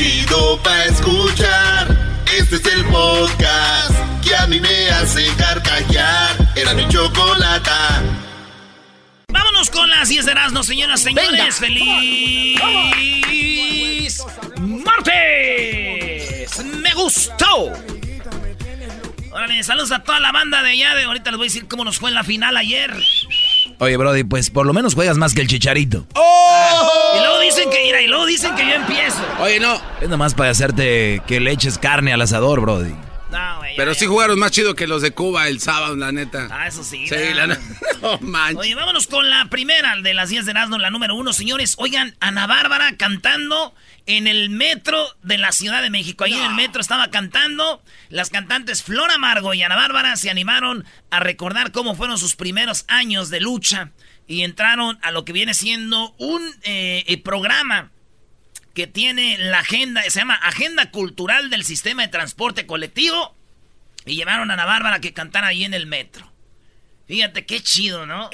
Chido pa escuchar. Este es el podcast que a mí me hace carcajear. Era mi chocolate. Vámonos con las 10 de Erasmo, señoras y señores. ¡Feliz martes! ¡Me gustó! Órale, saludos a toda la banda de allá. De ahorita les voy a decir cómo nos fue en la final ayer. Oye, Brody, pues por lo menos juegas más que el chicharito. ¡Oh! Y luego dicen que, mira, y luego dicen que yo empiezo. Oye, no. Es nomás para hacerte que le eches carne al asador, Brody. No, güey. Pero sí jugaron más chido que los de Cuba el sábado, la neta. Ah, eso sí. Sí, la neta. No manches. Oye, vámonos con la primera de las 10 de Erasmo, la número uno, señores. Oigan, Ana Bárbara cantando en el metro de la Ciudad de México. Ahí en el metro estaba cantando. Las cantantes Flor Amargo y Ana Bárbara se animaron a recordar cómo fueron sus primeros años de lucha. Y entraron a lo que viene siendo un eh, eh, programa que tiene la agenda, se llama Agenda Cultural del Sistema de Transporte Colectivo. Y llevaron a Ana Bárbara que cantara ahí en el metro. Fíjate qué chido, ¿no?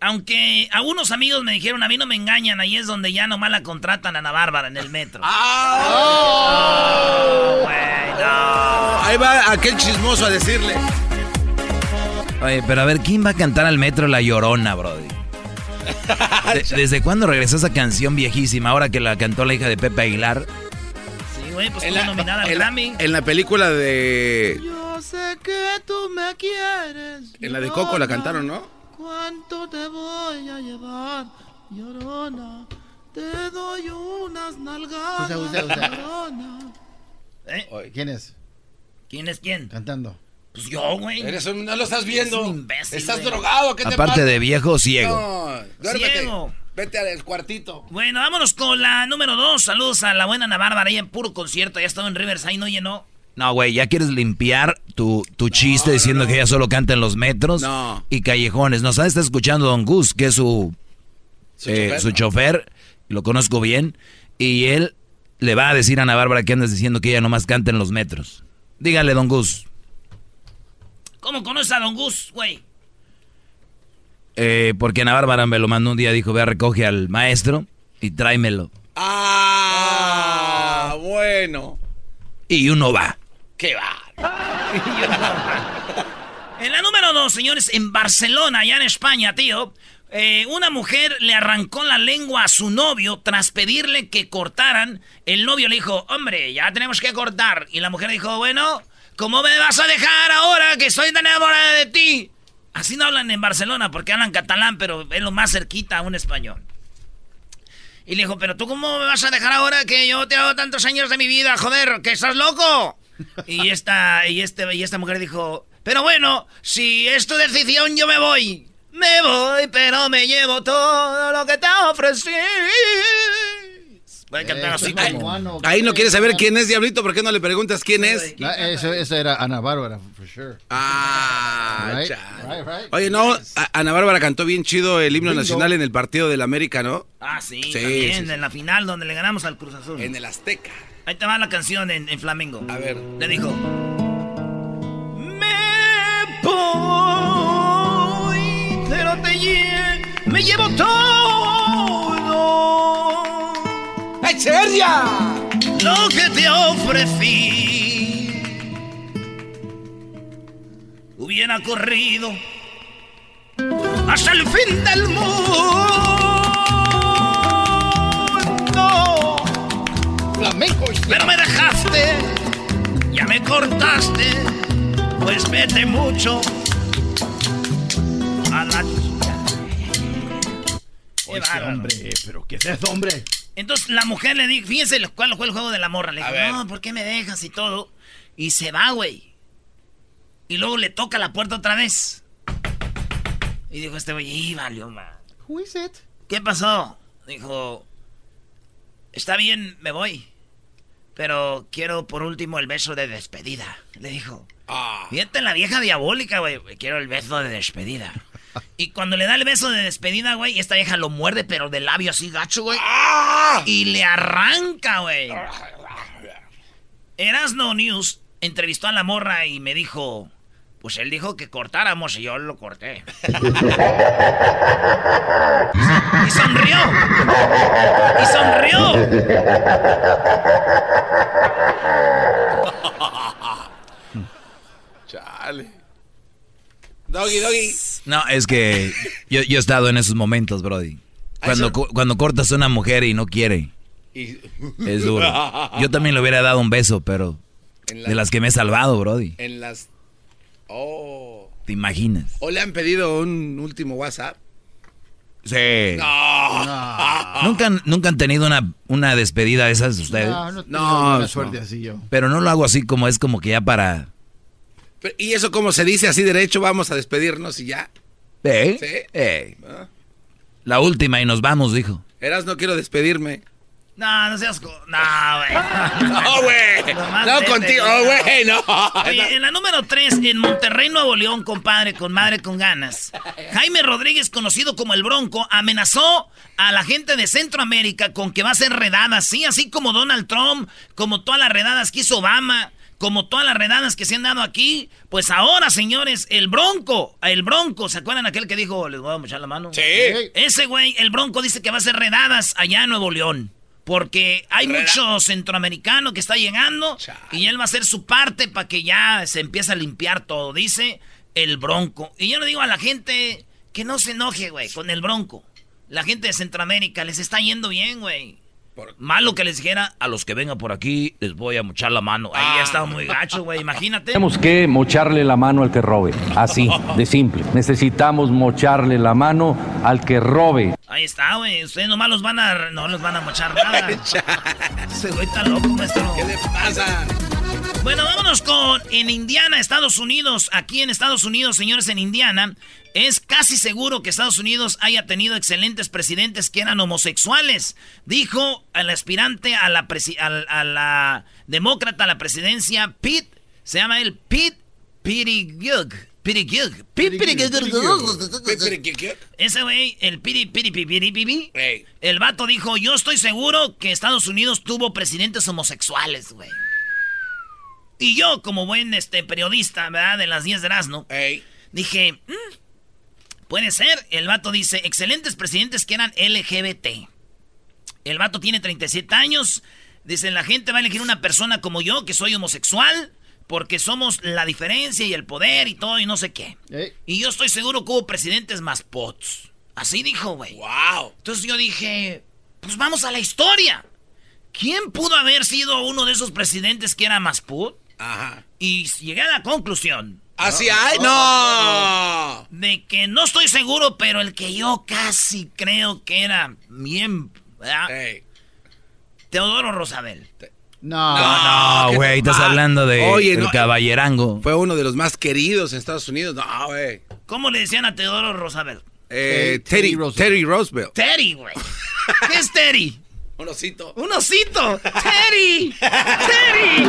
Aunque algunos amigos me dijeron, a mí no me engañan, ahí es donde ya nomás la contratan a Ana Bárbara en el metro. ¡Ah! No, güey, no. Ahí va aquel chismoso a decirle. Oye, pero a ver, ¿quién va a cantar al metro La Llorona, Brody? De- ¿Desde cuándo regresó esa canción viejísima? Ahora que la cantó la hija de Pepe Aguilar. Sí, güey, pues En la, nominada al en la- Grammy. en la película de. Yo sé que tú me quieres. En la de Coco la cantaron, ¿no? ¿Cuánto te voy a llevar, llorona? Te doy unas nalgadas, Usa, usa, usa. llorona. ¿Eh? ¿Quién es? ¿Quién es quién? Cantando. Pues yo, güey. Eres un- no lo estás viendo. Es un imbécil, Estás güey. drogado, ¿qué te Aparte pasa? de viejo, ciego. No, duérmete. Ciego. Vete al cuartito. Bueno, vámonos con la número dos. Saludos a la buena Ana Bárbara, ahí en puro concierto. Ya estaba en Riverside, no llenó. No, güey, ¿ya quieres limpiar tu, tu chiste diciendo que ella solo canta en los metros No. y callejones? Nos está escuchando Don Gus, que es su, Su eh, chofer. su chofer, lo conozco bien, y él le va a decir a Ana Bárbara que andas diciendo que ella nomás canta en los metros. Dígale, Don Gus. ¿Cómo conoces a Don Gus, güey? Eh, porque Ana Bárbara me lo mandó un día, dijo, ve a recoge al maestro y tráemelo. Ah, bueno. Y uno va. ¿Qué va? En la número dos, señores, en Barcelona, allá en España, tío, eh, una mujer le arrancó la lengua a su novio tras pedirle que cortaran. El novio le dijo, hombre, ya tenemos que cortar. Y la mujer dijo, bueno, ¿cómo me vas a dejar ahora que estoy tan enamorada de ti? Así no hablan en Barcelona porque hablan catalán, pero es lo más cerquita a un español. Y le dijo, pero tú cómo me vas a dejar ahora que yo te hago tantos años de mi vida, joder, que estás loco. Y esta, y este, y esta mujer dijo, pero bueno, si es tu decisión, yo me voy. Me voy, pero me llevo todo lo que te ofrecí. Voy a cantar así como... Ahí no ¿qué? quieres saber quién es, Diablito. ¿Por qué no le preguntas quién es? Eso, eso era Ana Bárbara, for sure. Ah, Right, chale. right, right. Oye, no, Ana Bárbara cantó bien chido el himno Bingo. nacional en el partido del América, ¿no? Ah, sí, Sí, también, sí, sí. en la final donde le ganamos al Cruz Azul. En el Azteca. Ahí te va la canción en, en flamengo. A ver. Le dijo. Me voy, pero te lle- me llevo todo. ¡Echeverria! Lo que te ofrecí. Hubiera corrido hasta el fin del mundo Flamenco. Pero me dejaste, ya me cortaste, pues vete mucho a la Oye, hombre, pero ¿qué es eso, hombre? Entonces la mujer le dijo, fíjense cuál fue el juego de la morra. Le dijo, no, ¿por qué me dejas y todo? Y se va, güey. Y luego le toca la puerta otra vez. Y dijo este güey, y valió más. Who is it? ¿Qué pasó? Dijo, está bien, me voy. Pero quiero por último el beso de despedida. Le dijo. Ah. Fíjate la vieja diabólica, güey. Quiero el beso de despedida. Y cuando le da el beso de despedida, güey, esta vieja lo muerde, pero del labio así gacho, güey. Y le arranca, güey. Erasno News entrevistó a la morra y me dijo... Pues él dijo que cortáramos y yo lo corté. y sonrió. Y sonrió. Chale. Doggy, doggy. No, es que yo, yo he estado en esos momentos, Brody. Cuando, cu- cuando cortas a una mujer y no quiere, Y- es duro. Yo también le hubiera dado un beso, pero la- de las que me he salvado, Brody. En las. Oh. ¿Te imaginas? ¿O le han pedido un último WhatsApp? Sí. No. ¿Nunca, han- nunca han tenido una, una despedida de esas ustedes? No, no tengo No, no. suerte así yo. Pero no lo hago así como es como que ya para... Pero, ¿Y eso cómo se dice así derecho? Vamos a despedirnos y ya. ¿Eh? Sí. Eh. Ah. La última y nos vamos, dijo. Eras, no quiero despedirme. No, no seas... co- No, güey. No, güey. No vete, contigo, no. güey, no. Oye, en la número 3, en Monterrey, Nuevo León, compadre, con madre con ganas. Jaime Rodríguez, conocido como el Bronco, amenazó a la gente de Centroamérica con que va a ser redada, sí, así como Donald Trump, como todas las redadas que hizo Obama, como todas las redadas que se han dado aquí. Pues ahora, señores, el Bronco, el Bronco, ¿se acuerdan aquel que dijo, les voy a mochar la mano? Sí. Ese güey, el Bronco, dice que va a ser redadas allá en Nuevo León. Porque hay Reda- mucho centroamericano que está llegando Chale. y él va a hacer su parte para que ya se empiece a limpiar todo, dice el Bronco. Y yo le digo a la gente que no se enoje, güey, con el Bronco. La gente de Centroamérica les está yendo bien, güey. Por- Malo que les dijera, a los que vengan por aquí les voy a mochar la mano. Ahí Ah. ya estaba muy gacho, güey, imagínate. Tenemos que mocharle la mano al que robe. Así, de simple. Necesitamos mocharle la mano al que robe. Ahí está, güey. Ustedes nomás los van a... No los van a mochar nada. Ese güey está loco, maestro. ¿Qué le pasa? Bueno, vámonos con en Indiana, Estados Unidos. Aquí en Estados Unidos, señores, en Indiana, es casi seguro que Estados Unidos haya tenido excelentes presidentes que eran homosexuales. Dijo el aspirante a la, presi- al- a la demócrata a la presidencia, Pete, se llama él Pete. Pete Buttigieg. Ese güey, el Piri Piri Piri Piri, el vato dijo, yo estoy seguro que Estados Unidos tuvo presidentes homosexuales, güey. Y yo, como buen este, periodista, ¿verdad? De las 10 de Erasmo, Ey. dije, "Mm, puede ser. El vato dice, excelentes presidentes que eran LGBT. El vato tiene 37 años. Dice, la gente va a elegir una persona como yo, que soy homosexual, porque somos la diferencia y el poder y todo y no sé qué. Y yo estoy seguro que hubo presidentes más pots. Así dijo, güey. Wow. Entonces yo dije, pues vamos a la historia. ¿Quién pudo haber sido uno de esos presidentes que era más put? Ajá. Y llegué a la conclusión Así hay. No. de que no estoy seguro, pero el que yo casi creo que era bien... ¿verdad? Ey. Teodoro Roosevelt. No. No, ¿qué güey, te estás hablando de Oye, el no, caballerango. Fue uno de los más queridos en Estados Unidos. No, güey. ¿Cómo le decían a Teodoro Roosevelt? Eh, Teddy Teddy. Teddy Roosevelt. Teddy, güey. ¿Qué es Teddy? Un osito. ¡Un osito! ¡Teddy! ¡Teddy!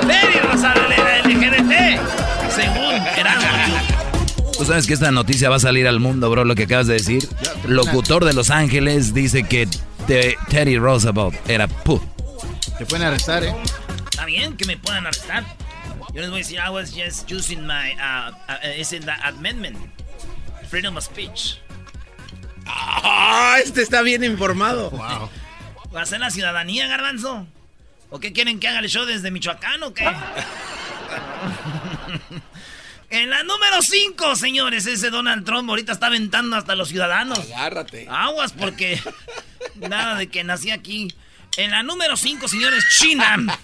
¡Teddy Roosevelt era LGBT! Según Erasmo. Tú sabes que esta noticia va a salir al mundo, bro, lo que acabas de decir. Locutor de Los Ángeles dice que Te- Teddy Roosevelt era pu. Te pueden arrestar, ¿eh? Está bien que me puedan arrestar. Yo les voy a decir, I was just using my, uh, uh, is in the amendment. Freedom of speech. Ah, este está bien informado. Wow. ¿Va a ser la ciudadanía, garbanzo? ¿O qué quieren que haga el show desde Michoacán o qué? en la número 5, señores, ese Donald Trump ahorita está aventando hasta los ciudadanos. Agárrate. Aguas porque nada de que nací aquí. En la número 5, señores, China.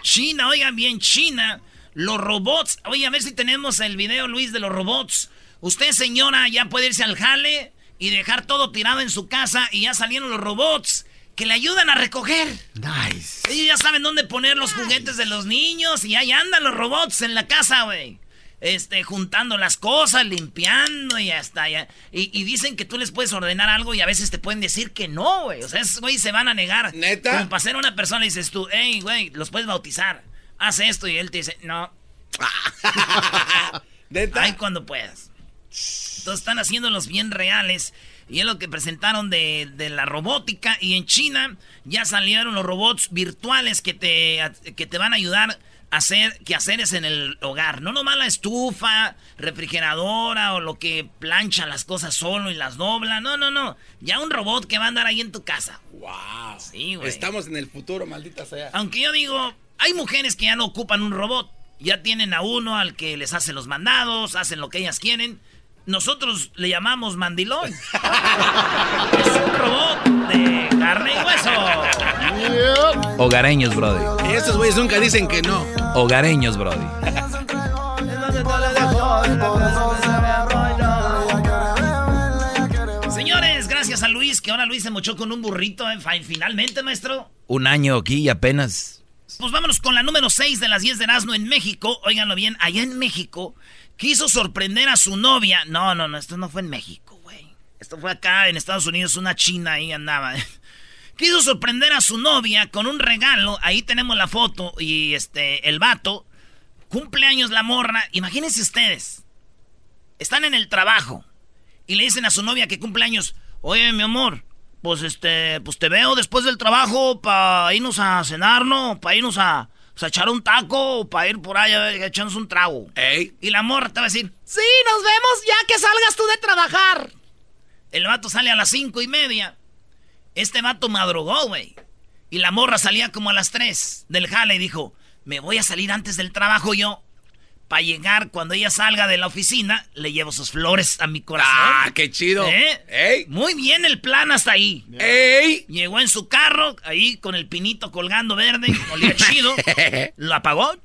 China, oigan bien, China. Los robots. Oye, a ver si tenemos el video, Luis, de los robots. Usted, señora, ya puede irse al jale y dejar todo tirado en su casa y ya salieron los robots que le ayudan a recoger. Nice. Ellos ya saben dónde poner los juguetes de los niños y ahí andan los robots en la casa, güey. Este, juntando las cosas, limpiando y hasta ya. Y, y, dicen que tú les puedes ordenar algo y a veces te pueden decir que no, güey. O sea, esos güey se van a negar. ¿Neta? Como para ser una persona y dices tú, hey, güey, los puedes bautizar. Haz esto y él te dice, no. ¿Neta? Ay, cuando puedas. Entonces están haciéndolos bien reales. Y es lo que presentaron de, de, la robótica. Y en China ya salieron los robots virtuales que te, que te van a ayudar a hacer quehaceres en el hogar. No nomás la estufa, refrigeradora o lo que plancha las cosas solo y las dobla. No, no, no. Ya un robot que va a andar ahí en tu casa. ¡Wow! Sí, güey. Estamos en el futuro, maldita sea. Aunque yo digo, hay mujeres que ya no ocupan un robot. Ya tienen a uno al que les hacen los mandados, hacen lo que ellas quieren. Nosotros le llamamos mandilón. es un robot de carne y hueso. Hogareños, Brody. Y estos güeyes nunca dicen que no. Hogareños, Brody. Señores, gracias a Luis, que ahora Luis se mochó con un burrito. eh, Finalmente, maestro. Un año aquí y apenas. Pues vámonos con la número 6 de las 10 de Erasmo en México. Óiganlo bien, allá en México quiso sorprender a su novia. No, no, no, esto no fue en México, güey. Esto fue acá en Estados Unidos, una china ahí andaba. Quiso sorprender a su novia con un regalo. Ahí tenemos la foto y este, el vato. Cumpleaños la morra. Imagínense ustedes. Están en el trabajo y le dicen a su novia que cumpleaños. Oye, mi amor, pues este, pues te veo después del trabajo para irnos a cenar, ¿no? Para irnos a, o sea, echar un taco o para ir por allá a echarnos un trago. Ey. Y la morra te va a decir, sí, nos vemos ya que salgas tú de trabajar. El vato sale a las cinco y media. Este vato madrugó, güey. Y la morra salía como a las tres del jale y dijo, me voy a salir antes del trabajo yo. Para llegar, cuando ella salga de la oficina, le llevo sus flores a mi corazón. ¡Ah, qué chido! ¿Eh? ¡Ey! Muy bien el plan hasta ahí. ¡Ey! Llegó en su carro, ahí con el pinito colgando verde, olía chido. Lo apagó.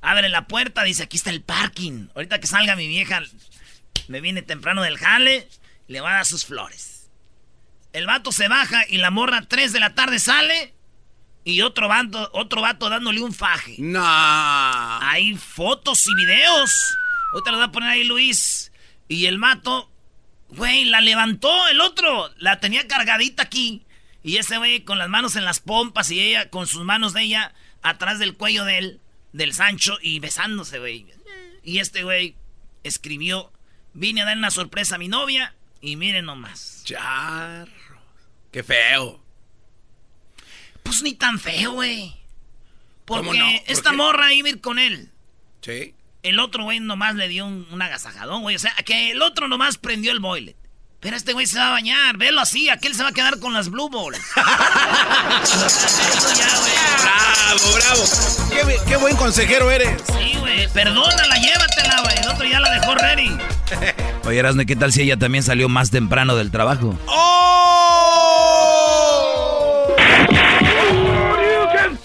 Abre la puerta, dice, aquí está el parking. Ahorita que salga mi vieja, me viene temprano del jale, le va a dar sus flores. El vato se baja y la morra 3 de la tarde sale y otro vato, otro vato dándole un faje. No. Hay fotos y videos. Ahorita lo voy a poner ahí Luis. Y el vato, güey, la levantó el otro. La tenía cargadita aquí. Y ese güey con las manos en las pompas y ella con sus manos de ella atrás del cuello de él, del Sancho, y besándose, güey. Y este güey escribió, vine a dar una sorpresa a mi novia y miren nomás. Charro. Qué feo. Pues ni tan feo, güey. Porque ¿Cómo no? ¿Por esta qué? morra iba a ir con él. Sí. El otro güey nomás le dio un, un agasajadón, güey. O sea, que el otro nomás prendió el boiler. Pero este güey se va a bañar. Velo así. Aquel se va a quedar con las blue balls. Eso ya, güey. Bravo, bravo. Qué buen consejero eres. Sí, güey. Perdónala, llévatela, güey. El otro ya la dejó ready. Oye, Erasmo, ¿qué tal si ella también salió más temprano del trabajo? ¡Oh!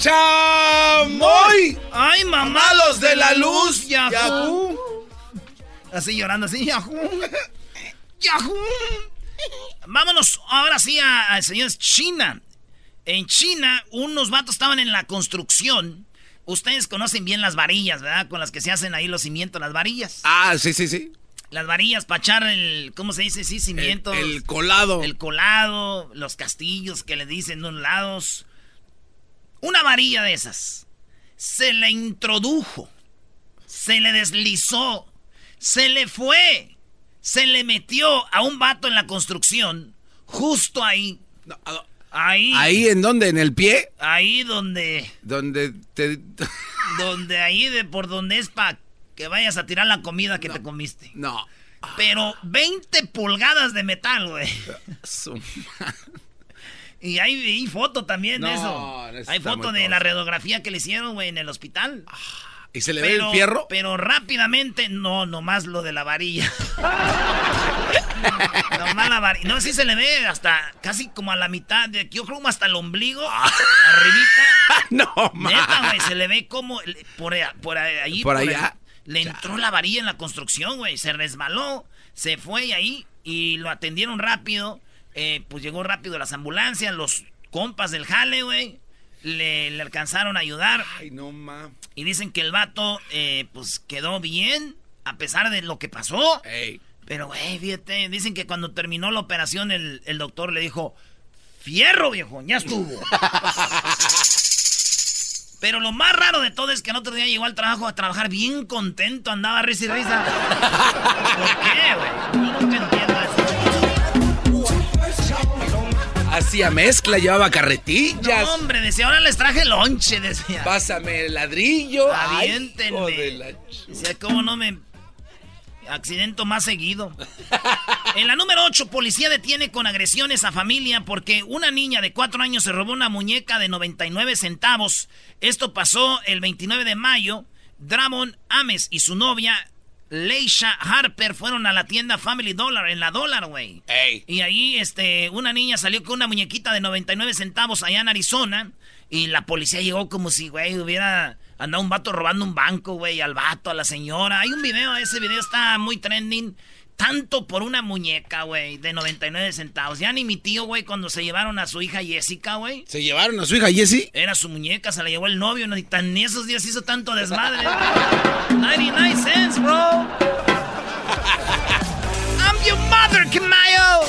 ¡Chamoy! ¡Ay, mamá! ¡Malos de la luz! Yahoo. Yahoo. Así llorando, así. Yahoo. Yahoo. Vámonos ahora sí a, a señores China. En China, unos vatos estaban en la construcción. Ustedes conocen bien las varillas, ¿verdad? Con las que se hacen ahí los cimientos, las varillas. Ah, sí, sí, sí. Las varillas para echar el, ¿cómo se dice? Sí, El, cimientos. el colado. El colado, los castillos que le dicen de un lados. Una varilla de esas. Se le introdujo. Se le deslizó. Se le fue. Se le metió a un vato en la construcción. Justo ahí. No, ah, Ahí. ¿Ahí en dónde? ¿En el pie? Ahí donde. Donde te... Donde ahí de por donde es para que vayas a tirar la comida que te comiste. No. Pero 20 pulgadas de metal, güey. Y hay, foto también de No, eso. no, Hay foto de la radiografía que le hicieron, güey, en el hospital. ¿Y se le ve el fierro? Pero rápidamente, no, nomás lo de la varilla. Nomás la varilla. No, sí se le ve hasta casi como a la mitad. De, yo creo como hasta el ombligo. Ah. arribita. no, Neta, güey. Se le ve como por, por ahí. Por allá. le entró la varilla en la construcción, güey. Se resbaló. Se fue ahí. Y lo atendieron rápido. Eh, pues llegó rápido las ambulancias. Los compas del jale, güey. Le, le, alcanzaron a ayudar. Ay, no ma. Y dicen que el vato, eh, pues quedó bien, a pesar de lo que pasó. Ey. Pero, güey, fíjate, dicen que cuando terminó la operación, el, el doctor le dijo: Fierro, viejo, ya estuvo. Pero lo más raro de todo es que el otro día llegó al trabajo a trabajar bien contento, andaba risa y risa. ¿Por qué, güey? Yo nunca entiendo Hacía mezcla, llevaba carretillas. No, hombre, decía, ahora les traje lonche, decía. Pásame el ladrillo. Aviéntenme. Ay, decía, ¿cómo no me accidento más seguido? en la número 8, policía detiene con agresiones a familia porque una niña de 4 años se robó una muñeca de 99 centavos. Esto pasó el 29 de mayo. Dramon Ames y su novia Leisha Harper fueron a la tienda Family Dollar, en la Dollar, güey. Y ahí, este, una niña salió con una muñequita de 99 centavos allá en Arizona. Y la policía llegó como si, güey, hubiera andado un vato robando un banco, güey, al vato, a la señora. Hay un video, ese video está muy trending. Tanto por una muñeca, güey, de 99 centavos. Ya ni mi tío, güey, cuando se llevaron a su hija Jessica, güey. ¿Se llevaron a su hija Jessie? Era su muñeca, se la llevó el novio. No, y tan ni esos días hizo tanto desmadre. 99 cents, bro. I'm your mother, Kamayo.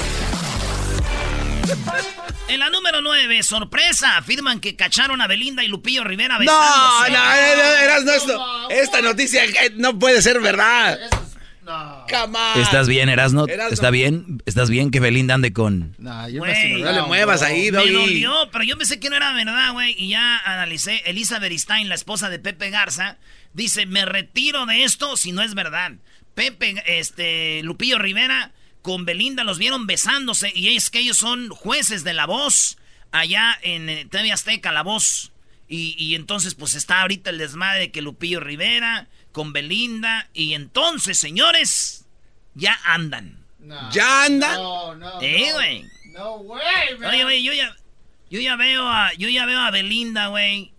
En la número 9, sorpresa, afirman que cacharon a Belinda y Lupillo Rivera besándose. No, no, eras no, esta noticia no puede ser verdad. No. ¿Estás bien, Erasno? ¿Está bien? ¿Estás bien que Belinda ande con...? No, yo Güey, no le muevas ahí, Me Doggy. dolió, pero yo pensé que no era verdad, güey. Y ya analicé. Elisa Beristain, la esposa de Pepe Garza, dice, me retiro de esto si no es verdad. Pepe, este, Lupillo Rivera con Belinda los vieron besándose. Y es que ellos son jueces de La Voz. Allá en eh, TV Azteca, La Voz. Y, y entonces, pues está ahorita el desmadre de que Lupillo Rivera con Belinda. Y entonces, señores, ya andan. No. ¿Ya anda? No, no. Eh, no. güey. No way, man. Oye, güey, yo ya, yo ya veo a, yo ya veo a Belinda, güey,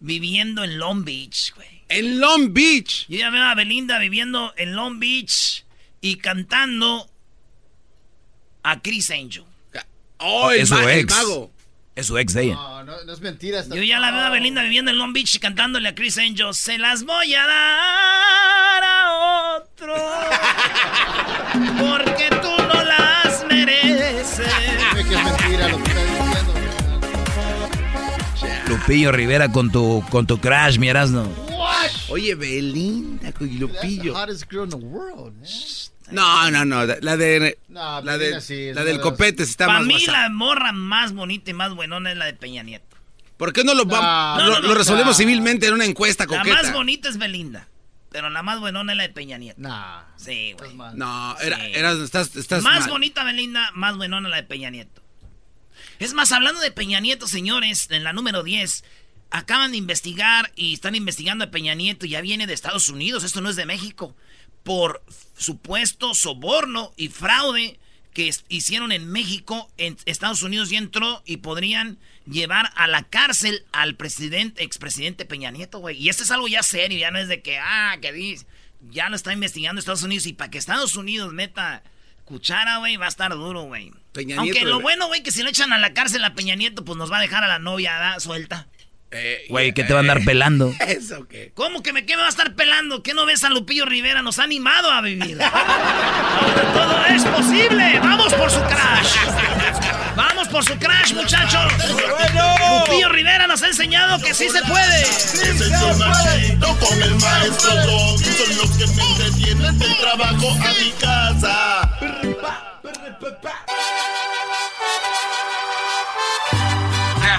viviendo en Long Beach, güey. En Long Beach. Yo ya veo a Belinda viviendo en Long Beach y cantando a Chris Angel. Oh, el, Es su ma- el ex. mago. Es su ex de ella. No, no, no es mentira. esta- Yo ya la veo a. Belinda viviendo en Long Beach y cantándole a Chris Angel. Se las voy a dar a otro. Porque tú no las mereces. Dime que es mentira lo que está diciendo. Lupillo Rivera con tu, con tu crash, mi Erasno. Oye, Belinda con That's the Lupillo. hottest girl in the world, man. No, no, no. La de. No, la, de sí, la del de copete está Para más mí guasa. la morra más bonita y más buenona es la de Peña Nieto. ¿Por qué no lo, vamos- No, lo, no, no, lo resolvemos no. civilmente en una encuesta La coqueta? más bonita es Belinda. Pero la más buenona es la de Peña Nieto. Nah. Sí, güey. No, era, Sí. eras- estás, estás Más mal. bonita Belinda, más buenona la de Peña Nieto. Es más, hablando de Peña Nieto, señores, en la número 10, acaban de investigar y están investigando a Peña Nieto, ya viene de Estados Unidos, esto no es de México, por supuesto soborno y fraude que hicieron en México, en Estados Unidos y entró y podrían llevar a la cárcel al presidente, expresidente Peña Nieto, güey. Y esto es algo ya serio, ya no es de que, ah, que dice, ya lo está investigando Estados Unidos y para que Estados Unidos meta cuchara, güey, va a estar duro, güey. Aunque Nieto, lo bebé. bueno, güey, que si lo echan a la cárcel a Peña Nieto, pues nos va a dejar a la novia ¿da? suelta. Eh, Güey, que te va a andar pelando. ¿Eso qué? ¿Cómo que me, qué me va a estar pelando? ¿Qué no ves a Lupillo Rivera? Nos ha animado a vivir. Ahora todo es posible. Vamos por su crash. Vamos por su crash, muchachos. Lupillo Rivera nos ha enseñado que sí se puede. Es el chomachito con el maestro. Son los que me entretienen del trabajo a mi casa.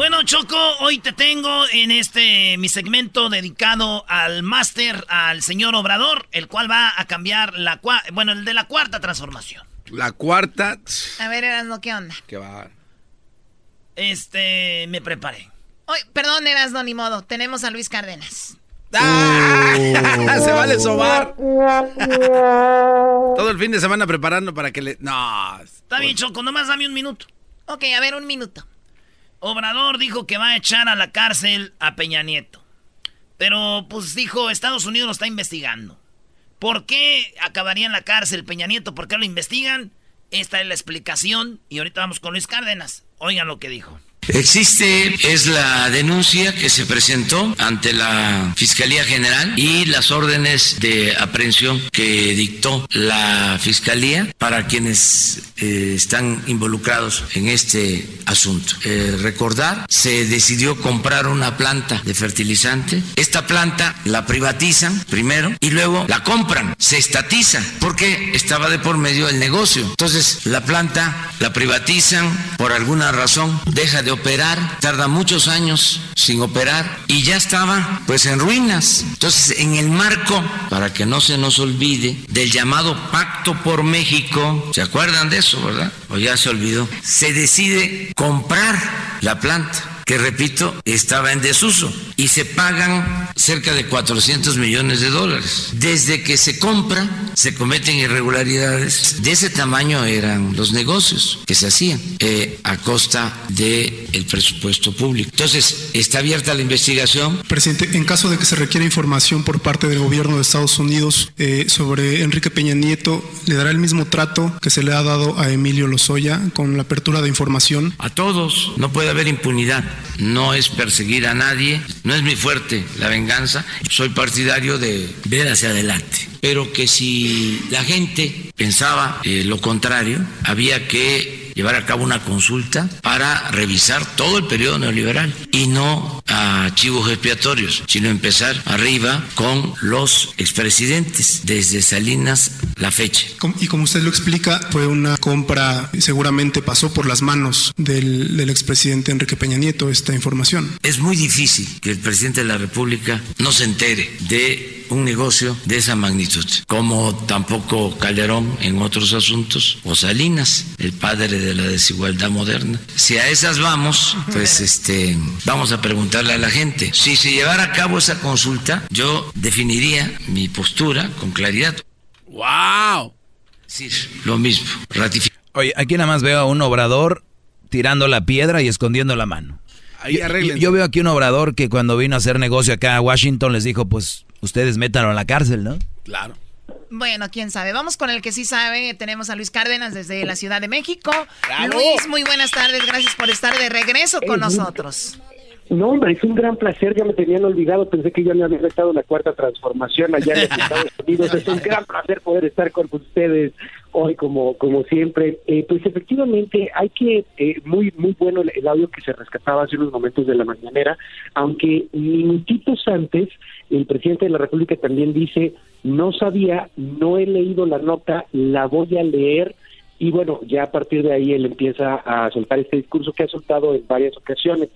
Bueno, Choco, hoy te tengo en este mi segmento dedicado al máster, al señor Obrador, el cual va a cambiar la bueno, el de la cuarta transformación. La cuarta. A ver, Erasno, ¿qué onda? ¿Qué va? Este, me preparé. Hoy, perdón, Erasno, ni modo. Tenemos a Luis Cárdenas. ¡Ah! Se vale sobar. Todo el fin de semana preparando para que le. No. Está bien, Choco, nomás dame un minuto. Ok, a ver, un minuto. Obrador dijo que va a echar a la cárcel a Peña Nieto. Pero, pues dijo, Estados Unidos lo está investigando. ¿Por qué acabaría en la cárcel Peña Nieto? ¿Por qué lo investigan? Esta es la explicación. Y ahorita vamos con Luis Cárdenas. Oigan lo que dijo. Existe, es la denuncia que se presentó ante la Fiscalía General y las órdenes de aprehensión que dictó la Fiscalía para quienes eh, están involucrados en este asunto. Eh, recordar, se decidió comprar una planta de fertilizante. Esta planta la privatizan primero y luego la compran, se estatiza porque estaba de por medio el negocio. Entonces, la planta la privatizan por alguna razón, deja de operar, tarda muchos años sin operar y ya estaba pues en ruinas. Entonces, en el marco, para que no se nos olvide, del llamado Pacto por México, ¿se acuerdan de eso, verdad? O ya se olvidó, se decide comprar la planta que repito, estaba en desuso y se pagan cerca de 400 millones de dólares. Desde que se compra, se cometen irregularidades. De ese tamaño eran los negocios que se hacían eh, a costa del el presupuesto público. Entonces, está abierta la investigación. Presidente, en caso de que se requiera información por parte del gobierno de Estados Unidos eh, sobre Enrique Peña Nieto, ¿le dará el mismo trato que se le ha dado a Emilio Lozoya con la apertura de información? A todos, no puede haber impunidad no es perseguir a nadie, no es mi fuerte la venganza, soy partidario de ver hacia adelante. Pero que si la gente pensaba eh, lo contrario, había que llevar a cabo una consulta para revisar todo el periodo neoliberal y no a chivos expiatorios, sino empezar arriba con los expresidentes, desde Salinas la fecha. Y como usted lo explica, fue una compra, seguramente pasó por las manos del, del expresidente Enrique Peña Nieto esta información. Es muy difícil que el presidente de la República no se entere de un negocio de esa magnitud, como tampoco Calderón en otros asuntos, o Salinas, el padre de la desigualdad moderna. Si a esas vamos, pues este, vamos a preguntarle a la gente. Si se llevara a cabo esa consulta, yo definiría mi postura con claridad. ¡Wow! Sí, lo mismo, ratificar. Oye, aquí nada más veo a un obrador tirando la piedra y escondiendo la mano. yo, yo, veo aquí un obrador que cuando vino a hacer negocio acá a Washington les dijo, pues ustedes métanlo a la cárcel, ¿no? Claro. Bueno, quién sabe. Vamos con el que sí sabe. Tenemos a Luis Cárdenas desde la Ciudad de México. Luis, muy buenas tardes. Gracias por estar de regreso con nosotros. No, hombre, es un gran placer. Ya me tenían olvidado. Pensé que ya me había estado la cuarta transformación allá en Estados Unidos. Es un gran placer poder estar con ustedes hoy, como como siempre. Eh, pues efectivamente, hay que eh, muy muy bueno el, el audio que se rescataba hace unos momentos de la mañanera, aunque minutitos antes el presidente de la República también dice, no sabía, no he leído la nota, la voy a leer y bueno, ya a partir de ahí él empieza a soltar este discurso que ha soltado en varias ocasiones.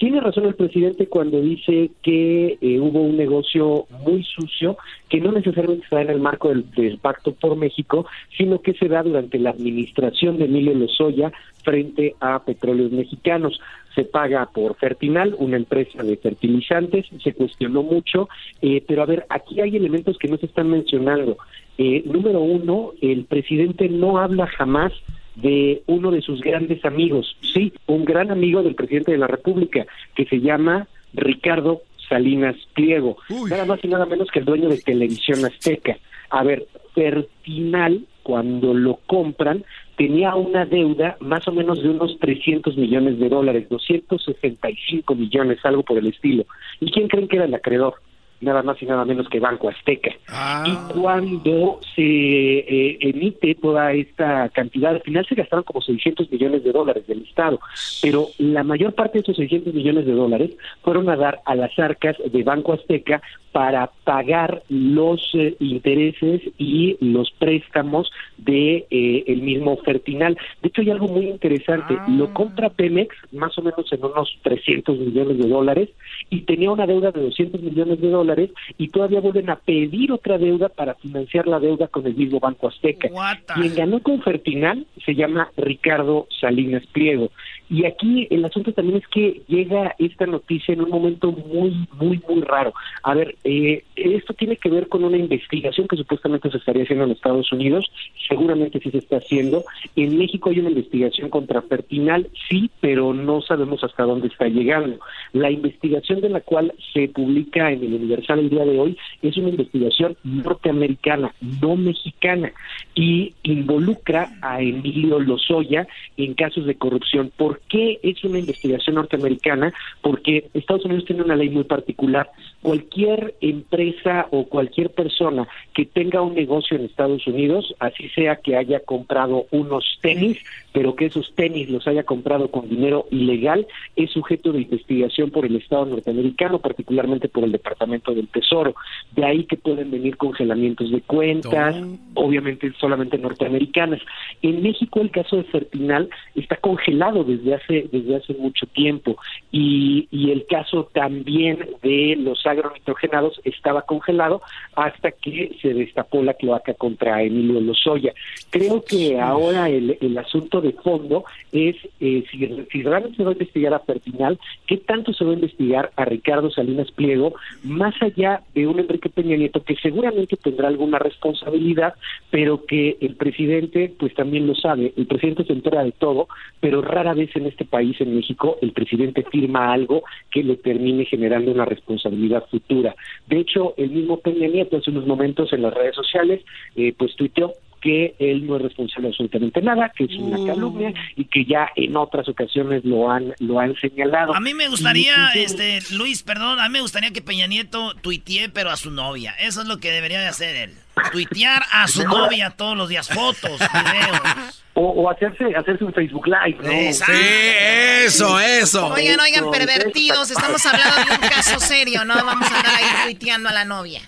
Tiene razón el presidente cuando dice que eh, hubo un negocio muy sucio que no necesariamente da en el marco del, del, Pacto por México, sino que se da durante la administración de Emilio Lozoya frente a petróleos mexicanos se paga por Fertinal, una empresa de fertilizantes, se cuestionó mucho, eh, pero a ver, aquí hay elementos que no se están mencionando. Eh, número uno, el presidente no habla jamás de uno de sus grandes amigos, sí, un gran amigo del presidente de la República, que se llama Ricardo Salinas Pliego, nada más y nada menos que el dueño de Televisión Azteca. A ver, Fertinal, cuando lo compran, tenía una deuda más o menos de unos 300 millones de dólares, 265 millones, algo por el estilo. ¿Y quién creen que era el acreedor? Nada más y nada menos que Banco Azteca. Ah. Y cuando se eh, emite toda esta cantidad. Al final se gastaron como 600 millones de dólares del Estado, pero la mayor parte de esos 600 millones de dólares fueron a dar a las arcas de Banco Azteca para pagar los eh, intereses y los préstamos de eh, el mismo Fertinal. De hecho, hay algo muy interesante. Ah. Lo compra Pemex más o menos en unos 300 millones de dólares y tenía una deuda de 200 millones de dólares y todavía vuelven a pedir otra deuda para financiar la deuda con el mismo Banco Azteca. Quien ganó con Fertinal se llama Ricardo Salinas Pliego. Y aquí el asunto también es que llega esta noticia en un momento muy, muy, muy raro. A ver, eh, esto tiene que ver con una investigación que supuestamente se estaría haciendo en Estados Unidos, seguramente sí se está haciendo. En México hay una investigación contra Fertinal, sí, pero no sabemos hasta dónde está llegando. La investigación de la cual se publica en el Universal el día de hoy es una investigación norteamericana, no mexicana, y involucra a Emilio Lozoya en casos de corrupción. ¿Por qué es una investigación norteamericana? Porque Estados Unidos tiene una ley muy particular. Cualquier empresa o cualquier persona que tenga un negocio en Estados Unidos, así sea que haya comprado unos tenis, pero que esos tenis los haya comprado con dinero ilegal, es sujeto de investigación por el Estado norteamericano, particularmente por el Departamento del Tesoro. De ahí que pueden venir congelamientos de cuentas, obviamente solamente norteamericanas. En México el caso de Fertinal está congelado desde hace desde hace mucho tiempo y, y el caso también de los agronitrogenados estaba congelado hasta que se destapó la cloaca contra Emilio Lozoya. Creo que ahora el, el asunto de fondo es eh, si, si realmente se va a investigar a Fertinal, qué tanto se va a investigar a Ricardo Salinas Pliego, más allá de un Enrique Peña Nieto que seguramente tendrá alguna responsabilidad, pero que el presidente pues también lo sabe, el presidente se entera de todo, pero rara vez en este país, en México, el presidente firma algo que le termine generando una responsabilidad futura. De hecho, el mismo Peña Nieto hace unos momentos en las redes sociales eh, pues tuiteó que él no es responsable de absolutamente nada, que es una Mm. calumnia y que ya en otras ocasiones lo han lo han señalado. A mí me gustaría, Y- este, Luis, perdón, a mí me gustaría que Peña Nieto tuitee, pero a su novia. Eso es lo que debería de hacer él. Tuitear a su novia todos los días, fotos, videos. o, o hacerse hacerse un Facebook Live, ¿no? Exacto. eso, eso. Oigan, oigan, pervertidos, estamos hablando de un caso serio, no vamos a andar ahí tuiteando a la novia.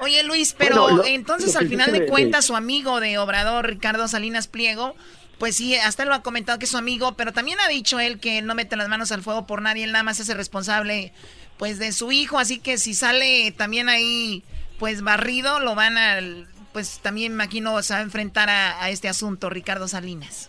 Oye, Luis, pero Bueno, lo- entonces lo al final de de- cuentas su amigo de Obrador, Ricardo Salinas Pliego, pues sí, hasta lo ha comentado que es su amigo, pero también ha dicho él que él no mete las manos al fuego por nadie, él nada más es el responsable pues de su hijo, así que si sale también ahí pues barrido, lo van a, pues también imagino se va a enfrentar a, a este asunto, Ricardo Salinas.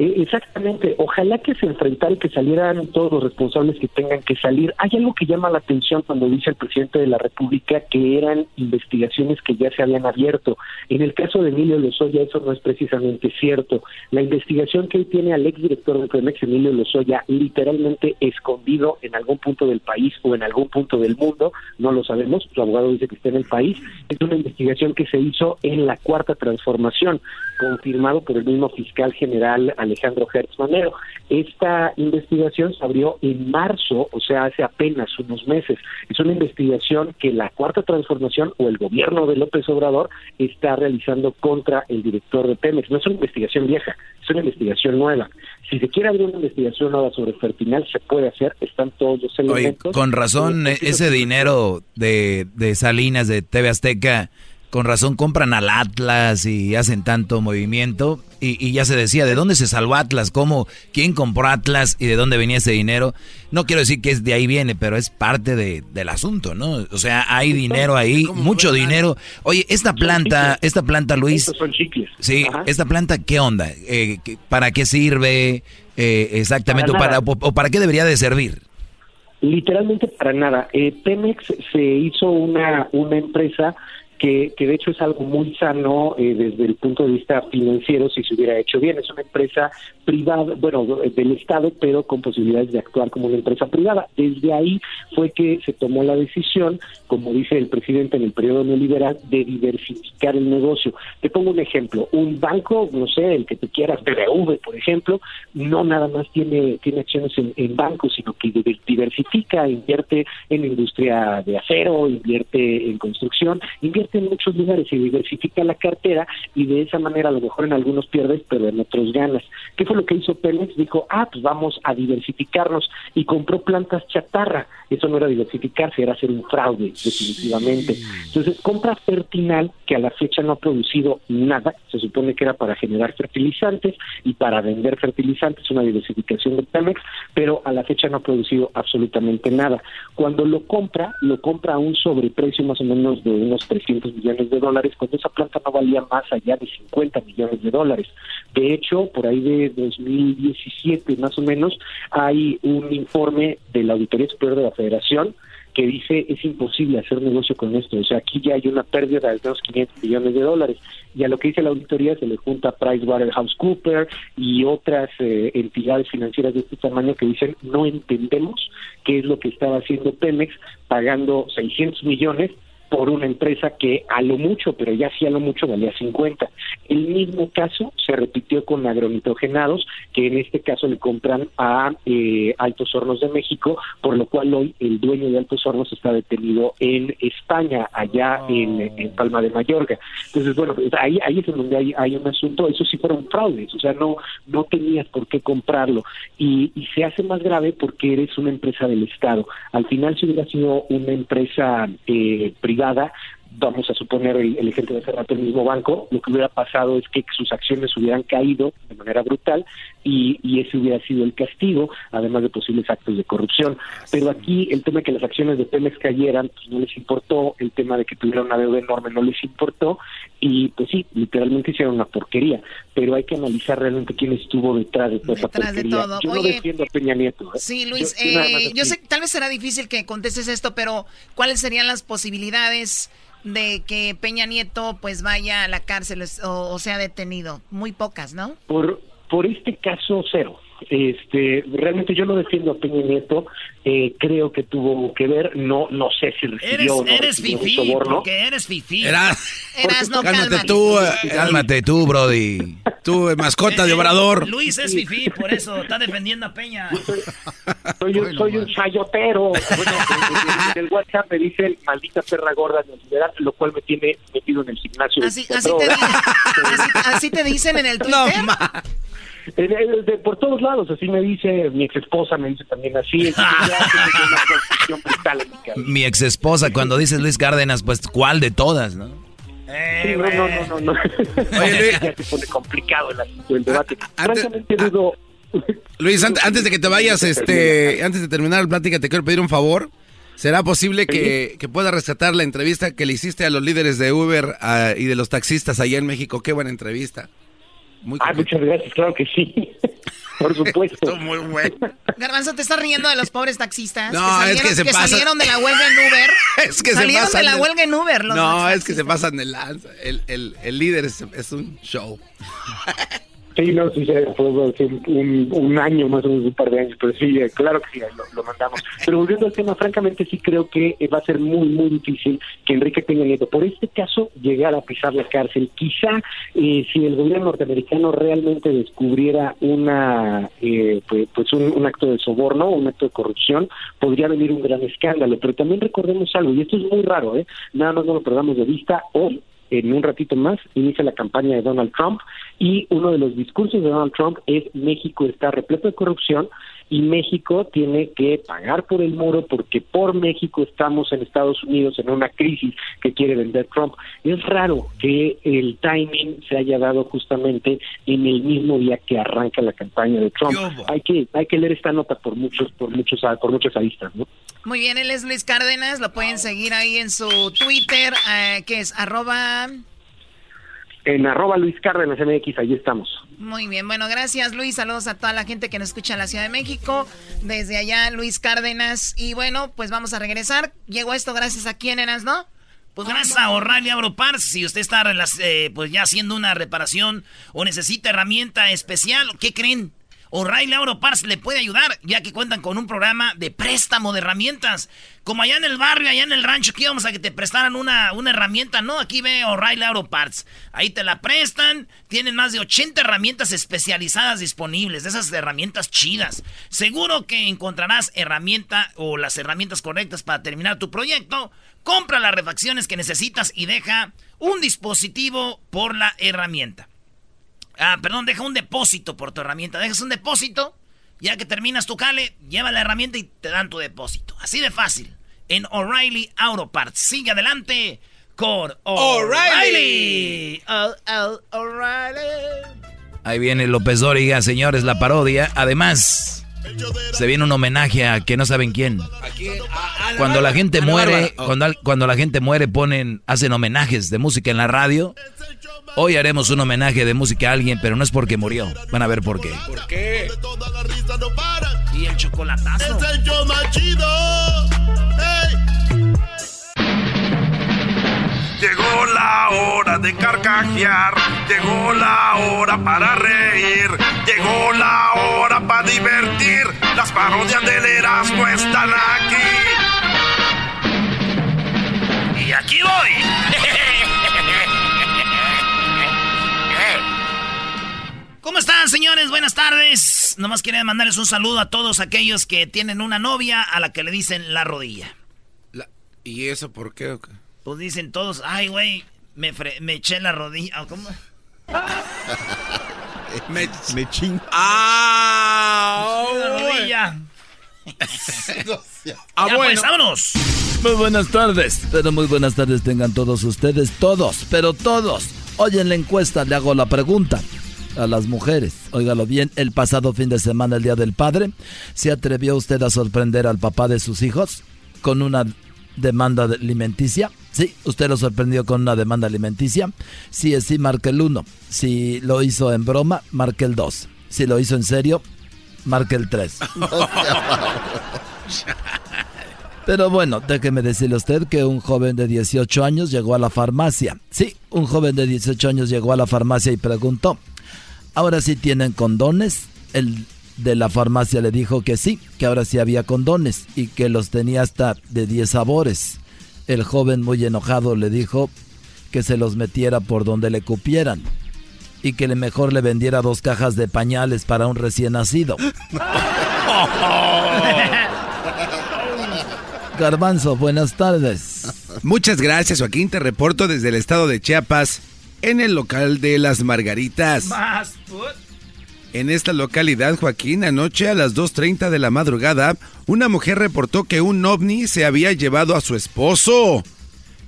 Eh, exactamente, ojalá que se enfrentara y que salieran todos los responsables que tengan que salir. Hay algo que llama la atención cuando dice el presidente de la República que eran investigaciones que ya se habían abierto. En el caso de Emilio Lozoya eso no es precisamente cierto. La investigación que él tiene al exdirector de Pemex, Emilio Lozoya, literalmente escondido en algún punto del país o en algún punto del mundo, no lo sabemos, su abogado dice que está en el país, es una investigación que se hizo en la cuarta transformación, confirmado por el mismo fiscal general Alejandro Hertz Manero. Esta investigación se abrió en marzo, o sea, hace apenas unos meses. Es una investigación que la cuarta transformación o el gobierno de López Obrador está realizando contra el director de Pemex. No es una investigación vieja, es una investigación nueva. Si se quiere abrir una investigación nueva sobre Fertinal, se puede hacer, están todos los Oye, elementos. con razón, ese dinero de, de Salinas, de TV Azteca, con razón compran al Atlas y hacen tanto movimiento. Y, y ya se decía, ¿de dónde se salvó Atlas? ¿Cómo? ¿Quién compró Atlas? ¿Y de dónde venía ese dinero? No quiero decir que es de ahí viene, pero es parte de, del asunto, ¿no? O sea, hay dinero ahí, mucho dinero. Oye, esta planta, esta planta, Luis... Estos son chicles. Sí, Ajá. esta planta, ¿qué onda? Eh, ¿qué- ¿Para qué sirve? Eh, exactamente, Para o para, o para qué debería de servir? Literalmente para nada. Eh, Pemex se hizo una, una empresa que, de hecho es algo muy sano eh, desde el punto de vista financiero si se hubiera hecho bien. Es una empresa privada, bueno, del Estado, pero con posibilidades de actuar como una empresa privada. Desde ahí fue que se tomó la decisión, como dice el presidente en el periodo neoliberal, de diversificar el negocio. Te pongo un ejemplo. Un banco, no sé, el que te quieras, BBV, por ejemplo, no nada más tiene, tiene acciones en, en bancos, sino que diver- diversifica, invierte en industria de acero, invierte en construcción, invierte invierte en muchos lugares y diversifica la cartera y de esa manera a lo mejor en algunos pierdes, pero en otros ganas. ¿Qué fue lo que hizo Pemex? Dijo, ah, pues vamos a diversificarnos y compró plantas chatarra. Eso no era diversificarse, era hacer un fraude, definitivamente. Entonces, compra Fertinal, que a la fecha no ha producido nada, se supone que era para generar fertilizantes y para vender fertilizantes, una diversificación de Pemex, pero a la fecha no ha producido absolutamente nada. Cuando lo compra, lo compra a un sobreprecio más o menos de unos 300 millones de dólares, cuando esa planta no valía más allá de 50 millones de dólares. De hecho, por ahí de 2017 más o menos, hay un informe de la Auditoría Superior de la Federación que dice es imposible hacer negocio con esto. O sea, aquí ya hay una pérdida de unos 500 millones de dólares. Y a lo que dice la auditoría se le junta PricewaterhouseCoopers y otras eh, entidades financieras de este tamaño que dicen no entendemos qué es lo que estaba haciendo Pemex pagando 600 millones por una empresa que a lo mucho, pero ya sí a lo mucho valía 50. El mismo caso se repitió con agronitrogenados, que en este caso le compran a eh, Altos Hornos de México, por lo cual hoy el dueño de Altos Hornos está detenido en España, allá en, en Palma de Mallorca. Entonces, bueno, pues ahí, ahí es donde hay, hay un asunto, eso sí fueron fraudes, o sea, no, no tenías por qué comprarlo. Y, y se hace más grave porque eres una empresa del Estado. Al final, si hubiera sido una empresa eh, privada, privada vamos a suponer el, el, ejemplo de hace el mismo banco, lo que hubiera pasado es que sus acciones hubieran caído de manera brutal y, y, ese hubiera sido el castigo, además de posibles actos de corrupción. Pero aquí el tema de que las acciones de Pemex cayeran, pues no les importó, el tema de que tuvieran una deuda enorme no les importó y pues sí, literalmente hicieron una porquería, pero hay que analizar realmente quién estuvo detrás de toda esa porquería. De todo. Yo Oye, no defiendo a Peña Nieto. ¿eh? Sí, Luis, yo, eh, yo sé, tal vez será difícil que contestes esto, pero ¿cuáles serían las posibilidades de que Peña Nieto pues vaya a la cárcel o, o sea detenido? Muy pocas, ¿no? Por, por este caso, cero. Este, realmente yo no defiendo a Peña Nieto, eh, creo que tuvo que ver, no no sé si recibió eres, o no eres recibió un fifí, soborno. porque eres fifí. Eras, Eras no, cálmate, cálmate. tú, eh, cálmate tú, Brody. Tú, eh, mascota de Obrador. Luis es fifí, por eso está defendiendo a Peña. Soy un, soy un chayotero. Bueno, en, en el WhatsApp me dicen maldita perra gorda neoliberal, lo cual me tiene metido en el gimnasio. Así, así, te, así, así te dicen en el Twitter. No, Eh, eh, por todos lados, así me dice mi ex esposa, me dice también así. Mi ex esposa, cuando dices Luis Cárdenas, pues, ¿cuál de todas, no? Sí, no, no, no, no. ya se pone complicado el, debate. Francamente dudo. Luis, an- antes de que te vayas, este, antes de terminar la plática, te quiero pedir un favor. ¿Será posible que, que puedas rescatar la entrevista que le hiciste a los líderes de Uber ah, y de los taxistas allá en México? Qué buena entrevista. Muy Ah, muchas gracias, claro que sí. Por supuesto. muy bueno. Garbanzo, ¿te estás riendo de los pobres taxistas? No, que es que se pasa- salieron de la huelga en Uber. Es que se salieron pasan de la huelga en Uber. Los No, es que se pasan de lanza. El, el, el líder es, es un show. Sí, no, sí, se- fue un, año más o menos, un par de años, pero sí, eh, claro que sí, lo, mandamos. Pero volviendo al tema, francamente sí creo que eh, va a ser muy, muy difícil que Enrique Peña Nieto, por este caso, llegara a pisar la cárcel. Quizá eh, si el gobierno norteamericano realmente descubriera una, eh, pues, pues un, un acto de soborno, un acto de corrupción, podría venir un gran escándalo. Pero también recordemos algo, y esto es muy raro, ¿eh? nada más no lo perdamos de vista, hoy en un ratito más inicia la campaña de Donald Trump y uno de los discursos de Donald Trump es México está repleto de corrupción y México tiene que pagar por el muro porque por México estamos en Estados Unidos en una crisis que quiere vender Trump. Es raro que el timing se haya dado justamente en el mismo día que arranca la campaña de Trump. Hay que hay que leer esta nota por muchos por muchos por muchas aristas, ¿no? Muy bien, él es Luis Cárdenas, lo pueden seguir ahí en su Twitter, eh, que es arroba... En arroba Luis Cárdenas MX, ahí estamos. Muy bien, bueno, gracias Luis, saludos a toda la gente que nos escucha en la Ciudad de México, desde allá Luis Cárdenas, y bueno, pues vamos a regresar, llegó esto gracias a quién eras, ¿no? Pues gracias a O'Reilly Abropars, si usted está eh, pues ya haciendo una reparación o necesita herramienta especial, ¿qué creen? O'Reilly Auto Parts le puede ayudar, ya que cuentan con un programa de préstamo de herramientas. Como allá en el barrio, allá en el rancho, aquí íbamos a que te prestaran una, una herramienta, ¿no? Aquí ve O'Reilly Auto Parts. Ahí te la prestan. Tienen más de 80 herramientas especializadas disponibles, esas herramientas chidas. Seguro que encontrarás herramienta o las herramientas correctas para terminar tu proyecto. Compra las refacciones que necesitas y deja un dispositivo por la herramienta. Ah, perdón, deja un depósito por tu herramienta. Dejas un depósito, ya que terminas tu cale, lleva la herramienta y te dan tu depósito. Así de fácil. En O'Reilly Auto Parts. Sigue adelante con O'Reilly. O'Reilly. Ahí viene López Dóriga, señores, la parodia. Además, se viene un homenaje a que no saben quién. Cuando la gente muere, cuando, al- cuando la gente muere ponen, hacen homenajes de música en la radio. Hoy haremos un homenaje de música a alguien, pero no es porque murió. Van a ver por qué. ¿Por qué? Y el chocolatazo. Es el show más chido. ¡Ey! Llegó la hora de carcajear, llegó la hora para reír, llegó la hora para divertir. Las parodias del Erasmo están aquí. Y aquí voy. ¿Cómo están, señores? Buenas tardes. Nomás quería mandarles un saludo a todos aquellos que tienen una novia a la que le dicen la rodilla. ¿Y eso por qué? o qué? Pues dicen todos, ay, güey, me, fre- me eché la rodilla. ¿O ¿Cómo? Me, me ching. ¡Ah! La rodilla. Ah, ya, pues, vámonos. Muy buenas tardes, pero muy buenas tardes tengan todos ustedes, todos, pero todos. Hoy en la encuesta le hago la pregunta a las mujeres. Óigalo bien, el pasado fin de semana, el Día del Padre, ¿se atrevió usted a sorprender al papá de sus hijos con una demanda de- alimenticia? Sí, usted lo sorprendió con una demanda alimenticia. Si es sí, marque el 1. Si lo hizo en broma, marque el 2. Si lo hizo en serio, marque el 3. Pero bueno, déjeme decirle a usted que un joven de 18 años llegó a la farmacia. Sí, un joven de 18 años llegó a la farmacia y preguntó, ¿ahora sí tienen condones? El de la farmacia le dijo que sí, que ahora sí había condones y que los tenía hasta de 10 sabores. El joven muy enojado le dijo que se los metiera por donde le cupieran y que le mejor le vendiera dos cajas de pañales para un recién nacido. Garbanzo, buenas tardes. Muchas gracias, Joaquín. Te reporto desde el estado de Chiapas, en el local de Las Margaritas. Más, put. En esta localidad, Joaquín, anoche a las 2.30 de la madrugada, una mujer reportó que un ovni se había llevado a su esposo.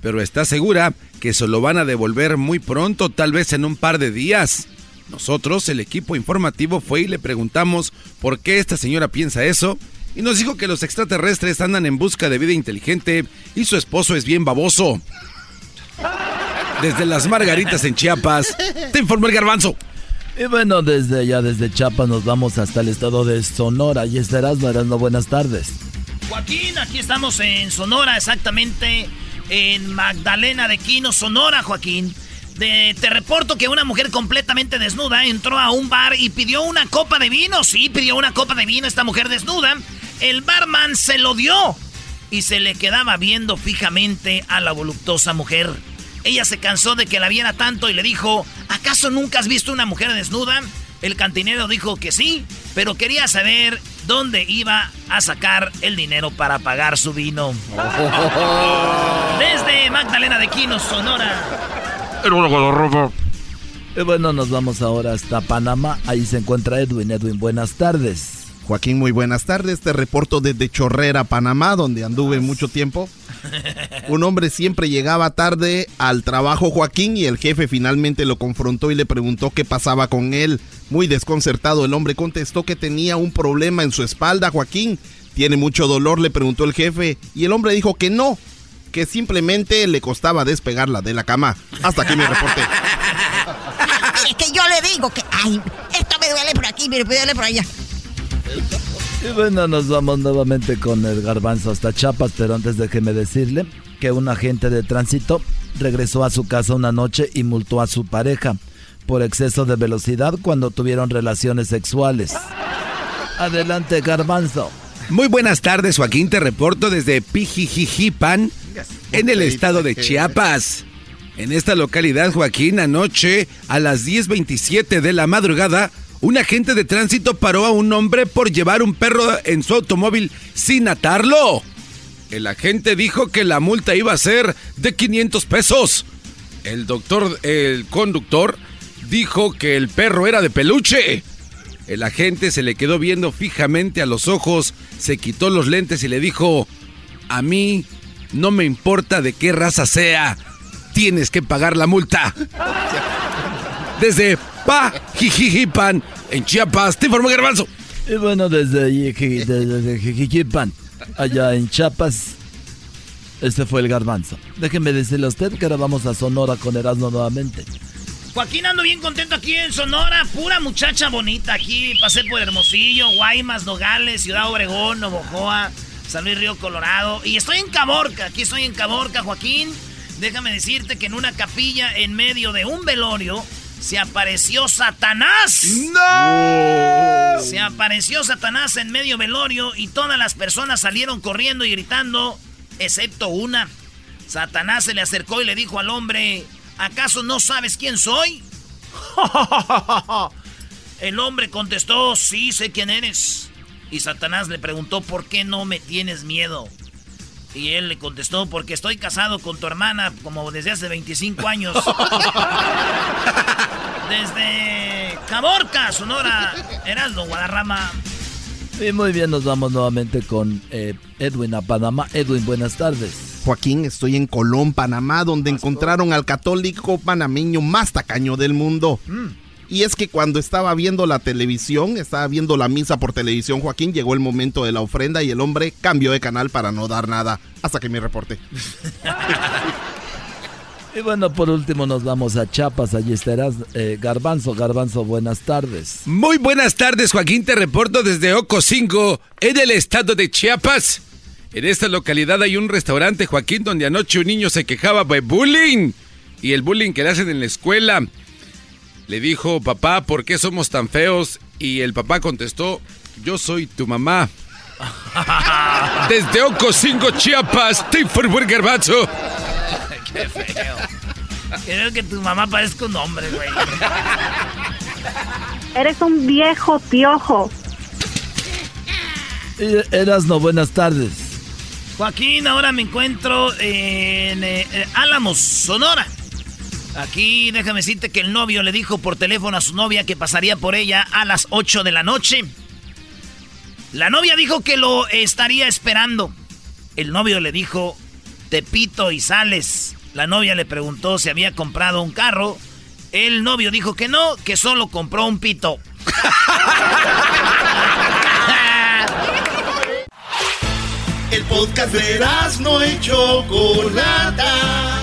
Pero está segura que se lo van a devolver muy pronto, tal vez en un par de días. Nosotros, el equipo informativo, fue y le preguntamos por qué esta señora piensa eso. Y nos dijo que los extraterrestres andan en busca de vida inteligente y su esposo es bien baboso. Desde las Margaritas en Chiapas, te informó el garbanzo. Y bueno, desde allá, desde Chiapas, nos vamos hasta el estado de Sonora. Y estarás, no buenas tardes. Joaquín, aquí estamos en Sonora, exactamente en Magdalena de Quino, Sonora, Joaquín. De- te reporto que una mujer completamente desnuda entró a un bar y pidió una copa de vino. Sí, pidió una copa de vino esta mujer desnuda. El barman se lo dio y se le quedaba viendo fijamente a la voluptuosa mujer. Ella se cansó de que la viera tanto y le dijo, ¿acaso nunca has visto una mujer desnuda? El cantinero dijo que sí, pero quería saber dónde iba a sacar el dinero para pagar su vino. Desde Magdalena de Quino, Sonora. Y bueno, nos vamos ahora hasta Panamá. Ahí se encuentra Edwin. Edwin, buenas tardes. Joaquín, muy buenas tardes. Te reporto desde Chorrera, Panamá, donde anduve mucho tiempo. Un hombre siempre llegaba tarde al trabajo, Joaquín, y el jefe finalmente lo confrontó y le preguntó qué pasaba con él. Muy desconcertado, el hombre contestó que tenía un problema en su espalda, Joaquín. ¿Tiene mucho dolor? le preguntó el jefe, y el hombre dijo que no, que simplemente le costaba despegarla de la cama. Hasta aquí mi reporte. Es que yo le digo que, ay, esto me duele por aquí, me duele por allá. Y bueno, nos vamos nuevamente con el garbanzo hasta Chiapas, pero antes déjeme decirle que un agente de tránsito regresó a su casa una noche y multó a su pareja por exceso de velocidad cuando tuvieron relaciones sexuales. Adelante, Garbanzo. Muy buenas tardes, Joaquín. Te reporto desde Pijijijipan, en el estado de Chiapas. En esta localidad, Joaquín, anoche a las 10.27 de la madrugada, un agente de tránsito paró a un hombre por llevar un perro en su automóvil sin atarlo. El agente dijo que la multa iba a ser de 500 pesos. El doctor, el conductor, dijo que el perro era de peluche. El agente se le quedó viendo fijamente a los ojos, se quitó los lentes y le dijo, a mí no me importa de qué raza sea, tienes que pagar la multa. Desde Pa Jijijipan, en Chiapas, te informo Garbanzo. Y bueno, desde, Jijijipan, allá en Chiapas, este fue el Garbanzo. Déjeme decirle a usted que ahora vamos a Sonora con Erasmo nuevamente. Joaquín, ando bien contento aquí en Sonora. Pura muchacha bonita aquí. Pasé por Hermosillo, Guaymas, Nogales, Ciudad Obregón, Novojoa, San Luis Río Colorado. Y estoy en Caborca. Aquí estoy en Caborca, Joaquín. Déjame decirte que en una capilla en medio de un velorio se apareció Satanás. ¡No! Se apareció Satanás en medio velorio y todas las personas salieron corriendo y gritando, excepto una. Satanás se le acercó y le dijo al hombre, ¿acaso no sabes quién soy? El hombre contestó, sí, sé quién eres. Y Satanás le preguntó, ¿por qué no me tienes miedo? Y él le contestó, porque estoy casado con tu hermana como desde hace 25 años. desde Caborca, Sonora, Erasmo, Guadarrama. Y muy bien, nos vamos nuevamente con eh, Edwin a Panamá. Edwin, buenas tardes. Joaquín, estoy en Colón, Panamá, donde encontraron al católico panameño más tacaño del mundo. Y es que cuando estaba viendo la televisión, estaba viendo la misa por televisión, Joaquín, llegó el momento de la ofrenda y el hombre cambió de canal para no dar nada. Hasta que me reporté. Y bueno, por último nos vamos a Chiapas. Allí estarás, eh, Garbanzo. Garbanzo, buenas tardes. Muy buenas tardes, Joaquín. Te reporto desde Ocosingo, en el estado de Chiapas. En esta localidad hay un restaurante, Joaquín, donde anoche un niño se quejaba de bullying. Y el bullying que le hacen en la escuela. Le dijo, papá, ¿por qué somos tan feos? Y el papá contestó, yo soy tu mamá. Desde Ocosingo, Chiapas, te informó el garbanzo. Qué feo. Creo que tu mamá parezca un hombre, güey. Eres un viejo piojo. Erasno, buenas tardes. Joaquín, ahora me encuentro en eh, eh, Álamos, Sonora. Aquí déjame decirte que el novio le dijo por teléfono a su novia que pasaría por ella a las 8 de la noche. La novia dijo que lo estaría esperando. El novio le dijo, te pito y sales. La novia le preguntó si había comprado un carro. El novio dijo que no, que solo compró un pito. El podcast de no y Chocolata.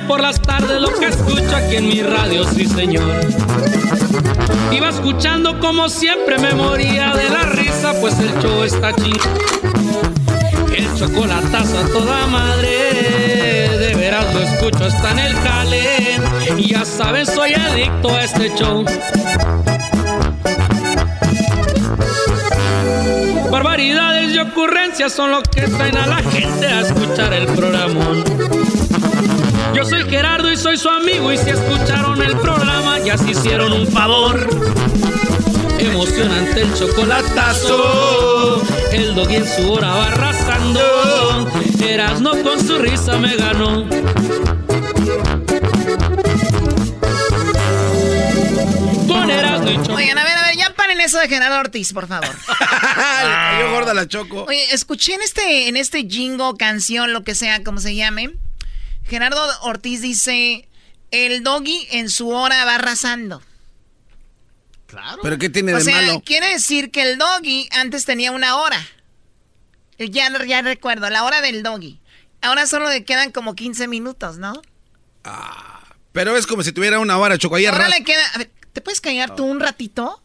Por las tardes lo que escucho aquí en mi radio, sí señor. Iba escuchando como siempre me moría de la risa, pues el show está ching. El chocolatazo a toda madre, de veras lo escucho, está en el jale. Y ya sabes, soy adicto a este show. Barbaridades y ocurrencias son lo que traen a la gente a escuchar el programa. Yo Gerardo y soy su amigo y si escucharon el programa ya se hicieron un favor. Emocionante el chocolatazo, el doggy en su hora va arrasando. Erasno con su risa me ganó. Con Erasno y Chocolatazo. Oigan, a ver, a ver, ya paren eso de Gerardo Ortiz, por favor. Cayó gorda la choco. Oye, escuché en este, en este jingo, canción, lo que sea, como se llame. Gerardo Ortiz dice: El doggy en su hora va arrasando. Claro. ¿Pero qué tiene O de sea, malo? quiere decir que el doggy antes tenía una hora. Ya, ya recuerdo, la hora del doggy. Ahora solo le quedan como 15 minutos, ¿no? Ah. Pero es como si tuviera una hora, Choco. Ahí Ahora le queda. A ver, ¿te puedes callar tú un ratito?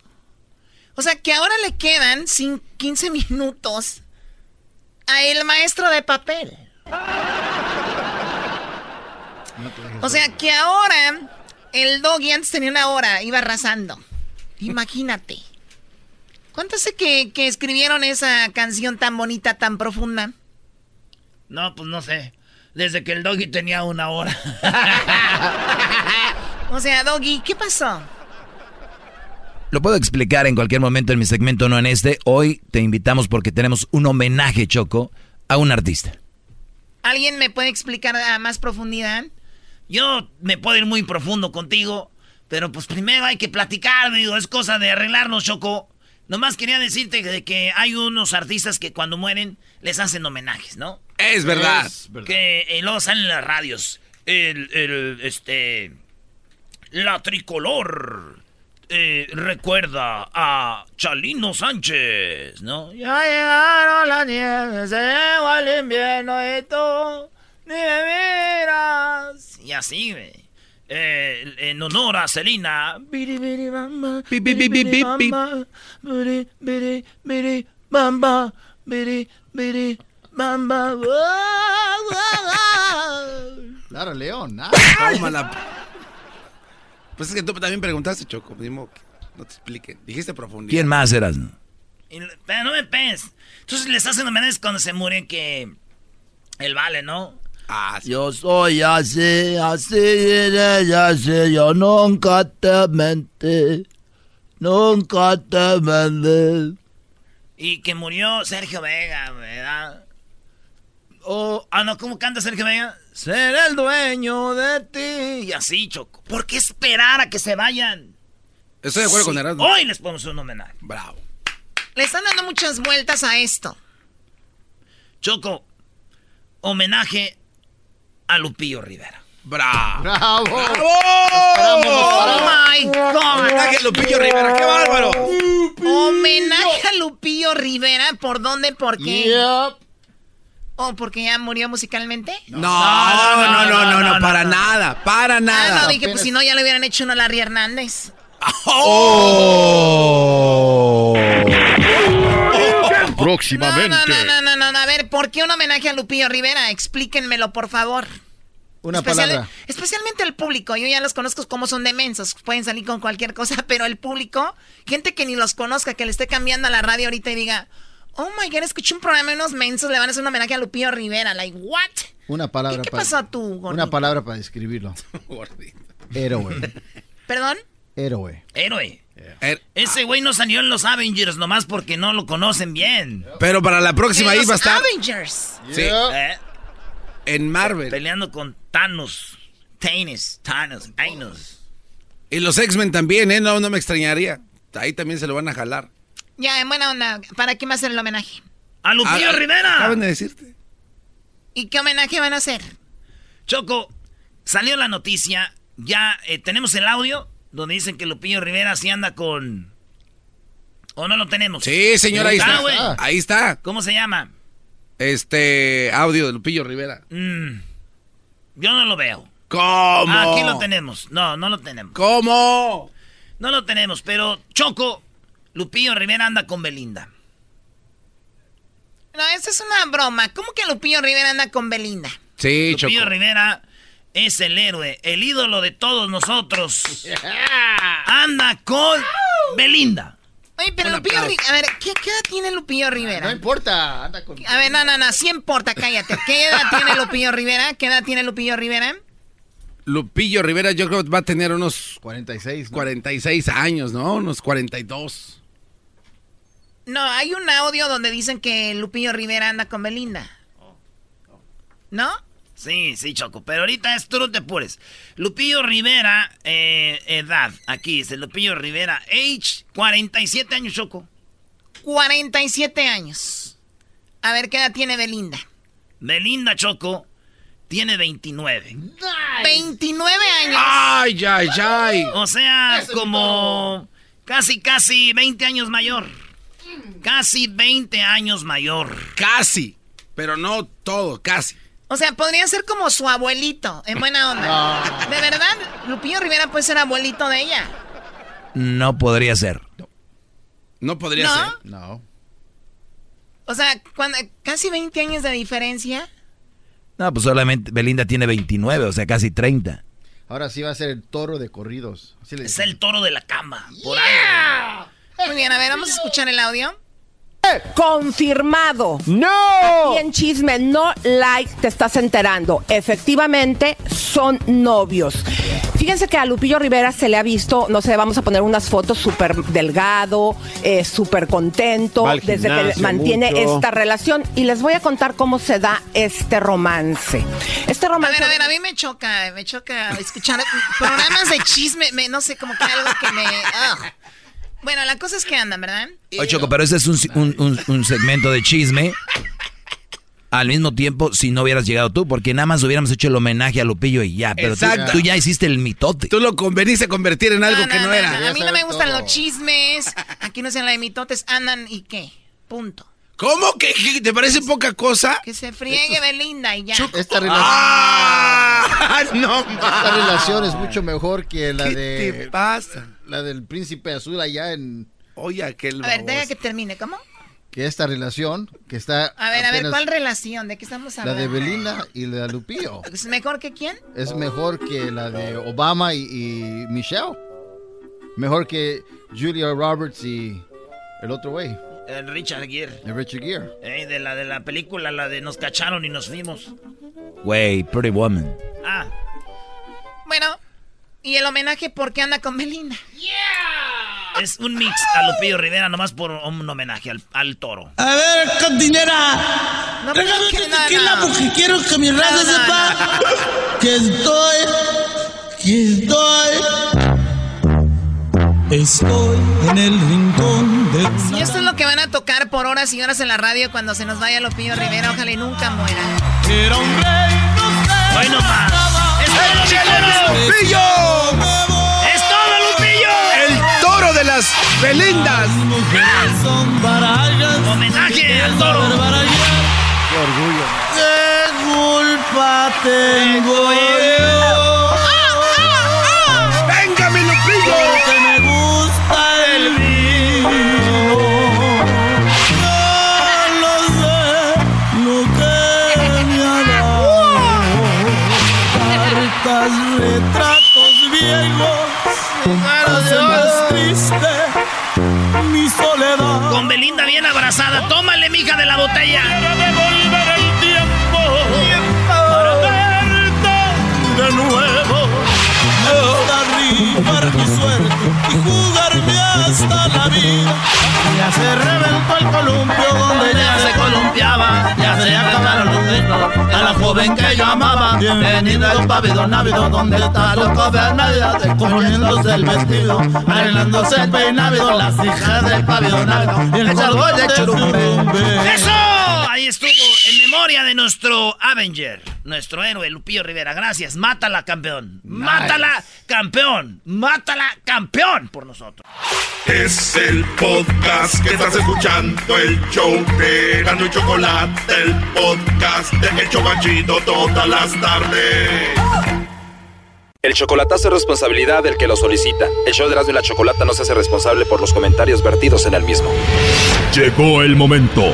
O sea, que ahora le quedan sin 15 minutos a el maestro de papel. O sea, que ahora el doggy antes tenía una hora, iba arrasando. Imagínate. ¿Cuánto hace que, que escribieron esa canción tan bonita, tan profunda? No, pues no sé. Desde que el doggy tenía una hora. O sea, doggy, ¿qué pasó? Lo puedo explicar en cualquier momento en mi segmento, no en este. Hoy te invitamos porque tenemos un homenaje, Choco, a un artista. ¿Alguien me puede explicar a más profundidad? Yo me puedo ir muy profundo contigo, pero pues primero hay que platicar, digo, es cosa de arreglarnos, Choco. Nomás quería decirte de que hay unos artistas que cuando mueren les hacen homenajes, ¿no? Es verdad. Es verdad. Que eh, luego salen en las radios. El, el, este... La tricolor eh, recuerda a Chalino Sánchez, ¿no? Ya llegaron las nieves, se llegó el invierno y tú ni me miras. Y así, güey. Eh, en honor a biri, bamba, biri, biri, bamba. Claro, León. ah. Tómala. Pues es que tú también preguntaste, Choco. Mismo que no te expliquen. Dijiste profundidad. ¿Quién más eras? no? Pero no me pegues. Entonces les hacen homenajes cuando se muere que... El vale, ¿no? Ah, sí. Yo soy así, así y así, yo nunca te mentí, nunca te mentí. Y que murió Sergio Vega, ¿verdad? Oh, ah, no, ¿cómo canta Sergio Vega? Ser el dueño de ti. Y así, Choco. ¿Por qué esperar a que se vayan? Estoy de acuerdo Sí, con Erasmo. Hoy les ponemos un homenaje. Bravo. Le están dando muchas vueltas a esto. Choco, homenaje a Lupillo Rivera. Bravo. ¡Bravo! ¡Oh, my God! Homenaje a Lupillo Rivera. ¡Qué bárbaro! Homenaje a Lupillo Rivera. ¿Por dónde? ¿Por qué? Yep. ¿O porque ya murió musicalmente? No, no, no, no, no, para nada, para Ah, nada. no, dije, pues si no, ya le hubieran hecho uno a Larry Hernández. Oh. No, Próximamente. no, no, no, no, no, no. A ver, ¿por qué un homenaje a Lupillo Rivera? Explíquenmelo, por favor. Una Especial- palabra. Especialmente el público. Yo ya los conozco como son de mensos. Pueden salir con cualquier cosa, pero el público, gente que ni los conozca, que le esté cambiando a la radio ahorita y diga, oh my god, escuché un programa de unos mensos, le van a hacer un homenaje a Lupillo Rivera. Like, what? Una palabra ¿Y qué para- pasó tú, gordito? Una palabra para describirlo. Héroe. ¿Perdón? Héroe. Héroe. Er- Ese güey no salió en los Avengers nomás porque no lo conocen bien. Pero para la próxima ahí va a estar Avengers. Sí. ¿Eh? en Marvel. Peleando con Thanos. Thanos. Thanos. Thanos. Y los X-Men también, ¿eh? No, no me extrañaría. Ahí también se lo van a jalar. Ya, en buena onda. ¿Para qué va a hacer el homenaje? ¡A Lupillo Ah, Rivera! Acaban de decirte. ¿Y qué homenaje van a hacer? Choco, salió la noticia. Ya eh, tenemos el audio donde dicen que Lupillo Rivera sí anda con. ¿O no lo tenemos? Sí, señor, ahí Ah, está. Ahí está. ¿Cómo se llama? Este audio de Lupillo Rivera. Mm, yo no lo veo. ¿Cómo? Aquí lo tenemos. No, no lo tenemos. ¿Cómo? No lo tenemos, pero Choco, Lupillo Rivera anda con Belinda. No, esa es una broma. ¿Cómo que Lupillo Rivera anda con Belinda? Sí, Lupillo Choco. Rivera es el héroe, el ídolo de todos nosotros. Anda con Belinda. Oye, pero Lupillo. Rivera, a ver, ¿qué, qué edad tiene Lupillo No Rivera? importa. Anda con. A ver, no, no, no, sí importa, cállate. ¿Qué edad tiene Lupillo Rivera? ¿Qué edad tiene Lupillo Rivera? Lupillo Rivera yo creo que va a tener unos 46. ¿no? 46 años, ¿no? Unos 42. No, hay un audio donde dicen que Lupillo Rivera anda con Belinda. ¿No? Sí, sí, Choco, pero ahorita es tú no te apures. Lupillo Rivera, eh, edad, aquí dice Lupillo Rivera, age 47 años, Choco. 47 años. A ver, ¿qué edad tiene Belinda? Belinda Choco tiene 29. 29 años. Ay, ay, ay. O sea, como casi, casi 20 años mayor. Casi 20 años mayor. Casi. Pero no todo, casi. O sea, podría ser como su abuelito, en buena onda. ¿De verdad? ¿Lupillo Rivera puede ser abuelito de ella? No podría ser. No podría ¿No? ser. No. O sea, cuando, casi 20 años de diferencia. No, pues solamente Belinda tiene 29, o sea, casi 30. Ahora sí va a ser el toro de corridos. Así le Es el toro de la cama. Por Muy bien, a ver, vamos a escuchar el audio. Confirmado. No. Y en chisme, no like, te estás enterando. Efectivamente, son novios. Fíjense que a Lupillo Rivera se le ha visto, no sé, vamos a poner unas fotos súper delgado, eh, súper contento, desde que mantiene mucho. esta relación. Y les voy a contar cómo se da este romance. Este A romance. ver, a ver, a mí me choca, me choca escuchar programas de chisme, me- no sé, como que algo que me... ah. Bueno, la cosa es que andan, ¿verdad? Oye, Choco, pero ese es un, un- un- un segmento de chisme. Al mismo tiempo, si no hubieras llegado tú, porque nada más hubiéramos hecho el homenaje a Lupillo y ya. Pero tú, Exacto. tú ya hiciste el mitote. Tú lo conveniste a convertir en algo que no, era. A mí no me gustan los chismes, aquí no sean la de mitotes, andan y qué, punto. ¿Cómo que que te parece poca cosa? Que se friegue Belinda y ya. Esta relación, ¡Ah! no esta relación es mucho mejor que la ¿Qué de. te pasa? La del príncipe azul allá en. Oye, aquel. A ver, deja que termine, ¿cómo? Que esta relación, que está. A ver, a ver, ¿cuál relación? ¿De qué estamos La hablando? de Belinda y la de Lupillo. ¿Es mejor que quién? Es mejor que la de Obama y, y Michelle. Mejor que Julia Roberts y el otro güey, El Richard Gere. el Richard Gere. Eh, de la de la película, la de nos cacharon y nos fuimos. Güey, Pretty Woman. Ah, Bueno, ¿y el homenaje por qué anda con Belinda? es un mix a Lupillo Rivera nomás por un homenaje al, al toro. A ver, cantinera. No, Tráigame ¿qué? un No, tequila no. porque quiero que mi raza No, no, sepa que estoy. Que estoy. Estoy en el rincón de. Si esto es lo que van a tocar por horas y horas en la radio cuando se nos vaya Lupillo Rivera, ojalá y nunca muera. Era un rey. Hoy nomás. ¡Es todo, ¡Échale, Lupillo! ¡Es todo, Lupillo! ¡El toro de las Belindas! Mujeres son barajas. Homenaje al toro. Qué orgullo. ¿Qué culpa tengo yo? Columpio donde ya se columpiaba. Ya se acabaron los besos a la joven que yo amaba. Bienvenida al pabellón návido donde está los cofres navidad. Poniéndose el vestido, arreglándose el peinado. Las hijas del pabellón návido y el árbol de churumbe. ¡Eso! Memoria de nuestro Avenger, nuestro héroe Lupillo Rivera. Gracias. Mátala, campeón. Mátala, campeón. Mátala, campeón por nosotros. Es el podcast que estás escuchando, el show de Gano y Chocolate, el podcast de El Chobachito todas las tardes. El chocolatazo es responsabilidad del que lo solicita. El show de Erasmo y la Chocolata no se hace responsable por los comentarios vertidos en el mismo. Llegó el momento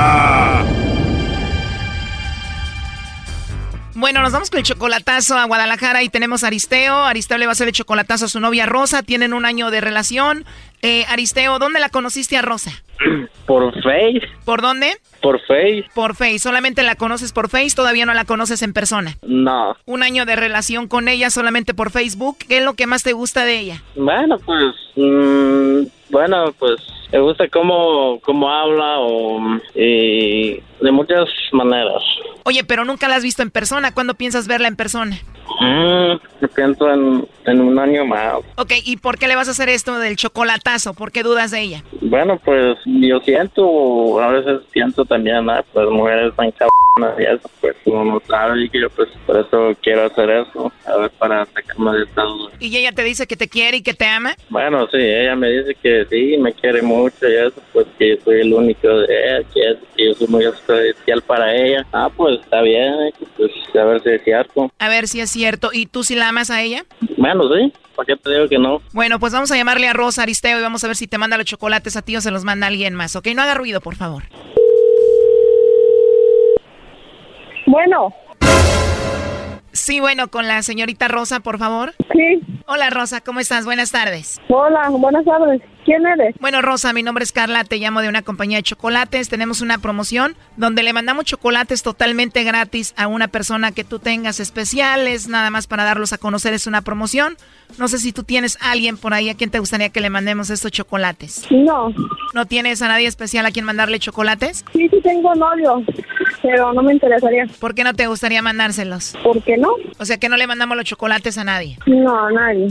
Bueno, nos vamos con el chocolatazo a Guadalajara y tenemos a Aristeo. Aristeo le va a hacer el chocolatazo a su novia Rosa. Tienen un año de relación. Eh, Aristeo, ¿dónde la conociste a Rosa? Por Face, ¿Por dónde? por Face, Por Face. Solamente la conoces por Face, todavía no la conoces en persona. no. Un año de relación con ella solamente por Facebook. ¿Qué es lo que más te gusta de ella? Bueno, pues, mm, bueno, pues, me gusta cómo, cómo habla o, y de muchas maneras. Oye, pero nunca la has visto en persona. ¿Cuándo piensas verla en persona? Mm, yo pienso en, en un año más. Ok, ¿y por qué le vas a hacer esto del chocolatazo? ¿Por qué dudas de ella? Bueno, pues yo siento, a veces siento también a las mujeres tan cabronas y eso, pues uno no sabe y que yo pues por eso quiero hacer eso, a ver, para sacarme de esta duda. ¿Y ella te dice que te quiere y que te ama? Bueno, sí, ella me dice que sí, me quiere mucho y eso, pues que yo soy el único de ella, que, que yo soy muy especial para ella. Ah, pues está bien, pues a ver si es cierto. A ver si es cierto. ¿Y tú si la amas a ella? Bueno, sí, ¿para qué te digo que no? Bueno, pues vamos a llamarle a Rosa Aristeo y vamos a ver si te manda los chocolates a ti o se los manda alguien más, ¿ok? No haga ruido, por favor. Bueno. Sí, bueno, con la señorita Rosa, por favor. Sí. Hola Rosa, ¿cómo estás? Buenas tardes. Hola, buenas tardes. ¿Quién eres? Bueno, Rosa, mi nombre es Carla, te llamo de una compañía de chocolates. Tenemos una promoción donde le mandamos chocolates totalmente gratis a una persona que tú tengas especiales, nada más para darlos a conocer, es una promoción. No sé si tú tienes a alguien por ahí a quien te gustaría que le mandemos estos chocolates. No. ¿No tienes a nadie especial a quien mandarle chocolates? Sí, sí tengo novio, pero no me interesaría. ¿Por qué no te gustaría mandárselos? ¿Por qué no? O sea, que no le mandamos los chocolates a nadie. No, a nadie.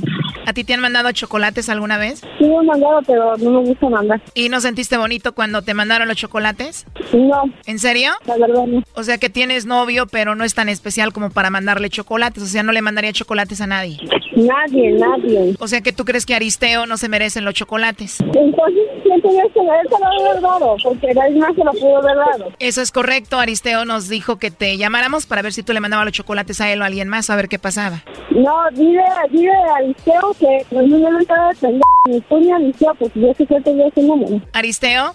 ¿A ti te han mandado chocolates alguna vez? Sí, me han mandado, pero no me gusta mandar. ¿Y no sentiste bonito cuando te mandaron los chocolates? No. ¿En serio? La verdad no. O sea, que tienes novio, pero no es tan especial como para mandarle chocolates. O sea, no le mandaría chocolates a nadie. Nadie, nadie. O sea, que tú crees que Aristeo no se merecen los chocolates. Entonces, ¿quién tenía que haber dado? Porque nadie más se lo pudo haber dado. Eso es correcto. Aristeo nos dijo que te llamáramos para ver si tú le mandabas los chocolates a él o a alguien más, a ver qué pasaba. No, dile, dile a Liceo que no me lo estaba de pendejo. Ni tú ni a Liceo, porque yo sé que tenía ese número. Aristeo,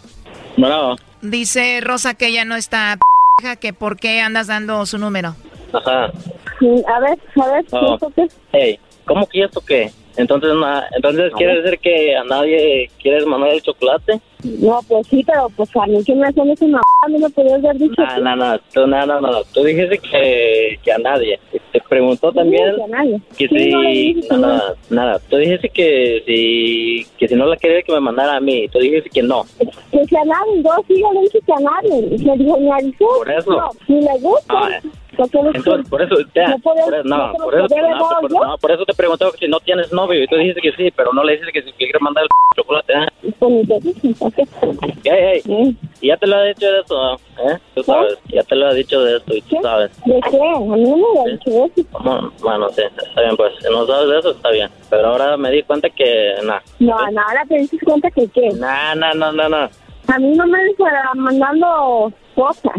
Bueno, dice Rosa que ella no está p***, que por qué andas dando su número. ajá. A ver, a ver, ¿y Oh. esto qué? Hey, ¿cómo que esto qué? Entonces, na- entonces quiere decir que a nadie quieres mandar el chocolate? No, pues sí, pero pues a mí que me hacen esa mamá, no me podías haber dicho. No, no, no, tú, no, no, no, tú dijiste que, que a nadie. Te preguntó también que a nadie. que Sí, si, no dije que no, no. nada, nada, tú dijiste que si, que si no la quería que me mandara a mí, tú dijiste que no. Que se a nadie, yo sí le dije que a nadie. Y le dijo, ni a Liceo. Por eso. No, ni le gusta. Ah, Entonces, por eso, ya, No puedo- por eso, no, no por eso, no, por, no, por eso te preguntó que si no tienes novio y tú dijiste que sí, pero no le dijiste que si quieres mandar el chocolate, ¿eh? Pues ni te dije, ¿por qué? Ey, ey, y ya te lo ha dicho de eso, ¿eh? Tú sabes, ya te lo ha dicho de esto y tú sabes. ¿De qué? A mí no me ha dicho eso. Bueno, bueno, sí, está bien, pues, si no sabes de eso, está bien. Pero ahora me di cuenta que, nada. No, nada, te dices cuenta que qué. No, no, no, no, no. A mí no me está mandando cosas.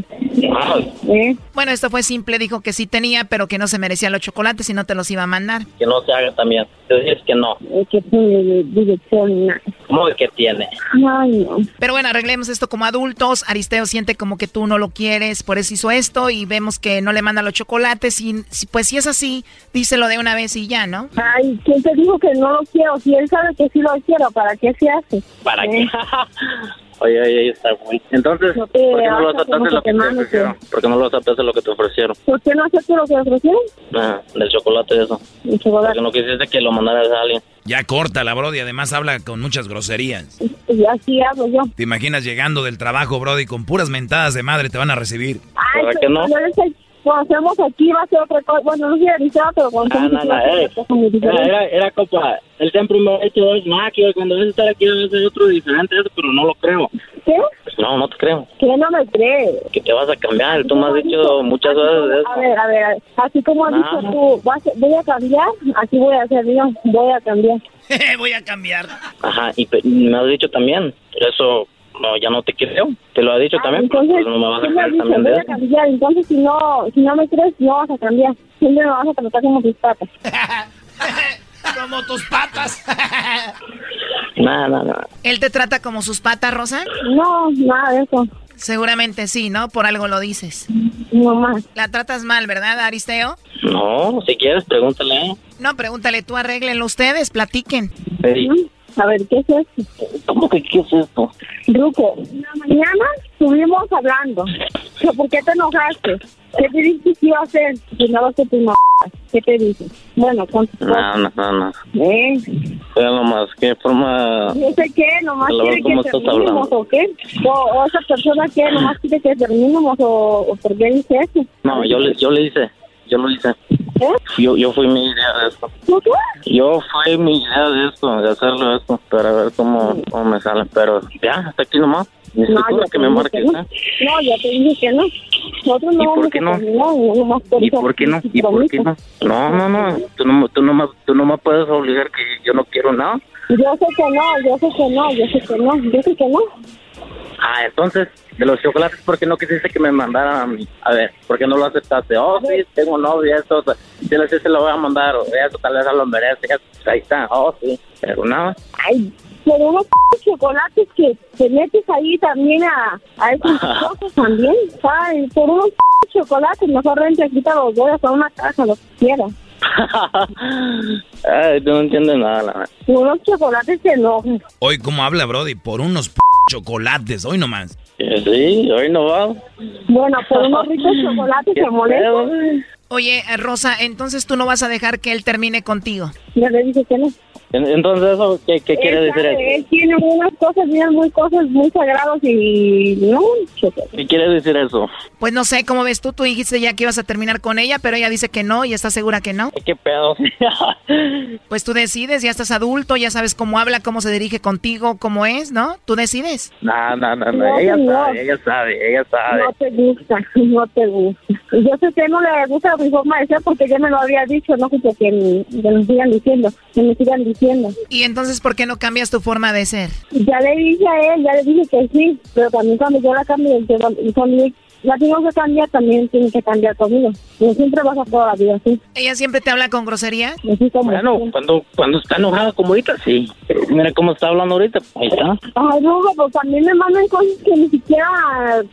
¿Eh? Bueno, esto fue simple, dijo que sí tenía, pero que no se merecía los chocolates y no te los iba a mandar. Que no se haga también. Dices que no. Es que tiene dirección. nada. ¿Cómo que tiene? Ay, no. Pero bueno, arreglemos esto como adultos. Aristeo siente como que tú no lo quieres, por eso hizo esto y vemos que no le manda los chocolates. Y si- pues si es así, díselo de una vez y ya, ¿no? Ay, ¿quién te dijo que no lo quiero? Si él sabe que sí lo quiero, ¿para qué se hace? ¿Para ¿Eh? qué? Oye, oye, está bueno. Entonces, te ¿por qué no lo aceptaste lo que te te ofrecieron? ¿Por qué no lo aceptaste lo que te ofrecieron? ¿Por qué no acepto lo que ofrecieron? Ah, del chocolate eso. El chocolate. Porque no quisiste que lo mandaras a alguien. Ya corta la Brody, además habla con muchas groserías. Y así hablo yo. ¿Te imaginas llegando del trabajo, Brody, con puras mentadas de madre te van a recibir? Ay, ¿Verdad que no? se- cuando hacemos aquí va a ser otra cosa. Bueno, no sé avisado, pero cuando Ah, no, aquí no, va a eh. Era, era, era compa, él siempre me ha hecho es más que cuando debes estar aquí debe ser otro diferente, eso, pero no lo creo. ¿Qué? No, no te creo. ¿Qué no me cree? Que te vas a cambiar, tú me has dicho muchas veces de eso. A ver, a ver, a ver. así como has dicho tú, vas a- voy a cambiar, así voy a hacer yo, voy a cambiar. Voy a cambiar. Ajá, y me has dicho también, eso no, ya no te creo. Te lo ha dicho también, pero Entonces, pues no me vas a creer voy cambiar, entonces si no, si no me crees, no vas a cambiar. Siempre me vas a tratar como tus patas. Como tus patas. No, no, no. ¿Él te trata como sus patas, Rosa? No, nada de eso. Seguramente sí, ¿no? Por algo lo dices. No más. La tratas mal, ¿verdad, Aristeo? No, si quieres, pregúntale. No, pregúntale tú, arréglenlo ustedes, platiquen. Ey, A ver, ¿qué es esto? ¿Cómo que qué es esto? Ruco, en la mañana estuvimos hablando. ¿Que ¿Por qué te enojaste? ¿Qué te dijiste que iba a hacer? Si no lo que tu ¿Qué te dije? Bueno, con No, no, no, no. ¿Eh? Pero nomás, ¿qué forma? Yo sé qué, nomás quiere vez, ¿cómo que terminemos? ¿o qué? O, o esa persona que nomás quiere que terminemos, o, o por qué dice eso. No, yo le, yo le hice, yo lo hice. Yo, yo fui mi idea de esto. Yo fui mi idea de esto, de hacerlo esto, para ver cómo, cómo me sale. Pero ya, hasta aquí nomás. Ya que me marques, que no. ¿eh? No, ya te dije que no. Nosotros no ¿Y por qué no? no ¿Y por qué no? ¿Y por qué no? No, no, no. Tú no, tú no, me, tú no me puedes obligar que yo no quiero nada. Yo sé que no, yo sé que no, yo sé que no, yo sé que no. Ah, entonces, de los chocolates, ¿por qué no quisiste que me mandaran a mí? A ver, ¿por qué no lo aceptaste? Oh, sí, tengo novia, esto, si le sí se lo voy a mandar, o eso, tal vez a lo merece, eso, ahí está, oh, sí, pero nada. Ay, pero unos p- chocolates que te metes ahí también a, a esas cosas también, Ay, por unos p- chocolates, mejor rente aquí te los doy a una casa, lo que quieras. Ay, tú no entiendes nada, la verdad. Unos chocolates que no. Hoy, ¿cómo habla, Brody? Por unos p chocolates, hoy nomás. Eh, Sí, hoy no va. Bueno, por unos ricos chocolates ¿Qué se molesta. Oye, eh, Rosa, entonces tú no vas a dejar que él termine contigo. Ya le dije que no. En- Entonces, ¿eso qué, qué quiere decir eso? Él tiene unas cosas bien muy cosas muy sagradas y no. ¿Qué quiere decir eso? Pues no sé, ¿cómo ves tú? Tú dijiste ya que ibas a terminar con ella, pero ella dice que no y está segura que no. ¿Qué pedo? Pues tú decides, ya estás adulto, ya sabes cómo habla, cómo se dirige contigo, cómo es, ¿no? Tú decides. No, no, no, no, No, ella señor. sabe, ella sabe, ella sabe. No te gusta, no te gusta. Yo sé que no le gusta mi forma de ser porque ya me lo había dicho, no que, me- que me sigan diciendo, que me sigan diciendo. Y entonces, ¿por qué no cambias tu forma de ser? Ya le dije a él, ya le dije que sí, pero también cuando yo la cambie, yo- y cuando yo la tengo que cambiar, también tiene que cambiar conmigo. No siempre vas a toda la vida así. ¿Ella siempre te habla con grosería? Así como Bueno, cuando, cuando está enojada como ahorita, sí. Pero Mira cómo está hablando ahorita, ahí está. Ay, no, pues también me mandan cosas que ni siquiera,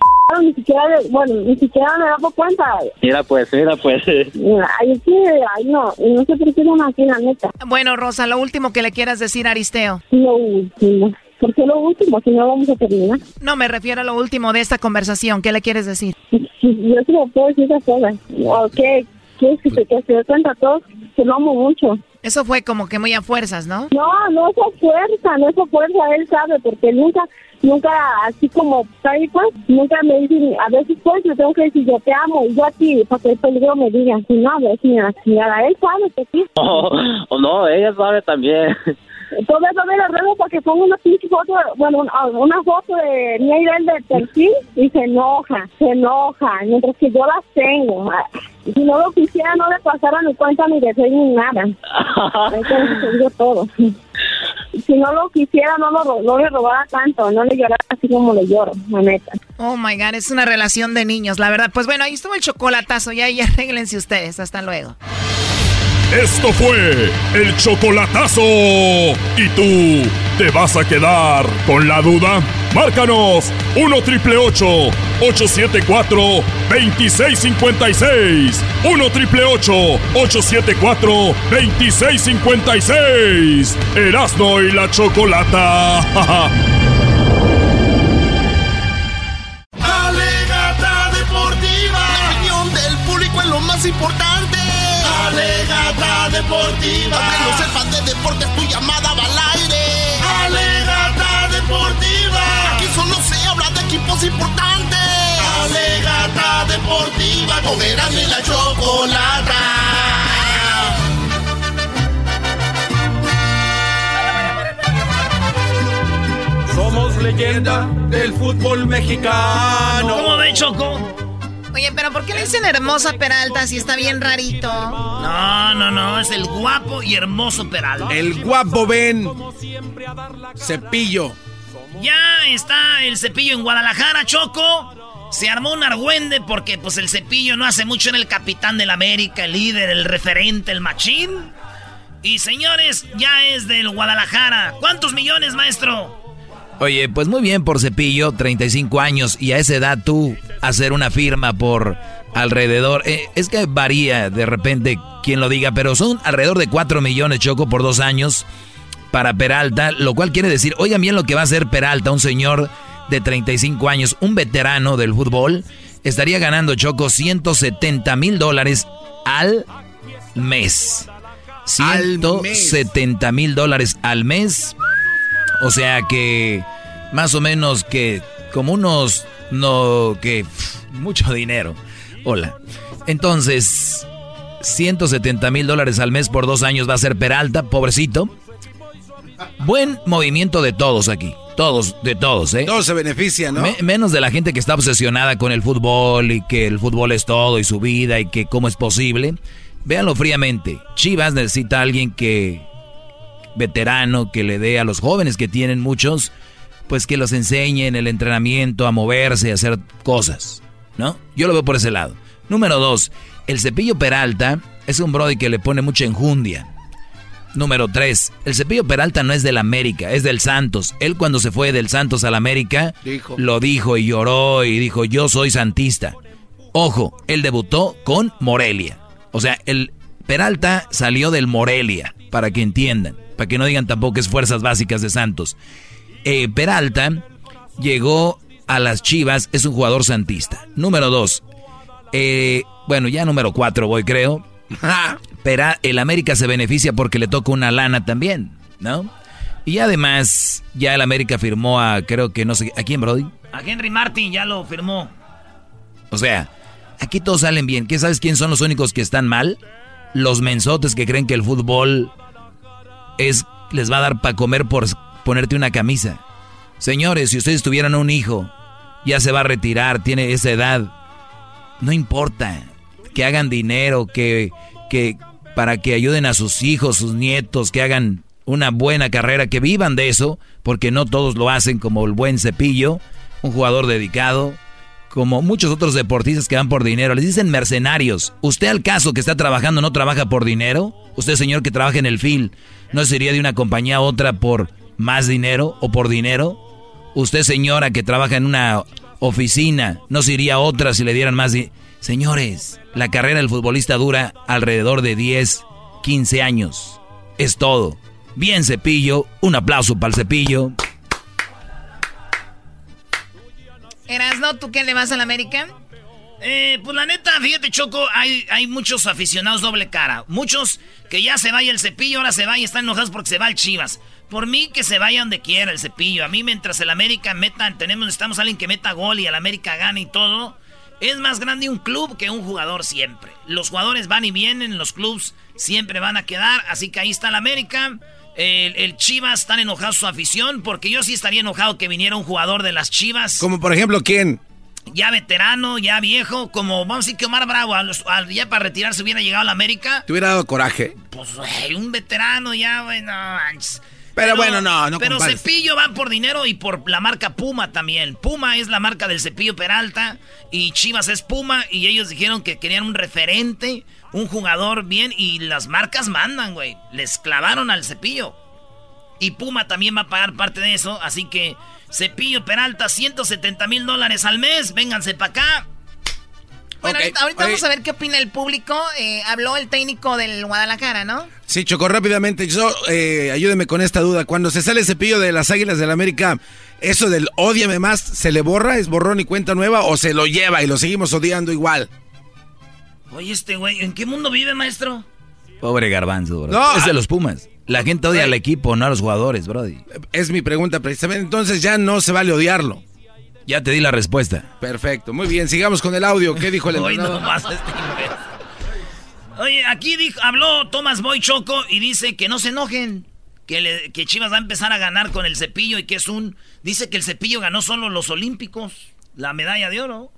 ni siquiera, bueno, ni siquiera me dado cuenta. Mira pues, mira pues. Ay, es que, ay, no, no sé por qué no así, la neta. Bueno, Rosa, lo último que le quieras decir a Aristeo. Lo último. ¿Por qué lo último? Si no vamos a terminar. No, me refiero a lo último de esta conversación. ¿Qué le quieres decir? Yo lo puedo decir esas cosas. ¿O qué? Que se, que se dé cuenta a todos que lo amo mucho. Eso fue como que muy a fuerzas, ¿no? No, no es a fuerza, no es a fuerza, él sabe, porque nunca, nunca, así como está ahí, pues, nunca me dicen, a veces pues le tengo que decir yo te amo, y yo a ti, para que el peligro me diga, si no, a ver, si me señora, él sabe que sí. Oh, oh, no, ella sabe también. Todo eso me lo ruego para que ponga una pinche foto, bueno, una, una foto de mí y de de perfil y se enoja, se enoja, mientras que yo las tengo. Ah, Si no lo quisiera, no le pasara ni cuenta ni de ni nada. Entonces digo todo. Si no lo quisiera, no, lo, no le robara tanto, no le llorara así como le lloro, la neta. Oh my God, es una relación de niños, la verdad. Pues bueno, ahí estuvo el chocolatazo. Ya, ya arréglense ustedes. Hasta luego. Esto fue el chocolatazo. ¿Y tú te vas a quedar con la duda? Márcanos 1 triple 874 2656. 1 triple 874 2656. Erasno y la chocolata. Alegata deportiva. La opinión del público es lo más importante. Alegata deportiva. Para que no sepas de deportes, tu llamada va al aire. Alegata deportiva. Aquí solo se habla de equipos importantes. Alegata deportiva. Con y la chocolata. Somos leyenda del fútbol mexicano. ¿Cómo ve, Choco? Oye, pero ¿por qué le dicen hermosa Peralta si está bien rarito? No, no, no, es el guapo y hermoso Peralta. El guapo ven. Cepillo. Ya está el cepillo en Guadalajara, Choco. Se armó un argüende porque pues el cepillo no hace mucho en el capitán del América, el líder, el referente, el machín. Y señores, ya es del Guadalajara. ¿Cuántos millones, maestro? Oye, pues muy bien por Cepillo, 35 años, y a esa edad tú hacer una firma por alrededor, eh, es que varía de repente quien lo diga, pero son alrededor de 4 millones, Choco, por dos años para Peralta, lo cual quiere decir, oigan bien lo que va a hacer Peralta, un señor de 35 años, un veterano del fútbol, estaría ganando, Choco, 170 mil dólares al mes. 170 mil dólares al mes. O sea que más o menos que como unos no que mucho dinero. Hola. Entonces 170 mil dólares al mes por dos años va a ser Peralta, pobrecito. Buen movimiento de todos aquí. Todos, de todos, ¿eh? Todos se benefician, ¿no? menos de la gente que está obsesionada con el fútbol y que el fútbol es todo y su vida y que cómo es posible. Véanlo fríamente. Chivas necesita a alguien que veterano que le dé a los jóvenes que tienen muchos, pues que los enseñe en el entrenamiento a moverse, a hacer cosas, ¿no? Yo lo veo por ese lado. Número dos, el cepillo Peralta es un brody que le pone mucha enjundia. Número 3. El cepillo Peralta no es del América, es del Santos. Él cuando se fue del Santos al América, lo dijo y lloró y dijo, yo soy santista. Ojo, él debutó con Morelia. O sea, el Peralta salió del Morelia, para que entiendan, para que no digan tampoco que es Fuerzas Básicas de Santos. Eh, Peralta llegó a las Chivas, es un jugador santista. Número 2. Eh, bueno, ya número 4 voy, creo. Pero el América se beneficia porque le toca una lana también, ¿no? Y además, ya el América firmó a, creo que no sé, ¿a quién, Brody? A Henry Martin ya lo firmó. O sea, aquí todos salen bien. ¿Qué sabes quién son los únicos que están mal? Los mensotes que creen que el fútbol es les va a dar para comer por ponerte una camisa. Señores, si ustedes tuvieran un hijo, ya se va a retirar, tiene esa edad. No importa que hagan dinero, que, que para que ayuden a sus hijos, sus nietos, que hagan una buena carrera, que vivan de eso, porque no todos lo hacen como el buen cepillo, un jugador dedicado, como muchos otros deportistas que van por dinero. Les dicen mercenarios. ¿Usted al caso que está trabajando no trabaja por dinero? ¿Usted señor que trabaja en el FIL no sería de una compañía a otra por más dinero o por dinero? ¿Usted señora que trabaja en una oficina no se iría a otra si le dieran más dinero? Señores, la carrera del futbolista dura alrededor de 10, 15 años. Es todo. Bien cepillo, un aplauso para el cepillo. no? ¿tú qué le vas al América? Eh, pues la neta, fíjate Choco, hay, hay muchos aficionados doble cara. Muchos que ya se vaya el cepillo, ahora se va y están enojados porque se va el Chivas. Por mí que se vaya donde quiera el cepillo. A mí mientras el América meta, tenemos, necesitamos alguien que meta gol y el América gane y todo. Es más grande un club que un jugador siempre. Los jugadores van y vienen, los clubs siempre van a quedar. Así que ahí está el América. El, Chivas están enojados su afición, porque yo sí estaría enojado que viniera un jugador de las Chivas. Como por ejemplo, ¿quién? Ya veterano, ya viejo, como vamos a decir que Omar Bravo, ya para retirarse hubiera llegado a la América. ¿Te hubiera dado coraje? Pues, güey, un veterano ya, bueno. Pero, bueno, no, no Pero Cepillo va por dinero y por la marca Puma también. Puma es la marca del Cepillo Peralta y Chivas es Puma y ellos dijeron que querían un referente, un jugador bien y las marcas mandan, güey. Les clavaron al Cepillo. Y Puma también va a pagar parte de eso, así que Cepillo Peralta, 170 mil dólares al mes, vénganse para acá. Bueno, ahorita, vamos a ver qué opina el público. Eh, habló el técnico del Guadalajara, ¿no? Sí, chocó rápidamente. Yo, eh, ayúdeme con esta duda. Cuando se sale el cepillo de las Águilas del América, ¿eso del odiame más se le borra? ¿Es borrón y cuenta nueva? ¿O se lo lleva y lo seguimos odiando igual? Oye, este güey, ¿en qué mundo vive, maestro? Pobre garbanzo, bro. No, es de ah. los Pumas. La gente odia al equipo, no a los jugadores, brody. Es mi pregunta precisamente. Entonces ya no se vale odiarlo. Ya te di la respuesta. Perfecto, muy bien. Sigamos con el audio. ¿Qué dijo el entrenador? Este Oye, aquí dijo, habló Tomás Boy Choco y dice que no se enojen. Que, que Chivas va a empezar a ganar con el cepillo y que es un... Dice que el cepillo ganó solo los Olímpicos, la medalla de oro.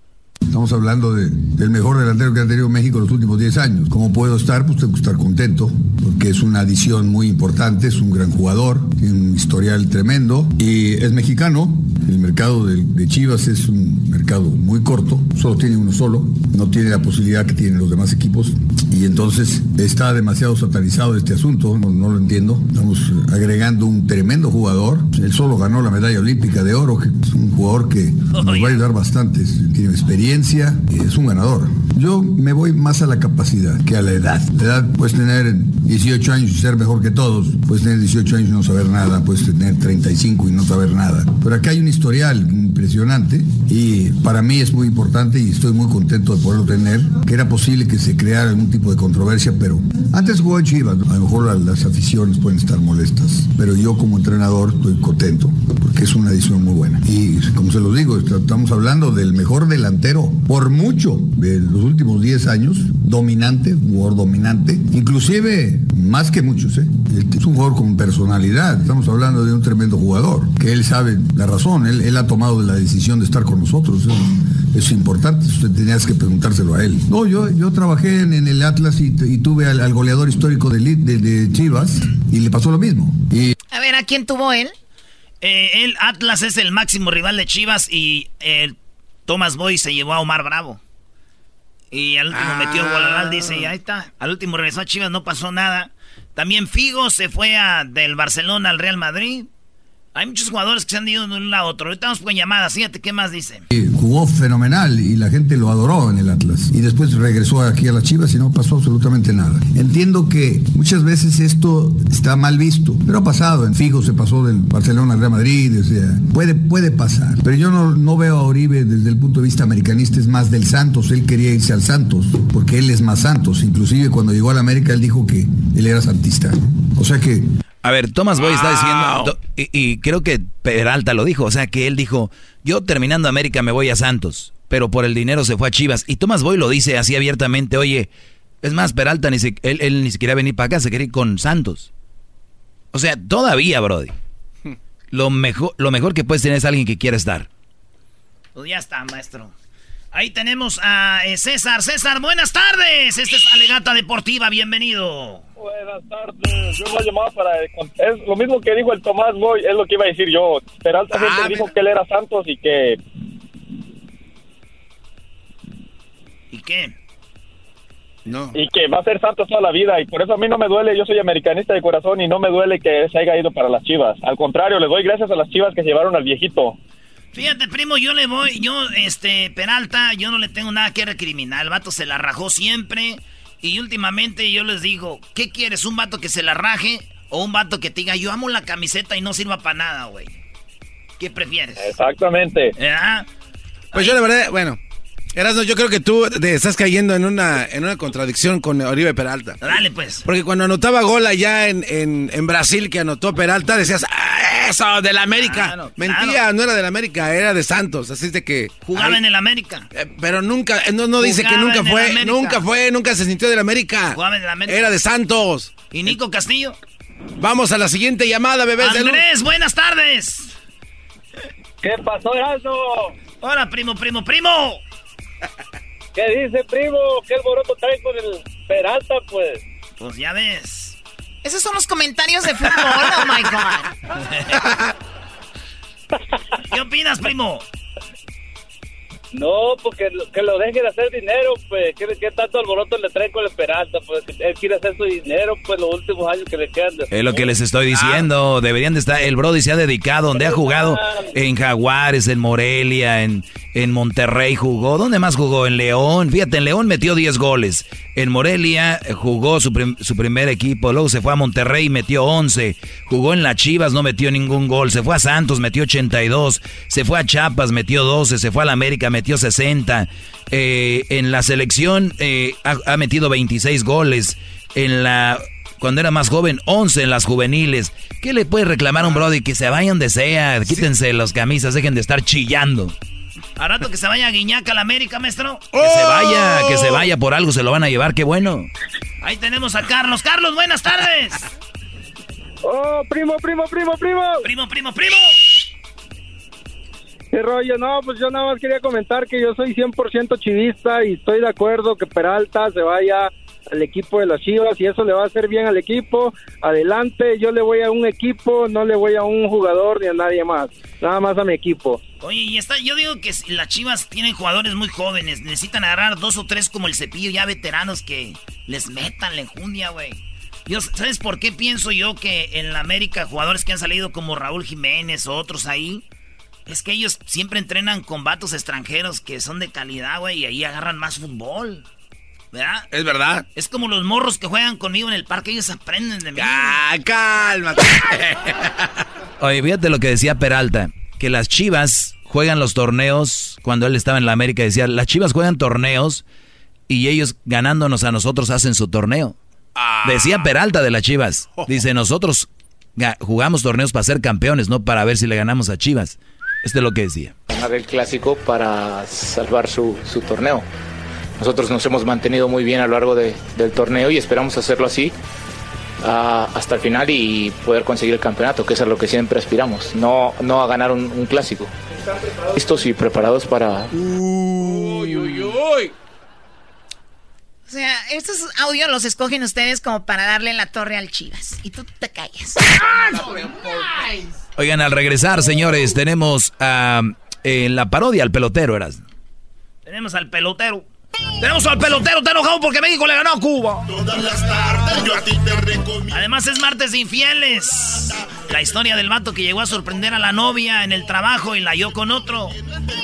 Estamos hablando del mejor delantero que ha tenido México en los últimos 10 años. ¿Cómo puedo estar? Pues tengo que estar contento, porque es una adición muy importante, es un gran jugador, tiene un historial tremendo y es mexicano. El mercado de, Chivas es un mercado muy corto, solo tiene uno solo, no tiene la posibilidad que tienen los demás equipos y entonces está demasiado satanizado este asunto, no, no lo entiendo. Estamos agregando un tremendo jugador, él solo ganó la medalla olímpica de oro, que es un jugador que nos va a ayudar bastante, tiene experiencia es un ganador. Yo me voy más a la capacidad que a la edad. La edad puedes tener 18 años y ser mejor que todos, puedes tener 18 años y no saber nada, puedes tener 35 y no saber nada. Pero acá hay un historial, impresionante y para mí es muy importante y estoy muy contento de poderlo tener, que era posible que se creara algún tipo de controversia, pero antes jugó en Chivas, a lo mejor las aficiones pueden estar molestas, pero yo como entrenador estoy contento porque es una edición muy buena. Y como se los digo, estamos hablando del mejor delantero por mucho de los últimos 10 años, dominante, jugador dominante, inclusive más que muchos, ¿eh? es un jugador con personalidad, estamos hablando de un tremendo jugador, que él sabe la razón, él, él ha tomado la decisión de estar con nosotros, es, es importante, usted tenías que preguntárselo a él. No, yo, yo trabajé en, en el Atlas y, y tuve al, al, goleador histórico de, de, de, Chivas y le pasó lo mismo. Y... A ver, ¿a quién tuvo él? Eh, el Atlas es el máximo rival de Chivas y el eh, Thomas Boy se llevó a Omar Bravo. Y al último ah. metió gol dice, y ahí está. Al último regresó a Chivas, no pasó nada. También Figo se fue a, del Barcelona al Real Madrid. Hay muchos jugadores que se han ido de un lado a otro. Ahorita vamos con llamadas. Fíjate qué más dice. Jugó fenomenal y la gente lo adoró en el Atlas. Y después regresó aquí a las Chivas y no pasó absolutamente nada. Entiendo que muchas veces esto está mal visto, pero ha pasado. En Figo se pasó del Barcelona al Real Madrid. O sea, puede, puede pasar. Pero yo no, no veo a Oribe desde el punto de vista americanista, es más del Santos. Él quería irse al Santos porque él es más Santos. Inclusive cuando llegó a la América él dijo que él era santista. O sea que a ver, Thomas Boy está diciendo, y, creo que Peralta lo dijo, o sea que él dijo, yo terminando América me voy a Santos, pero por el dinero se fue a Chivas. Y Thomas Boy lo dice así abiertamente, oye, es más, Peralta ni él, ni siquiera venir para acá, se quería ir con Santos. O sea, todavía, Brody. Lo mejor, lo mejor que puedes tener es alguien que quiera estar. Pues ya está, maestro. Ahí tenemos a eh, César. César, buenas tardes. Esta es Alegata Deportiva, bienvenido. Buenas tardes. Yo lo llamaba para. Es lo mismo que dijo el Tomás Boy, es lo que iba a decir yo. Peralta ah, dijo que él era Santos y que. ¿Y qué? No. Y que va a ser Santos toda la vida. Y por eso a mí no me duele. Yo soy americanista de corazón y no me duele que se haya ido para las chivas. Al contrario, le doy gracias a las chivas que llevaron al viejito. Fíjate, primo, yo le voy, yo, este, Peralta, yo no le tengo nada que recriminar. El vato se la rajó siempre. Y últimamente yo les digo, ¿qué quieres? ¿Un vato que se la raje o un vato que te diga, yo amo la camiseta y no sirva para nada, güey? ¿Qué prefieres? Exactamente. Pues yo la verdad, bueno, Erasmo, yo creo que tú te estás cayendo en una, en una contradicción con Oribe Peralta. Dale, pues. Porque cuando anotaba gol allá en, en, Brasil, que anotó Peralta, decías, ah, eso, del América. Mentía, no era del América, era de Santos. Así es de que. Jugaba en el América. Eh, pero nunca, eh, no, no dice que nunca fue, nunca fue, nunca se sintió del América. Jugaba en el América. Era de Santos. ¿Y Nico Castillo? Vamos a la siguiente llamada, bebés. Andrés, buenas tardes. ¿Qué pasó, Erasmo? Hola, primo, primo, primo. ¿Qué dice, primo? ¿Qué alboroto trae con el Peralta, pues? Pues ya ves. Esos son los comentarios de fútbol, oh my god. ¿Qué opinas, primo? No, porque que lo deje de hacer dinero, pues, ¿qué, qué tanto alboroto le trae con la esperanza? Pues él quiere hacer su dinero, pues los últimos años que le quedan. es lo que les estoy diciendo, deberían de estar, el Brody se ha dedicado, donde ha jugado en Jaguares, en Morelia, en, en Monterrey jugó, ¿dónde más jugó? En León, fíjate, en León metió 10 goles, en Morelia eh, jugó su, su primer equipo, luego se fue a Monterrey y metió 11, jugó en la Chivas, no metió ningún gol, se fue a Santos, metió 82, se fue a Chiapas, metió 12, se fue a la América, metió metió 60. Eh, en la selección eh, ha, metido 26 goles. En la cuando era más joven, 11 en las juveniles. ¿Qué le puede reclamar a un Brody? Que se vayan de sea, quítense las camisas, dejen de estar chillando. A rato que se vaya a Guiñaca a la América, maestro. Que se vaya, que se vaya por algo, se lo van a llevar, qué bueno. Ahí tenemos a Carlos. Carlos, buenas tardes. Oh, primo, primo, primo, primo. Primo, primo, primo. No, pues yo nada más quería comentar que yo soy 100% chivista y estoy de acuerdo que Peralta se vaya al equipo de las Chivas y eso le va a hacer bien al equipo. Adelante, yo le voy a un equipo, no le voy a un jugador ni a nadie más, nada más a mi equipo. Oye, y está, yo digo que las Chivas tienen jugadores muy jóvenes, necesitan agarrar dos o tres como el cepillo ya veteranos que les metan la enjundia, güey. ¿Sabes por qué pienso yo que en la América jugadores que han salido como Raúl Jiménez o otros ahí es que ellos siempre entrenan con vatos extranjeros que son de calidad, güey, y ahí agarran más fútbol. ¿Verdad? Es verdad. Es como los morros que juegan conmigo en el parque, ellos aprenden de mí. Ah, cálmate. Oye, fíjate lo que decía Peralta, que las chivas juegan los torneos, cuando él estaba en la América decía, las Chivas juegan torneos y ellos ganándonos a nosotros hacen su torneo. Decía Peralta de las Chivas. Dice, nosotros jugamos torneos para ser campeones, no para ver si le ganamos a Chivas. Este es lo que decía. Ganar el clásico para salvar su, su torneo. Nosotros nos hemos mantenido muy bien a lo largo de- del torneo y esperamos hacerlo así ah, hasta el final y poder conseguir el campeonato, que es a lo que siempre aspiramos, no, no a ganar un, un clásico. Listos y preparados para, Uy, uy, uy. O sea, estos audios los escogen ustedes como para darle la torre al Chivas. Y tú te callas. Oigan, al regresar, señores, tenemos ah, en la parodia al pelotero, eras. Tenemos al pelotero. Tenemos al pelotero, está enojado porque México le ganó a Cuba. Todas las tardes yo a ti te recomiendo. Además es martes de infieles. La historia del vato que llegó a sorprender a la novia en el trabajo y la halló con otro.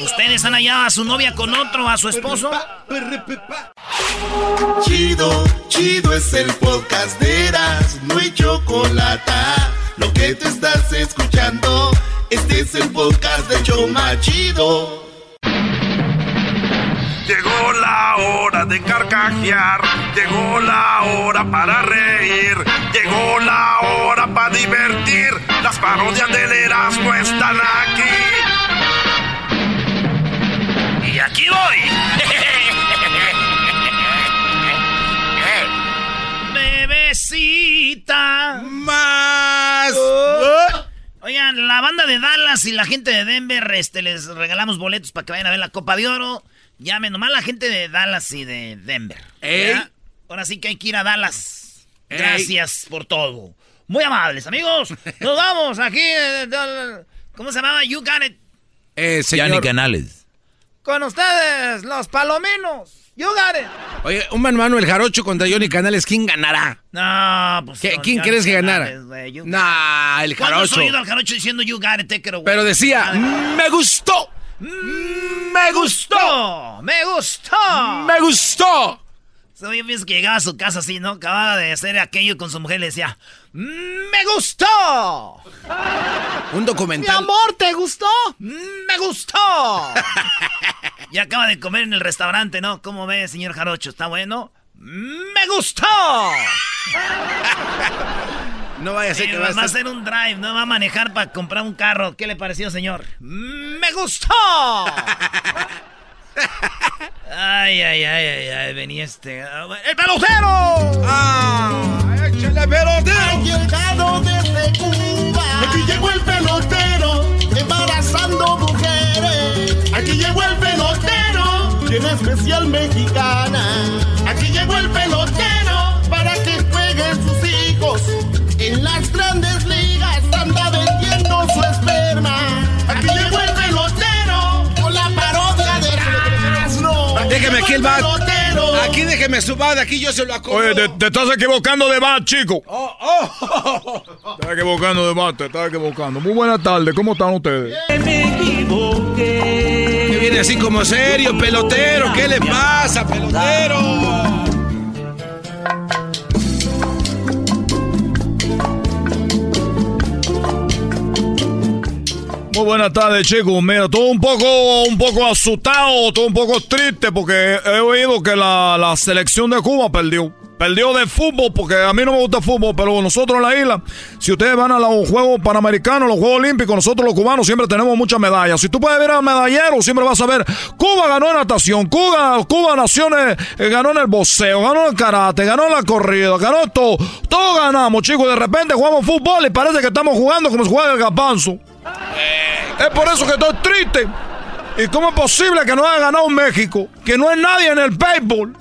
¿Ustedes han hallado a su novia con otro, a su esposo? Chido, chido es el podcast de Eras, no hay chocolate. Lo que te estás escuchando, este es el podcast de Choma Chido. Llegó la hora de carcajear, llegó la hora para reír, llegó la hora para divertir. Las parodias del Erasmo están aquí. Y aquí voy. Bebecita. Más. Oigan, la banda de Dallas y la gente de Denver, este, les regalamos boletos para que vayan a ver la Copa de Oro. Llamen nomás la gente de Dallas y de Denver. ¿ya? Ahora sí que hay que ir a Dallas. Gracias por todo. Muy amables, amigos. Nos vamos aquí. eh, del- ¿Cómo se llamaba? You got it. Eh, Yanni. Canales. Con ustedes, los palominos. You got it. Oye, un mano mano el jarocho contra Johnny Canales, ¿quién ganará? No, pues. ¿Qué- son ¿Quién Johnny crees que ganara? you- Nah, el ¿Cuándo has jarocho. oído al jarocho diciendo you got it, take it away? Pero decía, me gustó, Me gustó. Me gustó. me gustó. So, yo pienso que llegaba a su casa así, ¿no? Acababa de hacer aquello con su mujer y le decía, ¡Me gustó! Un Mi documental. amor, ¿te gustó? ¡Me gustó! y acaba de comer en el restaurante, ¿no? ¿Cómo ve, señor Jarocho? ¿Está bueno? ¡Me gustó! No vaya a ser que va a a hacer un drive, no va a manejar para comprar un carro. ¿Qué le pareció, señor? ¡Me gustó! ay, ay, ay, ay, ay, venía este. ¡El pelotero! ¡Ah! ¡Échale pelotero! Llegado desde Cuba, aquí llegó el pelotero, embarazando mujeres. Aquí llegó el pelotero, bien especial mexicana. Aquí llegó el pelotero para que jueguen sus hijos en las grandes ligas. Anda vendiendo su esperma. Aquí llegó el pelotero con la parodia de Erasmo. Déjeme aquí el bat. Aquí déjeme su bat, aquí yo se lo acomodo. Oye, te, te estás equivocando de bat, chico. Oh, oh. Te estás equivocando de bat, te estás equivocando. Muy buenas tardes, ¿cómo están ustedes? Que viene así como serio, pelotero. ¿Qué le pasa, pelotero? Buenas tardes, chicos. Mira, todo un poco, un poco asustado, todo un poco triste porque he oído que la, la selección de Cuba perdió. Perdió de fútbol porque a mí no me gusta el fútbol, pero nosotros en la isla, si ustedes van a los Juegos Panamericanos, los Juegos Olímpicos, nosotros los cubanos siempre tenemos muchas medallas. Si tú puedes ver al medallero, siempre vas a ver, Cuba ganó en natación, Cuba, Cuba naciones, eh, ganó en el boxeo, ganó en el karate, ganó en la corrida, ganó todo. Todos ganamos, chicos. De repente jugamos fútbol y parece que estamos jugando como si juega el gapanzo. Es por eso que estoy triste. ¿Y cómo es posible que no haya ganado México? Que no es nadie en el béisbol.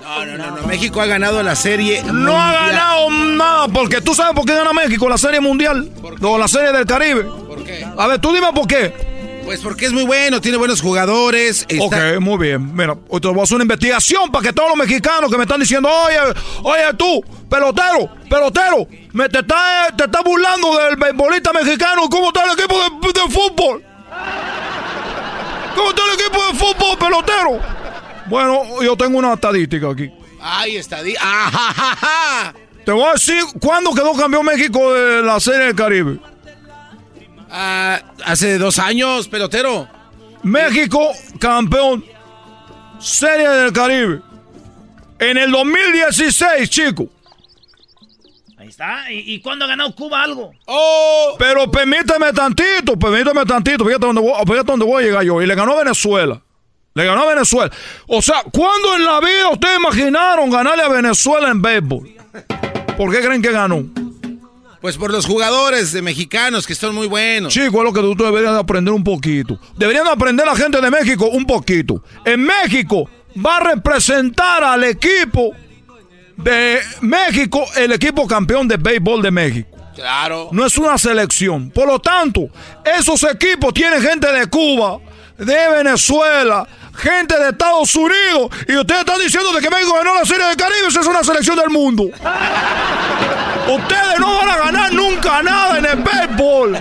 No, no, no, no. México ha ganado la serie. No ha ganado nada. Porque tú sabes por qué gana México la serie mundial. O la serie del Caribe. ¿Por qué? A ver, tú dime por qué. Pues porque es muy bueno, tiene buenos jugadores. está- Ok, muy bien. Mira, hoy te voy a hacer una investigación para que todos los mexicanos que me están diciendo, oye, oye tú, pelotero, pelotero, me te estás te estás burlando del beisbolista mexicano. ¿Cómo está el equipo de, de fútbol? ¿Cómo está el equipo de fútbol, pelotero? Bueno, yo tengo una estadística aquí. Ay, está. di- Ajajaja. Te voy a decir cuándo quedó campeón México de la Serie del Caribe. Ah, hace dos años, pelotero. México, campeón. Serie del Caribe. En el 2016, chico. Ahí está. ¿Y, y cuándo ha ganado Cuba algo? Oh, pero permíteme tantito, permíteme tantito. Fíjate dónde, voy, fíjate dónde voy a llegar yo. Y le ganó a Venezuela. Le ganó a Venezuela. O sea, ¿cuándo en la vida ustedes imaginaron ganarle a Venezuela en béisbol? ¿Por qué creen que ganó? Pues por los jugadores de mexicanos que son muy buenos. Chico, es lo que tú deberías de aprender un poquito. Deberían de aprender la gente de México un poquito. En México va a representar al equipo de México, el equipo campeón de béisbol de México. Claro. No es una selección. Por lo tanto, esos equipos tienen gente de Cuba, de Venezuela, gente de Estados Unidos. Y ustedes están diciendo de que México ganó la Serie del Caribe. Esa es una selección del mundo. ustedes no van a ganar nunca nada en el béisbol.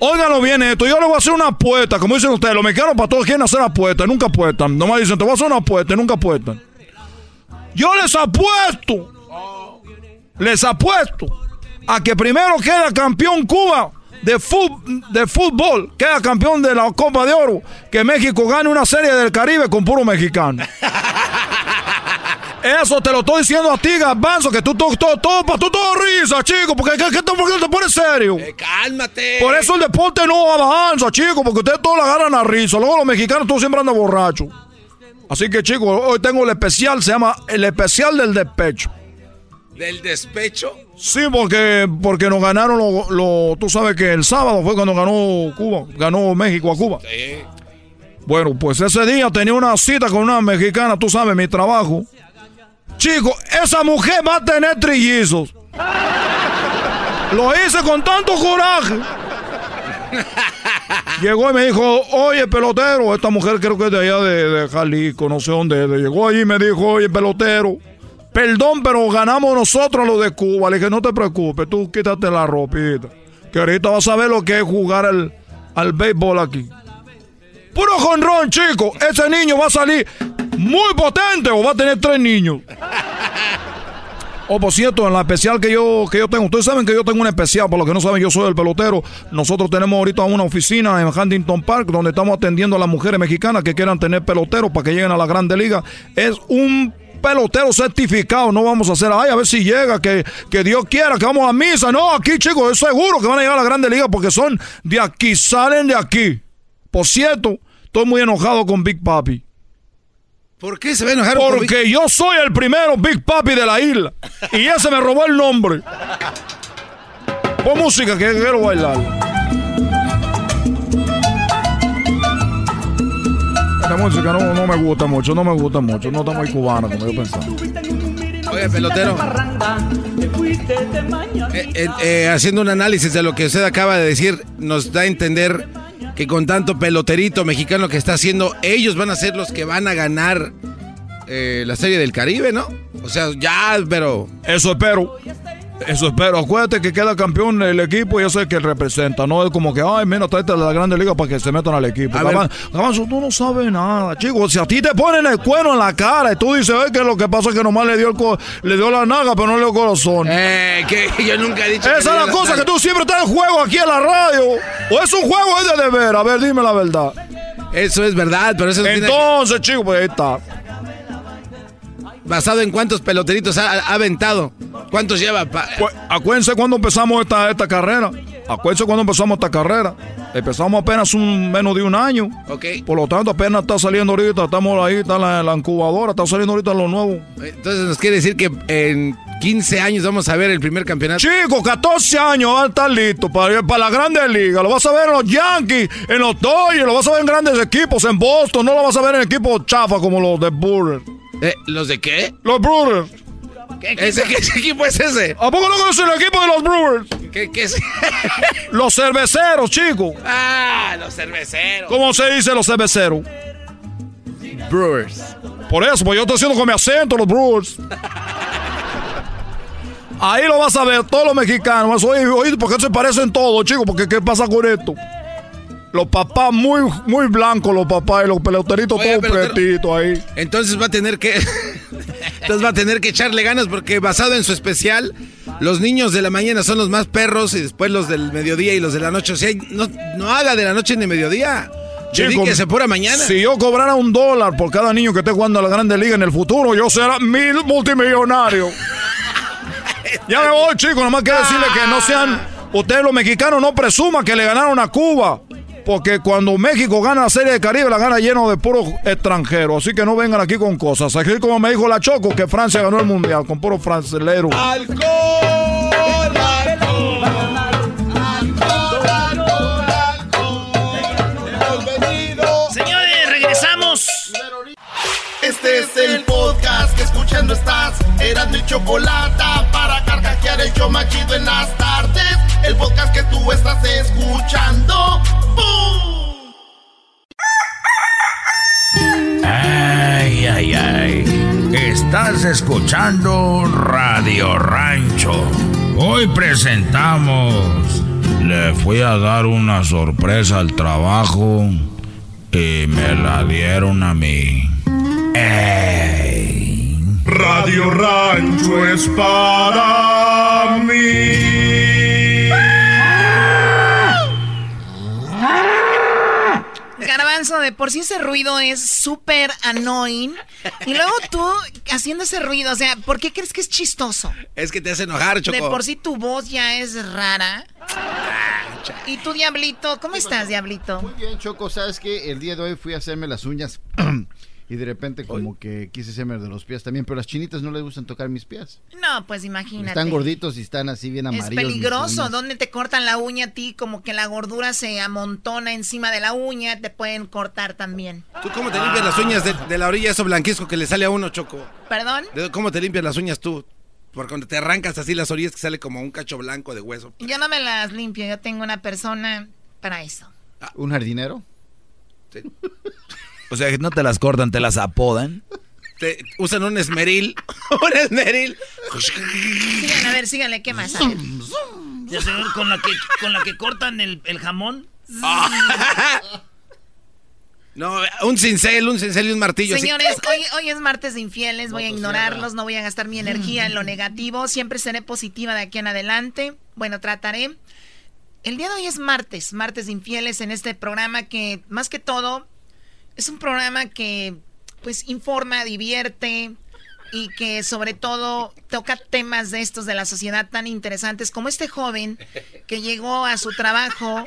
Óiganlo bien esto. Yo les voy a hacer una apuesta. Como dicen ustedes, los mexicanos para todos quieren hacer apuestas. Nunca apuestan. Nomás dicen, te voy a hacer una apuesta nunca apuestan. Yo les apuesto. Les apuesto a que primero queda campeón Cuba de, fútbol, queda campeón de la Copa de Oro, que México gane una serie del Caribe con puro mexicano. Eso te lo estoy diciendo a ti, Garbanzo, que tú todo, todo, todo, tú todo risa, chico, porque ¿qué, qué, por qué te pones serio? cálmate. Por eso el deporte no avanza, chico, porque ustedes todos la agarran a risa. Luego los mexicanos todos siempre andan borrachos. Así que, chicos, hoy tengo el especial, se llama el especial del despecho. ¿Del despecho? Sí, porque, porque nos ganaron, lo, lo- tú sabes que el sábado fue cuando ganó Cuba, ganó México a Cuba. Bueno, pues ese día tenía una cita con una mexicana, tú sabes, mi trabajo. Chico, esa mujer va a tener trillizos. Lo hice con tanto coraje. Llegó y me dijo, oye, pelotero, esta mujer creo que es de allá de, de Jalisco, no sé dónde. es. Llegó allí y me dijo, oye, pelotero, perdón, pero ganamos nosotros los de Cuba. Le dije, no te preocupes, tú quítate la ropita. Que ahorita vas a ver lo que es jugar al, al béisbol aquí. Puro jonrón, chico. Ese niño va a salir muy potente o va a tener tres niños. Oh, por cierto, en la especial que yo, que yo tengo, ustedes saben que yo tengo una especial, por lo que no saben, yo soy el pelotero. Nosotros tenemos ahorita una oficina en Huntington Park donde estamos atendiendo a las mujeres mexicanas que quieran tener peloteros para que lleguen a la Grande Liga. Es un pelotero certificado, no vamos a hacer, ay, a ver si llega, que, que Dios quiera, que vamos a misa. No, aquí, chicos, es seguro que van a llegar a la Grande Liga porque son de aquí, salen de aquí. Por cierto, estoy muy enojado con Big Papi. ¿Por qué se va a enojar con Porque yo soy el primero Big Papi de la isla. Y ese me robó el nombre. Pon música que quiero bailar. Música no, no me gusta mucho, no me gusta mucho. No está muy cubana como yo pensaba. Oye, pelotero. Eh, eh, eh, haciendo un análisis de lo que usted acaba de decir, nos da a entender que con tanto peloterito mexicano que está haciendo, ellos van a ser los que van a ganar la Serie del Caribe, ¿no? O sea, ya, pero... Eso espero. Eso espero. Acuérdate que queda campeón el equipo y eso es que representa. No es como que, ay, mira, tráete a la grande liga para que se metan al equipo. Gabanzo, tú no sabes nada, chicos. Si a ti te ponen el cuero en la cara y tú dices, ay, que lo que pasa es que nomás le dio, el co- le dio la naga, pero no le dio el corazón. Eh, que yo nunca he dicho Esa es la la cosa naga. que tú siempre estás en juego aquí en la radio. O es un juego es de deber. A ver, dime la verdad. Eso es verdad, pero eso tiene- Entonces, chicos, pues ahí está. ¿Basado en cuántos peloteritos ha, ha aventado? ¿Cuántos lleva? Pues, acuérdense cuando empezamos esta, esta carrera. Acuérdense cuando empezamos esta carrera. Empezamos apenas un menos de un año. Ok. Por lo tanto, apenas está saliendo ahorita. Estamos ahí, está la, la incubadora. Está saliendo ahorita lo nuevo. Entonces nos quiere decir que en 15 años vamos a ver el primer campeonato. Chicos, 14 años van a estar listos para, para la Grande Liga. Lo vas a ver en los Yankees, en los Dodgers, lo vas a ver en grandes equipos, en Boston. No lo vas a ver en equipos chafa como los de Brewers. Eh, ¿Los de qué? Los Brewers. ¿Ese, ¿Qué ese equipo es ese? ¿A poco no conocen el equipo de los Brewers? ¿Qué, qué es? Los cerveceros, chicos. ah, los cerveceros. ¿Cómo se dice los cerveceros? Brewers. Por eso, pues yo estoy haciendo con mi acento los Brewers. Ahí lo vas a ver, todos los mexicanos. Oye, oye, ¿por qué se parecen todos, chicos? Porque ¿qué pasa con esto? Los papás muy, muy blancos, los papás, y los peloteritos Oye, todos pelotero. pretitos ahí. Entonces va a tener que. Entonces va a tener que echarle ganas porque basado en su especial los niños de la mañana son los más perros y después los del mediodía y los de la noche. O sea, no, no haga de la noche ni mediodía. Chico, Dedíquese pura mañana. Si yo cobrara un dólar por cada niño que esté jugando a la Grande Liga en el futuro, yo será mil multimillonario. ya me voy, chicos. Nomás quiero decirle que no sean. Ustedes, los mexicanos, no presuman que le ganaron a Cuba. Porque cuando México gana la Serie de Caribe, la gana lleno de puros extranjeros. Así que no vengan aquí con cosas. Así como me dijo la Choco, que Francia ganó el mundial con puros franceleros. Señores, regresamos. Este es el podcast que escuchando estás. Eran mi chocolate para carcajear el yo machido en las tardes. El podcast que tú estás escuchando. ¡Bum! Ay, ay, ay. Estás escuchando Radio Rancho. Hoy presentamos. Le fui a dar una sorpresa al trabajo y me la dieron a mí. Ey. Radio Rancho es para mí. Garbanzo, de por sí ese ruido es súper annoying. Y luego tú haciendo ese ruido, o sea, ¿por qué crees que es chistoso? Es que te hace enojar, Choco. De por sí tu voz ya es rara. Y tu diablito, ¿cómo estás, diablito? Muy bien, Choco, ¿sabes qué? El día de hoy fui a hacerme las uñas y de repente como que quise hacerme de los pies también, pero a las chinitas no les gustan tocar mis pies. No, pues imagínate. Están gorditos y están así bien Es amarillos. mis peligroso, donde te cortan la uña a ti, como que la gordura se amontona encima de la uña, te pueden cortar también. ¿Tú cómo te limpias las uñas de, de la orilla eso blanquisco que le sale a uno, Choco? ¿Perdón? ¿De- ¿Cómo te limpias las uñas tú? Porque cuando te arrancas así las orillas que sale como un cacho blanco de hueso. Yo no me las limpio, yo tengo una persona para eso. ¿Un jardinero? O sea, que no te las cortan, te las apodan. Te usan un esmeril. un esmeril. Sigan, a ver, síganle, ¿qué más? Ya con la que, con la que cortan el, el jamón. No, un cincel, un cincel y un martillo. así. Señores, hoy, hoy es martes de infieles, voy a ignorarlos, no voy a gastar mi energía en lo negativo, siempre seré positiva de aquí en adelante. Bueno, trataré. El día de hoy es martes, martes de infieles en este programa que más que todo es un programa que pues informa, divierte y que sobre todo toca temas de estos de la sociedad tan interesantes como este joven que llegó a su trabajo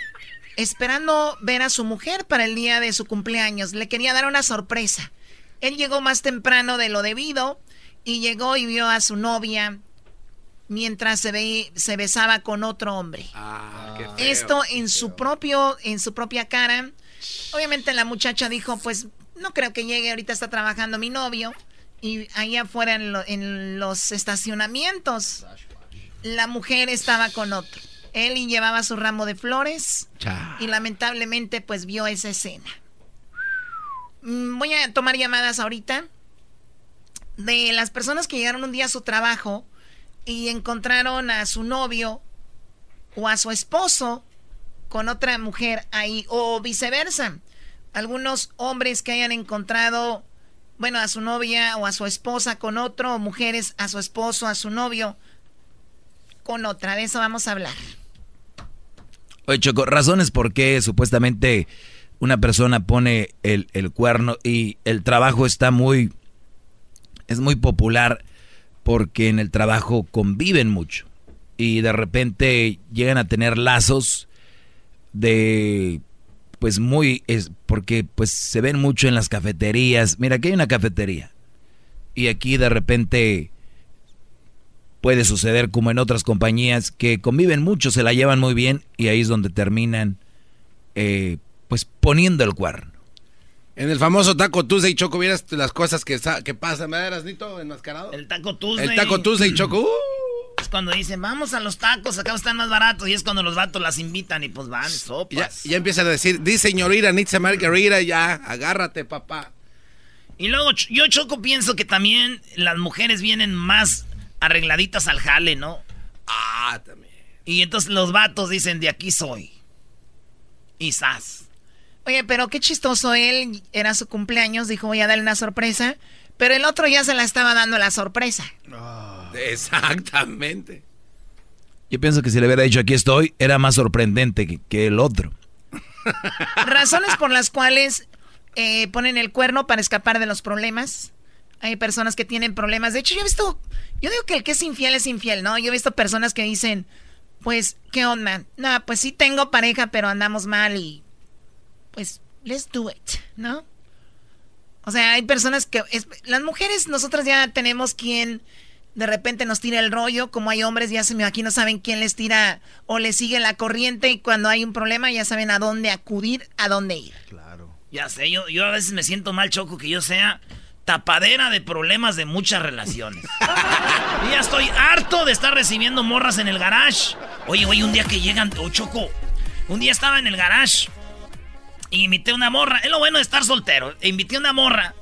esperando ver a su mujer para el día de su cumpleaños. Le quería dar una sorpresa. Él llegó más temprano de lo debido y llegó y vio a su novia mientras se, ve, se besaba con otro hombre. Esto en su propio, en su propia cara. Obviamente la muchacha dijo, pues no creo que llegue, ahorita está trabajando mi novio. Y ahí afuera en, lo- en los estacionamientos, la mujer estaba con otro. Él y llevaba su ramo de flores y lamentablemente pues vio esa escena. Mm, Voy a tomar llamadas ahorita de las personas que llegaron un día a su trabajo y encontraron a su novio o a su esposo con otra mujer ahí o viceversa. Algunos hombres que hayan encontrado, bueno, a su novia o a su esposa con otro, o mujeres a su esposo, a su novio con otra. De eso vamos a hablar. Oye, Choco, razones por qué supuestamente una persona pone el, el cuerno y el trabajo está muy... Es muy popular porque en el trabajo conviven mucho y de repente llegan a tener lazos de pues muy es porque pues se ven mucho en las cafeterías. Mira, aquí hay una cafetería y aquí de repente puede suceder como en otras compañías que conviven mucho, se la llevan muy bien y ahí es donde terminan eh, pues poniendo el cuerno. En el famoso Taco Tuesday, Choco, vieras las cosas que, sa- que pasan, ¿verdad, Nito? Enmascarado. El taco Tuesday. El Taco Tuesday, Choco. uh. Cuando dicen, vamos a los tacos, acá están más baratos. Y es cuando los vatos las invitan y pues van, sopas. Ya, ya empiezan a decir, di señorita, Nitza Margarita, ya, agárrate, papá. Y luego yo, Choco, pienso que también las mujeres vienen más arregladitas al jale, ¿no? Ah, también. Y entonces los vatos dicen, de aquí soy. Y sas. Oye, pero qué chistoso él, era su cumpleaños, dijo voy a darle una sorpresa, pero el otro ya se la estaba dando la sorpresa. Exactamente. Yo pienso que si le hubiera dicho aquí estoy, era más sorprendente que, que el otro. Razones por las cuales eh, ponen el cuerno para escapar de los problemas. Hay personas que tienen problemas. De hecho, yo he visto, yo digo que el que es infiel es infiel, ¿no? Yo he visto personas que dicen, pues, ¿qué onda? No, pues sí tengo pareja, pero andamos mal y, pues, let's do it, ¿no? O sea, hay personas que, las mujeres, nosotras ya tenemos quien de repente nos tira el rollo, como hay hombres, ya se me aquí no saben quién les tira o les sigue la corriente y cuando hay un problema ya saben a dónde acudir, a dónde ir. Claro. Ya sé, yo, yo a veces me siento mal, Choco, que yo sea tapadera de problemas de muchas relaciones. y ya estoy harto de estar recibiendo morras en el garage. Oye, oye, un día que llegan, oh, Choco, un día estaba en el garage y invité una morra. Es lo bueno de estar soltero. Invité una morra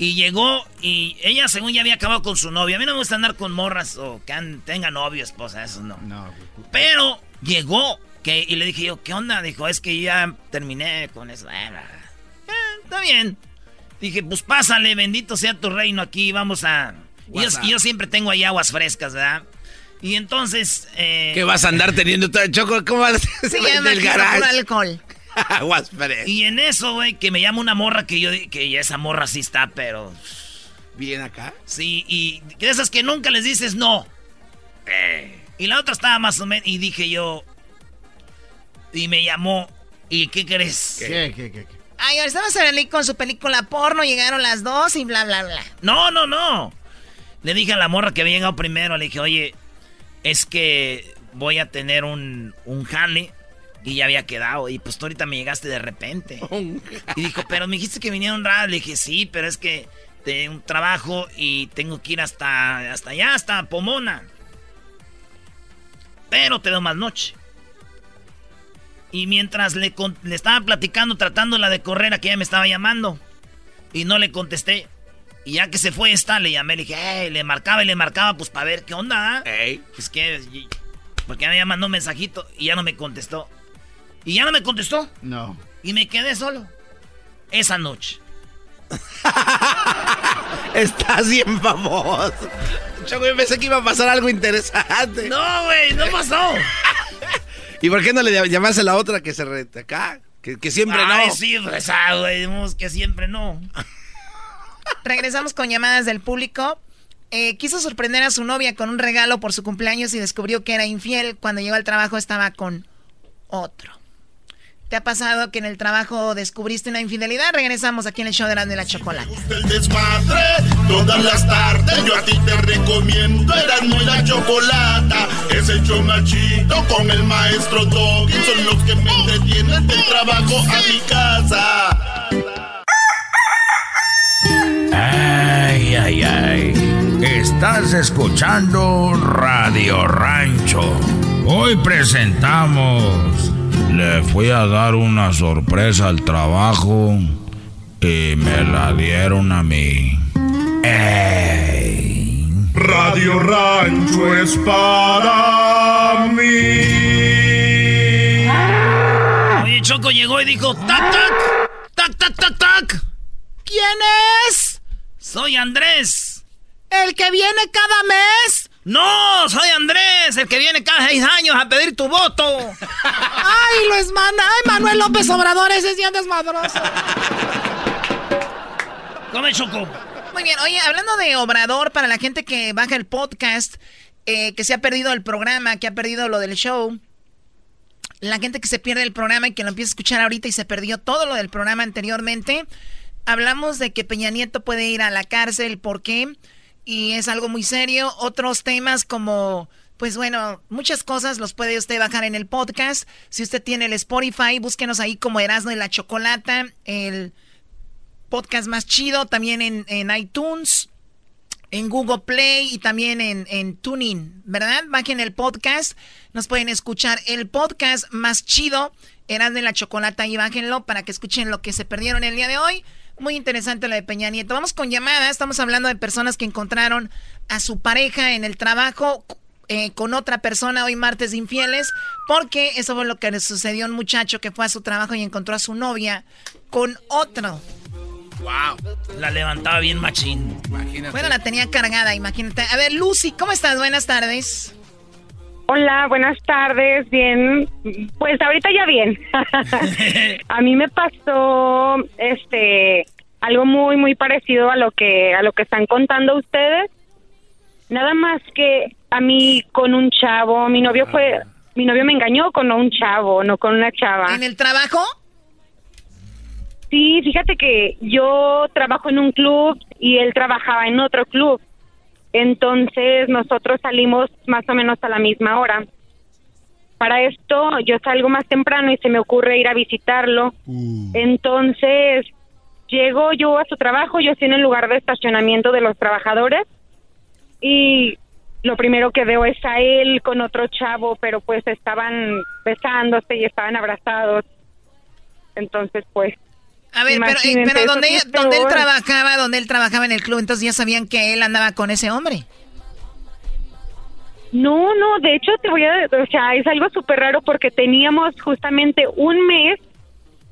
y llegó y ella según ya había acabado con su novio. A mí no me gusta andar con morras o que tenga novio, esposa, eso no. no. Pero llegó que, y le dije yo, ¿qué onda? Dijo, es que ya terminé con eso. Eh, está bien. Dije, pues pásale, bendito sea tu reino aquí, vamos a... Y yo, siempre tengo ahí aguas frescas, ¿verdad? Y entonces... Eh... ¿Qué vas a andar teniendo todo choco? ¿Cómo vas a Se llama el garage? alcohol. aguas. Y en eso, güey, que me llama una morra que yo... Que esa morra sí está, pero... ¿Bien acá? Sí, y de esas que nunca les dices no. Eh. Y la otra estaba más o menos... Y dije yo... Y me llamó... ¿Y qué crees? ¿Qué, qué, qué? qué? Ay, ahora estamos ahí con su película porno, llegaron las dos y bla, bla, bla. No, no, no. Le dije a la morra que había llegado primero, le dije, oye, es que voy a tener un, un jale y ya había quedado. Y pues tú ahorita me llegaste de repente. y dijo, pero me dijiste que vinieron raras. Le dije, sí, pero es que tengo un trabajo y tengo que ir hasta, hasta allá, hasta Pomona. Pero te doy más noche. Y mientras le, le estaba platicando, tratándola de correr, a que ella me estaba llamando. Y no le contesté. Y ya que se fue esta, le llamé, le dije, le marcaba y le marcaba, pues para ver qué onda. ¿eh? Pues que, porque ella me mandó un mensajito y ya no me contestó. Y ya no me contestó. No. Y me quedé solo. Esa noche. Estás bien famoso. Yo pensé que iba a pasar algo interesante. No, güey, no pasó. ¿Y por qué no le llamas a la otra que se rete acá? Que, siempre no. Ay, sí, rezado, güey. Que siempre no. Regresamos con llamadas del público. Eh, quiso sorprender a su novia con un regalo por su cumpleaños y descubrió que era infiel. Cuando llegó al trabajo estaba con otro. ¿Te ha pasado que en el trabajo descubriste una infidelidad? Regresamos aquí en el show de la de la chocolate. El desmadre, todas las tardes yo a ti te recomiendo Erasmo y la chocolata. Es el show más con el maestro Doggy. Son los que me entretienen del trabajo a mi casa. Ay, ay, ay. Estás escuchando Radio Rancho. Hoy presentamos le fui a dar una sorpresa al trabajo y me la dieron a mí. ¡Ey! Radio Rancho es para mí. Oye, Choco llegó y dijo: ¡Tac, tac! ¡Tac, tac, tac, tac! ¿Quién es? Soy Andrés. ¿El que viene cada mes? No, soy Andrés, el que viene cada seis años a pedir tu voto. Ay, lo es man Ay, Manuel López Obrador, ese sí es desmadroso. Come choco. Muy bien, oye, hablando de Obrador, para la gente que baja el podcast, eh, que se ha perdido el programa, que ha perdido lo del show, la gente que se pierde el programa y que lo empieza a escuchar ahorita y se perdió todo lo del programa anteriormente, hablamos de que Peña Nieto puede ir a la cárcel, ¿por qué? Y es algo muy serio. Otros temas como, pues bueno, muchas cosas los puede usted bajar en el podcast. Si usted tiene el Spotify, búsquenos ahí como Erasmo y la Chocolata, el podcast más chido, también en, en iTunes, en Google Play y también en, en Tuning, ¿verdad? Bajen el podcast, nos pueden escuchar el podcast más chido, Erasmo y la Chocolata, y bájenlo para que escuchen lo que se perdieron el día de hoy. Muy interesante la de Peña Nieto. Vamos con llamadas. Estamos hablando de personas que encontraron a su pareja en el trabajo eh, con otra persona hoy martes infieles, porque eso fue lo que le sucedió a un muchacho que fue a su trabajo y encontró a su novia con otro. Wow, la levantaba bien machín. Imagínate. Bueno, la tenía cargada, imagínate. A ver, Lucy, ¿cómo estás? Buenas tardes. Hola, buenas tardes. Bien, pues ahorita ya bien. a mí me pasó este algo muy muy parecido a lo que a lo que están contando ustedes. Nada más que a mí con un chavo, mi novio fue mi novio me engañó con un chavo, no con una chava. ¿En el trabajo? Sí, fíjate que yo trabajo en un club y él trabajaba en otro club. Entonces nosotros salimos más o menos a la misma hora. Para esto yo salgo más temprano y se me ocurre ir a visitarlo. Entonces llego yo a su trabajo, yo estoy en el lugar de estacionamiento de los trabajadores y lo primero que veo es a él con otro chavo, pero pues estaban besándose y estaban abrazados. Entonces pues... A ver, pero, eh, pero donde, donde él trabajaba, donde él trabajaba en el club, entonces ya sabían que él andaba con ese hombre. No, no, de hecho te voy a, o sea, es algo súper raro porque teníamos justamente un mes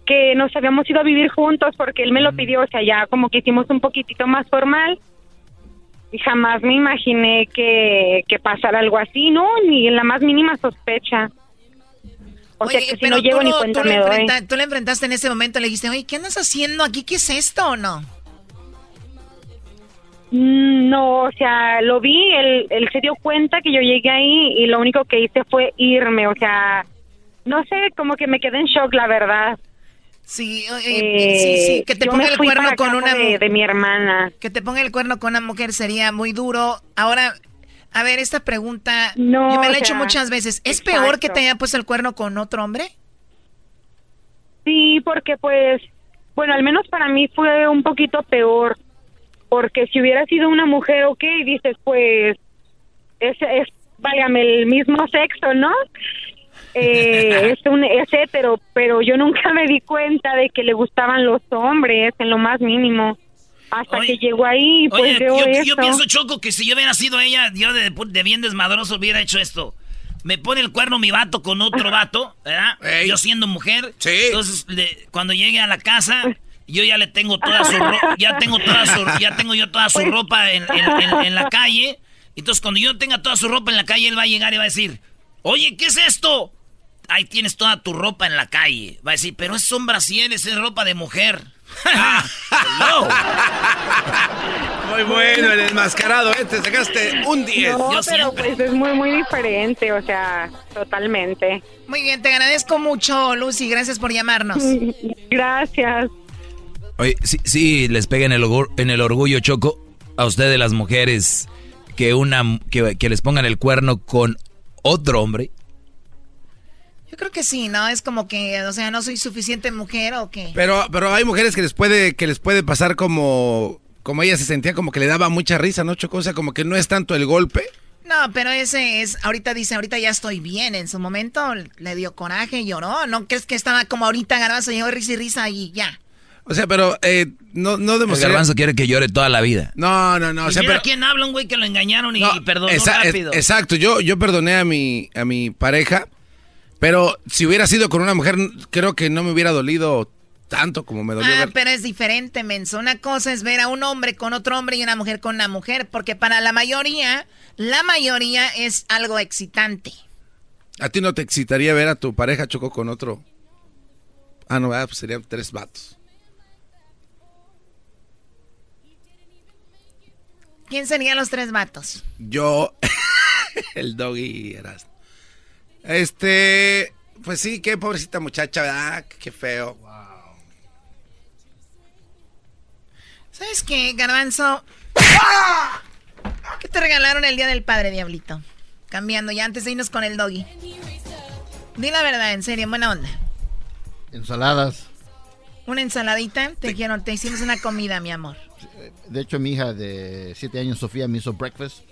que nos habíamos ido a vivir juntos porque él me lo pidió, o sea, ya como que hicimos un poquitito más formal y jamás me imaginé que, que pasara algo así, ¿no? Ni en la más mínima sospecha. O sea, que si no tú llego ni cuenta tú, me lo doy. enfrenta- tú le enfrentaste en ese momento, le dijiste, oye, ¿qué andas haciendo aquí? ¿Qué es esto o no? Mm, No, o sea, lo vi, él, él se dio cuenta que yo llegué ahí y lo único que hice fue irme, o sea, no sé, como que me quedé en shock, la verdad. Sí, Eh, sí, sí, que te yo ponga me el fui cuerno para con una de, de mi hermana. Que te ponga el cuerno con una mujer sería muy duro. Ahora, a ver, esta pregunta, No, yo me la he hecho sea, muchas veces. ¿Es peor que te haya puesto el cuerno con otro hombre? Sí, porque pues, bueno, al menos para mí fue un poquito peor, porque si hubiera sido una mujer, ok, dices, pues, es, es válgame, el mismo sexo, ¿no? Eh, es, un, es hetero, pero yo nunca me di cuenta de que le gustaban los hombres, en lo más mínimo. Hasta que llegó ahí, pues Oye, yo, pienso, Choco, que si yo hubiera sido ella, yo de, de bien desmadroso hubiera hecho esto. Me pone el cuerno mi vato con otro vato, ¿verdad? Yo siendo mujer. Entonces, le- cuando llegue a la casa, yo ya le tengo toda su ropa, ya tengo toda su, ya tengo yo toda su ropa en, en- en- en la calle. Entonces, cuando yo tenga toda su ropa en la calle, él va a llegar y va a decir, oye, ¿qué es esto? Ahí tienes toda tu ropa en la calle. Va a decir, pero es son brasieres, es ropa de mujer. Muy bueno, el enmascarado este, sacaste un 10. No, pero pues es muy, muy diferente, o sea, totalmente. Muy bien, te agradezco mucho, Lucy. Gracias por llamarnos. Gracias. Oye, sí, sí les pega en el, orgu- en el orgullo, Choco, a ustedes las mujeres, que, una, que, que les pongan el cuerno con otro hombre. Creo que sí, ¿no? Es como que, o sea, no soy suficiente mujer o qué. Pero, pero hay mujeres que les puede, que les puede pasar como, como ella se sentía, como que le daba mucha risa, ¿no, Choco? O sea, como que no es tanto el golpe. No, pero ese es, ahorita dice, ahorita ya estoy bien. En su momento le dio coraje, lloró. ¿No crees que estaba como ahorita garbanzo, llegó risa y risa y ya? O sea, pero eh, no, no El demostraría... garbanzo quiere que llore toda la vida. No, no, no. O Y sea, mira pero... quién habla, un güey que lo engañaron y, y perdonó es- rápido. exacto, yo, yo perdoné a mi, a mi pareja, pero si hubiera sido con una mujer, creo que no me hubiera dolido tanto como me dolió Ah, ver. pero es diferente, menso. Una cosa es ver a un hombre con otro hombre y una mujer con una mujer, porque para la mayoría, la mayoría es algo excitante. ¿A ti no te excitaría ver a tu pareja Choco con otro? Ah, no, ah, pues serían tres vatos. ¿Quién serían los tres vatos? Yo, el doggy eras. Este, pues sí, qué pobrecita muchacha, ¿verdad? Qué feo. ¿Sabes qué, Garbanzo? ¿Qué te regalaron el Día del Padre, Diablito? Cambiando ya antes de irnos con el doggy. Di la verdad, en serio, buena onda. Ensaladas. Una ensaladita, te dijeron, te hicimos una comida, mi amor. De hecho, mi hija de 7 años, Sofía, me hizo breakfast.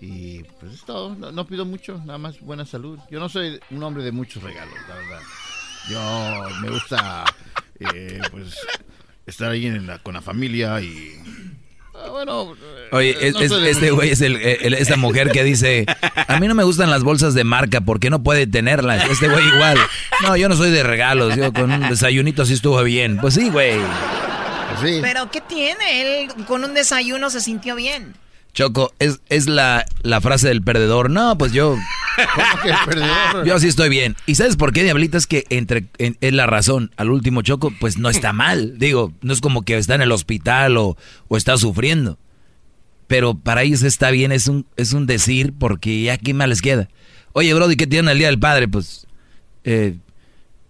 Y pues es todo. No, no pido mucho, nada más buena salud. Yo no soy un hombre de muchos regalos, la verdad. Yo me gusta, eh, pues, estar ahí en la- con la familia y... ah, bueno, eh, Oye, es- no es- soy de este güey es el, el- esa mujer que dice, a mí no me gustan las bolsas de marca, ¿por qué no puede tenerlas? Este güey igual. No, yo no soy de regalos, yo con un desayunito así estuvo bien. Pues sí, güey. Pero ¿qué tiene? Él con un desayuno se sintió bien. Choco, es, es la, la frase del perdedor. No, pues yo Yo sí estoy bien. ¿Y sabes por qué, Diablita? Es que entre, en- es la razón. Al último choco, pues no está mal. Digo, no es como que está en el hospital o, o está sufriendo. Pero para ellos está bien, es un, es un decir, porque ya qué más les queda. Oye, Brody, ¿qué tienen el Día del Padre? Pues, eh,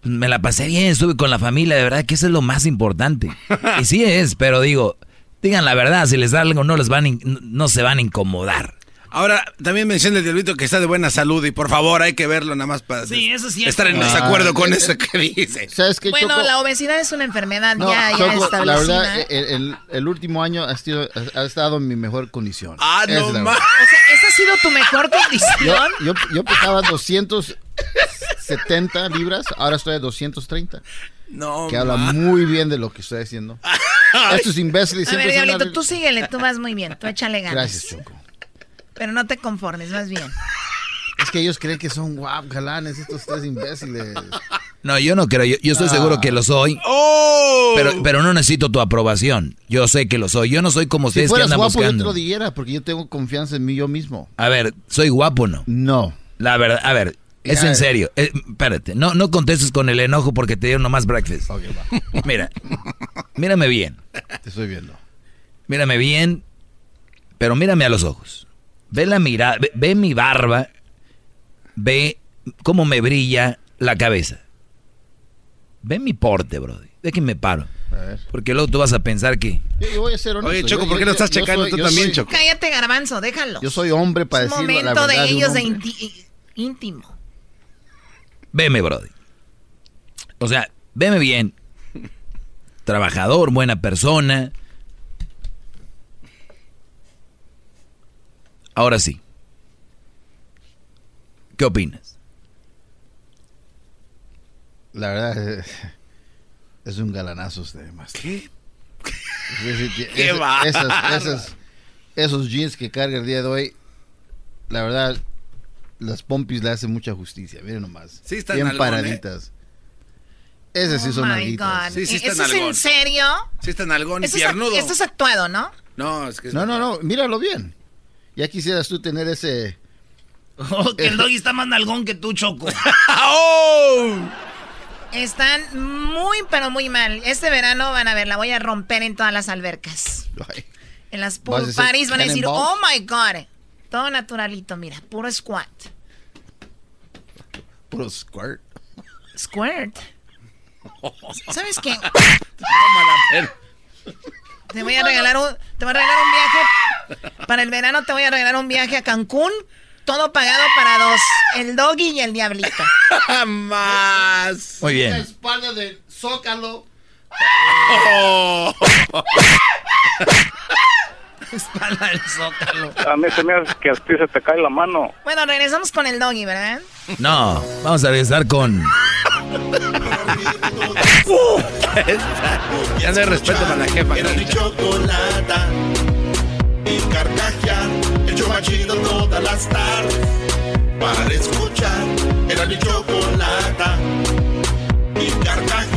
me la pasé bien, estuve con la familia, de verdad que eso es lo más importante. Y sí es, pero digo, digan la verdad, si les da algo no les van a in- no se van a incomodar. Ahora, también menciona el diablito que está de buena salud y por favor hay que verlo nada más para Sí, eso sí es estar en desacuerdo con Ah, eso que dice. ¿Sabes qué, Bueno, Choco? la obesidad es una enfermedad No, ya, ya Choco, establecida. la verdad, el, el- el último año ha, sido- ha estado en mi mejor condición. Ah, Esa no más. verdad. O sea, ¿esa ha sido tu mejor Yo, condición? yo, yo pesaba 270 libras, ahora estoy a 230. No, Que habla muy bien de lo que estoy haciendo. Estos imbéciles A ver, Diablito, tú síguele, tú vas muy bien, tú échale ganas. Gracias, Choco. Pero no te conformes, vas bien. Es que ellos creen que son guap, galanes, estos tres imbéciles. No, yo no creo, yo, yo estoy Ah. seguro que lo soy. ¡Oh! Pero, pero no necesito tu aprobación. Yo sé que lo soy. Yo no soy como Si ustedes que fueras andan guapo, yo te buscando. lo dijera, porque yo tengo confianza en mí yo mismo. A ver, ¿soy guapo o no? No. La verdad, a ver, es en serio. Eh, espérate, no, no contestes con el enojo porque te dieron nomás breakfast. Mira, mírame bien. Te estoy viendo. Mírame bien, pero mírame a los ojos. Ve la mirada, ve, ve mi barba, ve cómo me brilla la cabeza. Ve mi porte, brody. Ve que me paro. A ver. Porque luego tú vas a pensar que... Yo, yo voy a ser honesto. Oye, Choco, ¿por qué yo- no estás yo checando soy- tú yo también, soy- Choco? Cállate, garbanzo, déjalo. Yo soy hombre para es decirlo, la momento verdad. de un ellos de íntimo. Veme, brody. O sea, veme bien. Trabajador, buena persona. Ahora sí. ¿Qué opinas? La verdad, eh, es un galanazo usted, más. ¿Qué? Qué esas, esas- esos jeans que carga el día de hoy, la verdad, las pompis le hacen mucha justicia. Miren nomás. Sí están Bien nalgón, ¿eh? paraditas. Esas sí Oh son my nalguitas. God. Sí, sí está ¿Eso es en serio? Sí está nalgón y Esto es, piernudo. esto es actuado, ¿no? No, es que es No, no, no, míralo bien. Ya quisieras tú tener ese... Oh, que el doggy está más nalgón que tú, Choco. ¡Oh! Están muy, pero muy mal. Este verano van a ver, la voy a romper en todas las albercas. En las ¿Vas a pool parties van a decir, oh my god. Todo naturalito, mira, puro squat. puro squirt. Squirt. ¿Sabes qué? Te voy a regalar un, te voy a regalar un viaje. Para el verano te voy a regalar un viaje a Cancún. Todo pagado para dos. El doggy y el diablito. Más. Muy La bien. espalda del zócalo. Oh. Espalda del zócalo. A mí se me hace que a ti se te cae la mano. Bueno, regresamos con el doggy, ¿verdad? No, vamos a regresar con... ya no hay respeto para la jefa. Era mi chocolata. Y carcajear. El show más chido todas las tardes. Para escuchar. Era mi chocolata. Y carcajear.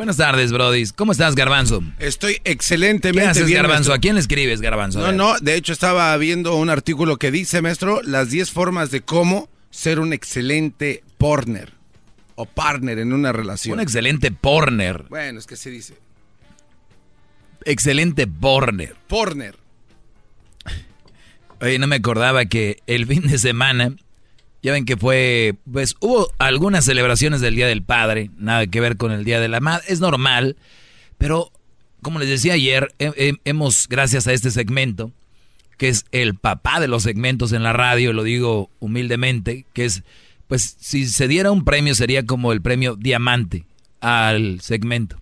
Buenas tardes, brodis. ¿Cómo estás, Garbanzo? Estoy ¿Qué excelentemente haces, bien, Garbanzo? maestro. ¿A quién le escribes, Garbanzo? No, no, de hecho estaba viendo un artículo que dice, maestro, las 10 formas de cómo ser un excelente partner o partner en una relación. Un excelente porner. Bueno, es que se dice. Excelente porner. Partner. Oye, no me acordaba que el fin de semana, ya ven que fue, pues hubo algunas celebraciones del Día del Padre, nada que ver con el Día de la Madre, es normal, pero como les decía ayer, he- he- hemos, gracias a este segmento, que es el papá de los segmentos en la radio, lo digo humildemente, que es, pues si se diera un premio sería como el premio Diamante, al segmento.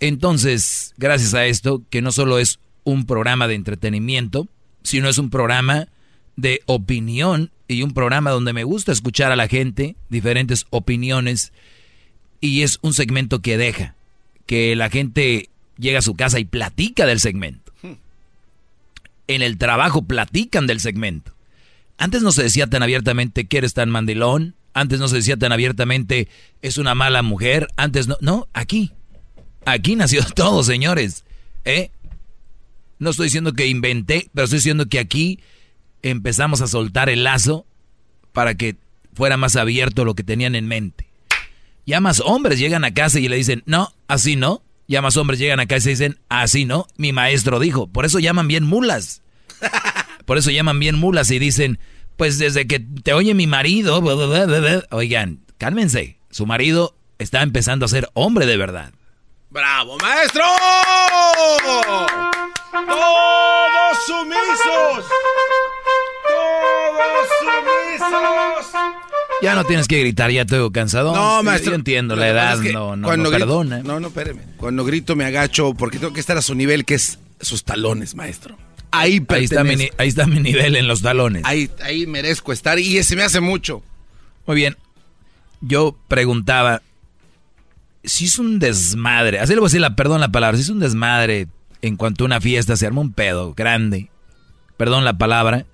Entonces, gracias a esto, que no solo es un programa de entretenimiento, sino es un programa de opinión y un programa donde me gusta escuchar a la gente, diferentes opiniones, y es un segmento que deja, que la gente llega a su casa y platica del segmento. En el trabajo platican del segmento. Antes no se decía tan abiertamente que eres tan mandilón, antes no se decía tan abiertamente es una mala mujer, antes no, no, aquí, aquí nació todo, señores, ¿eh? No estoy diciendo que inventé, pero estoy diciendo que aquí empezamos a soltar el lazo para que fuera más abierto lo que tenían en mente. Ya más hombres llegan a casa y le dicen, no, así no. Ya más hombres llegan a casa y dicen, así no. Mi maestro dijo, por eso llaman bien mulas. Por eso llaman bien mulas y dicen, pues desde que te oye mi marido, oigan, cálmense, su marido está empezando a ser hombre de verdad. ¡Bravo, maestro! ¡Todos sumisos! Ya no tienes que gritar, ya estoy cansado. No, maestro. Yo entiendo, la edad no, no, cuando no grito- perdona. No, no, espéreme. Cuando grito me agacho porque tengo que estar a su nivel, que es sus talones, maestro. Ahí Ahí está, mi, ahí está mi nivel en los talones. Ahí, ahí merezco estar y se me hace mucho. Muy bien. Yo preguntaba, si es un desmadre, así le voy a decir la, perdón la palabra, si es un desmadre en cuanto a una fiesta, se arma un pedo grande, perdón la palabra,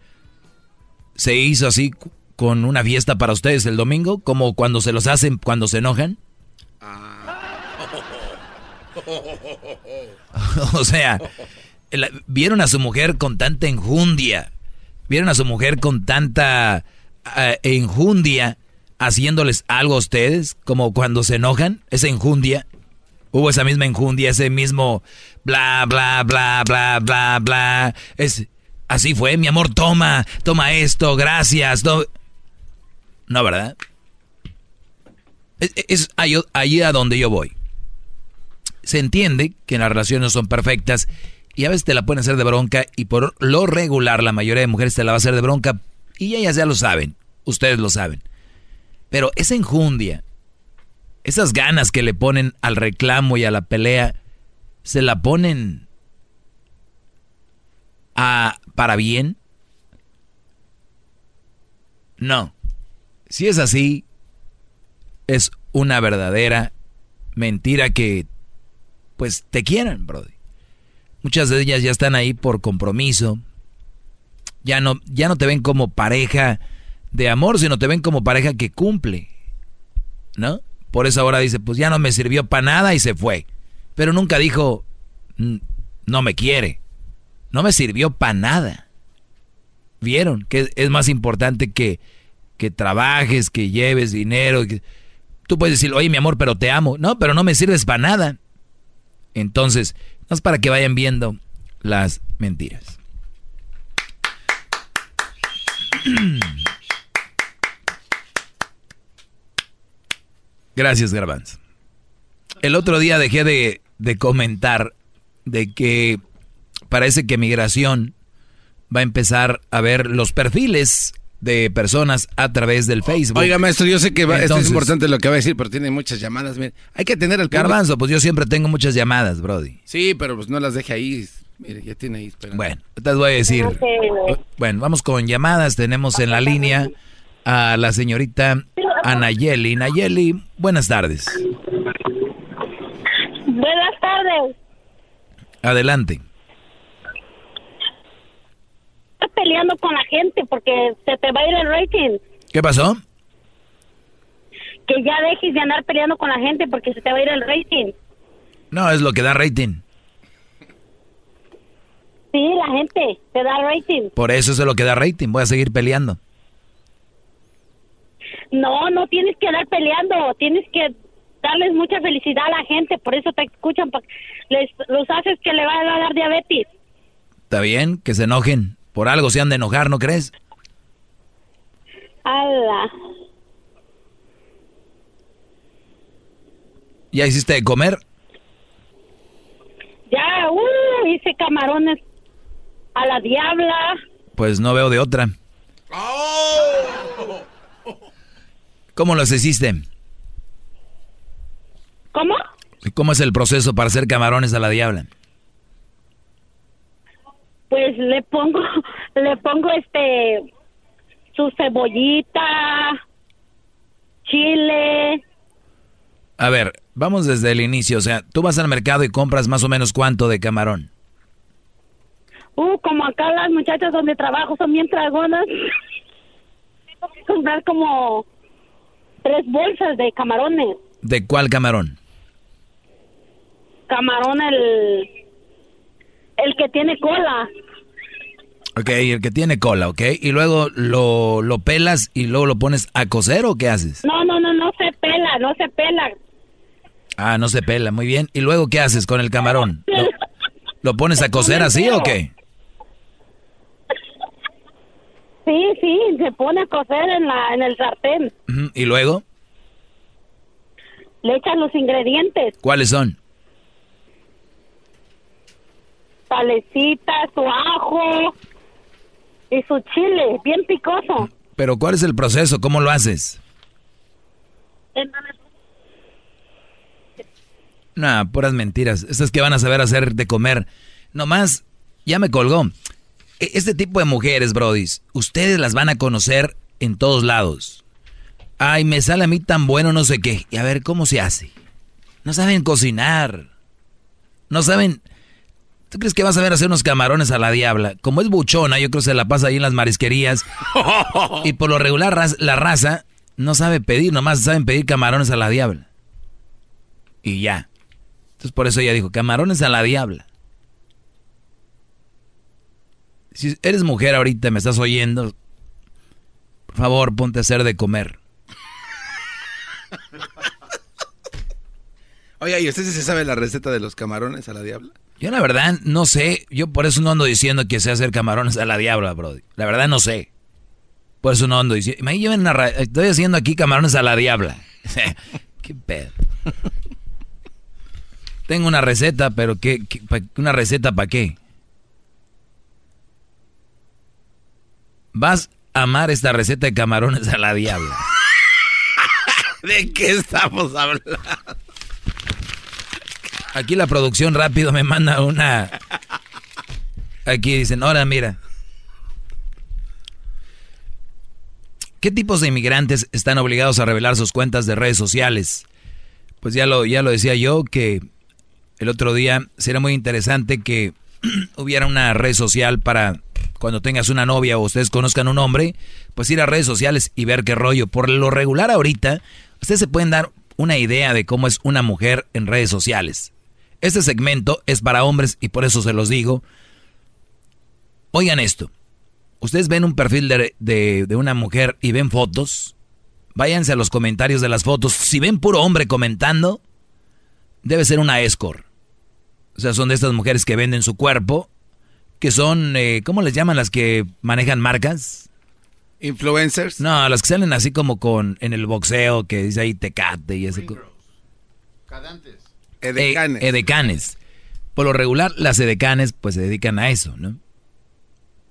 se hizo así con una fiesta para ustedes el domingo, como cuando se los hacen cuando se enojan. o sea, vieron a su mujer con tanta enjundia, vieron a su mujer con tanta eh, enjundia haciéndoles algo a ustedes, como cuando se enojan, esa enjundia. Hubo esa misma enjundia, ese mismo bla, bla, bla, bla, bla, bla. Es, así fue, mi amor, toma, toma esto, gracias. no- ¿verdad? Es, es ahí, a donde yo voy. Se entiende que las relaciones son perfectas y a veces te la pueden hacer de bronca y por lo regular la mayoría de mujeres te la va a hacer de bronca y ellas ya lo saben, ustedes lo saben. Pero esa enjundia, esas ganas que le ponen al reclamo y a la pelea, se la ponen a para bien. No. Si es así, es una verdadera mentira que pues te quieran, brody. Muchas de ellas ya están ahí por compromiso. Ya no, ya no te ven como pareja de amor, sino te ven como pareja que cumple. ¿No? Por eso ahora dice, pues ya no me sirvió para nada y se fue. Pero nunca dijo, "Mm, no me quiere. No me sirvió para nada. ¿Vieron? Que es más importante que, que trabajes, que lleves dinero. Tú puedes decir, oye mi amor, pero te amo. No, pero no me sirves para nada. Entonces, no es para que vayan viendo las mentiras. Gracias, Garbanz. El otro día dejé de, de comentar de que parece que migración va a empezar a ver los perfiles de personas a través del Facebook. Oiga, maestro, yo sé que va- esto es importante lo que va a decir, pero tiene muchas llamadas. mire. Hay que tener el público. Garbanzo, pues yo siempre tengo muchas llamadas, Brody. Sí, pero pues no las deje ahí. Mire, ya tiene ahí. esperando. Bueno, te voy a decir. Bueno, vamos con llamadas. Tenemos en la línea a la señorita Anayeli. Nayeli, buenas tardes. Buenas tardes. Adelante. Estás peleando con la gente porque se te va a ir el rating. ¿Qué pasó? Que ya dejes de andar peleando con la gente porque se te va a ir el rating. No, es lo que da rating. Sí, la gente te da rating. Por eso es lo que da rating. Voy a seguir peleando. No, no tienes que andar peleando. Tienes que darles mucha felicidad a la gente. Por eso te escuchan. Les, los haces que le van a dar diabetes. ¿Está bien? Que se enojen. Por algo se han de enojar, ¿no crees? ¡Hala! ¿Ya hiciste de comer? Ya, uh, hice camarones a la diabla. Pues no veo de otra. ¿Cómo los hiciste? ¿Cómo? ¿Y ¿Cómo es el proceso para hacer camarones a la diabla? Pues le pongo, le pongo este, su cebollita, chile. A ver, vamos desde el inicio. O sea, tú vas al mercado y compras más o menos cuánto de camarón. Uh, como acá las muchachas donde trabajo son bien dragonas. Tengo que comprar como tres bolsas de camarones. ¿De cuál camarón? Camarón el, el que tiene cola. Ok, el que tiene cola, ok. Y luego lo, lo pelas y luego lo pones a cocer o qué haces? No, no, no, no se pela, no se pela. Ah, no se pela, muy bien. ¿Y luego qué haces con el camarón? ¿Lo, lo pones a cocer así o qué? Sí, sí, se pone a cocer en, la, en el sartén. ¿Y luego? Le echan los ingredientes, ¿Cuáles son? Salecita, su ajo y su chile, bien picoso. Pero ¿cuál es el proceso? ¿Cómo lo haces? No, puras mentiras. Estas que van a saber hacer de comer. Nomás, ya me colgó. E- Este tipo de mujeres, brodis, ustedes las van a conocer en todos lados. Ay, me sale a mí tan bueno no sé qué. Y a ver, ¿cómo se hace? No saben cocinar. No saben... ¿Tú crees que vas a ver hacer unos camarones a la diabla? Como es buchona, yo creo que se la pasa ahí en las marisquerías. Y por lo regular la raza no sabe pedir, nomás saben pedir camarones a la diabla. Y ya. Entonces por eso ella dijo, camarones a la diabla. Si eres mujer ahorita, me estás oyendo, por favor, ponte a hacer de comer. Oye, ¿y usted sí se sabe la receta de los camarones a la diabla? Yo la verdad no sé, yo por eso no ando diciendo que sé hacer camarones a la diabla, Brody. La verdad no sé. Por eso no ando diciendo. Imagínate, yo en la ra- estoy haciendo aquí camarones a la diabla. qué pedo. Tengo una receta, pero ¿qué, ¿una receta para qué? Vas a amar esta receta de camarones a la diabla. ¿De qué estamos hablando? Aquí la producción rápido me manda una. Aquí dicen, ahora mira. ¿Qué tipos de inmigrantes están obligados a revelar sus cuentas de redes sociales? Pues ya lo, ya lo decía yo que el otro día sería muy interesante que hubiera una red social para cuando tengas una novia o ustedes conozcan un hombre, pues ir a redes sociales y ver qué rollo. Por lo regular ahorita, ustedes se pueden dar una idea de cómo es una mujer en redes sociales. Este segmento es para hombres y por eso se los digo. Oigan esto. Ustedes ven un perfil de, de- de una mujer y ven fotos. Váyanse a los comentarios de las fotos. Si ven puro hombre comentando, debe ser una escort. O sea, son de estas mujeres que venden su cuerpo, que son, eh, ¿cómo les llaman las que manejan marcas? ¿Influencers? No, las que salen así como con en el boxeo, que dice ahí tecate y ese. co- Cadantes. Edecanes. Eh, edecanes. Por lo regular, las edecanes pues se dedican a eso, ¿no?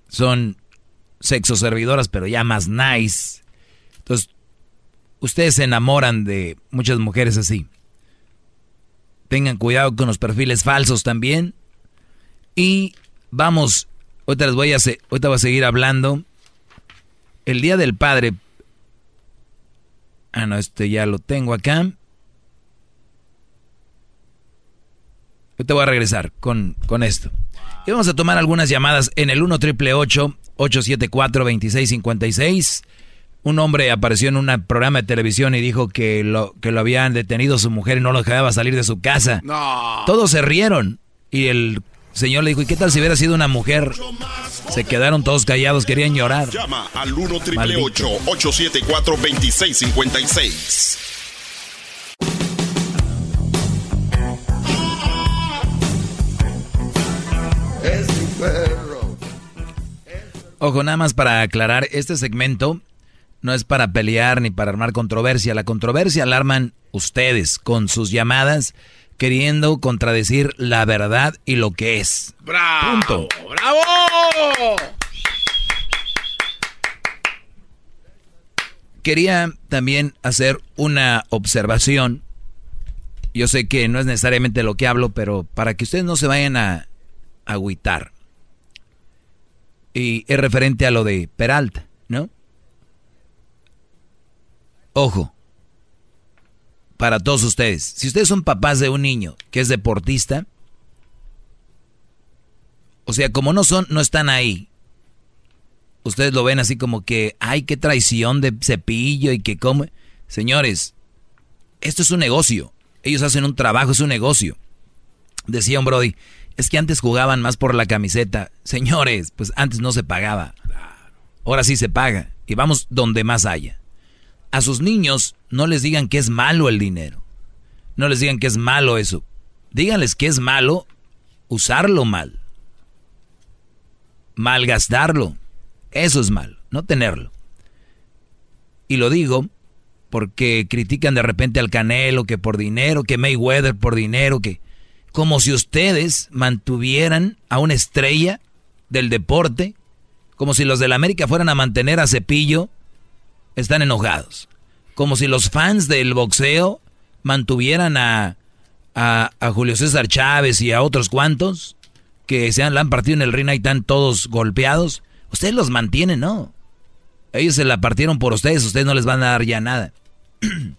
Son sexo servidoras, pero ya más nice. Entonces, ustedes se enamoran de muchas mujeres así. Tengan cuidado con los perfiles falsos también. Y vamos, ahorita les voy a, ahorita voy a seguir hablando. El Día del Padre. Ah, no, este ya lo tengo acá. Yo te voy a regresar con, con esto. Y vamos a tomar algunas llamadas en el 1 triple 874 2656. Un hombre apareció en un programa de televisión y dijo que lo, que lo habían detenido su mujer y no lo dejaba salir de su casa. No. Todos se rieron. Y el señor le dijo, ¿y qué tal si hubiera sido una mujer? Se quedaron todos callados, querían llorar. Llama al 1 triple Maldito. 874 2656. Ojo, nada más para aclarar, este segmento no es para pelear ni para armar controversia. La controversia la arman ustedes con sus llamadas queriendo contradecir la verdad y lo que es. ¡Bravo! Punto. ¡Bravo! Quería también hacer una observación Yo sé que no es necesariamente lo que hablo, pero para que ustedes no se vayan a agüitar. Y es referente a lo de Peralta, ¿no? Ojo, para todos ustedes, si ustedes son papás de un niño que es deportista, o sea, como no son, no están ahí. Ustedes lo ven así como que, ay, qué traición de cepillo y que come. Señores, esto es un negocio. Ellos hacen un trabajo, es un negocio. Decía un Brody, es que antes jugaban más por la camiseta. Señores, pues antes no se pagaba. Ahora sí se paga. Y vamos donde más haya. A sus niños no les digan que es malo el dinero. No les digan que es malo eso. Díganles que es malo usarlo mal. Malgastarlo. Eso es mal, no tenerlo. Y lo digo porque critican de repente al Canelo que por dinero, que Mayweather por dinero, que como si ustedes mantuvieran a una estrella del deporte, como si los del América fueran a mantener a Cepillo, están enojados. Como si los fans del boxeo mantuvieran a, a, Julio César Chávez y a otros cuantos que se han, la han partido en el ring y están todos golpeados. Ustedes los mantienen, ¿no? Ellos se la partieron por ustedes, ustedes no les van a dar ya nada.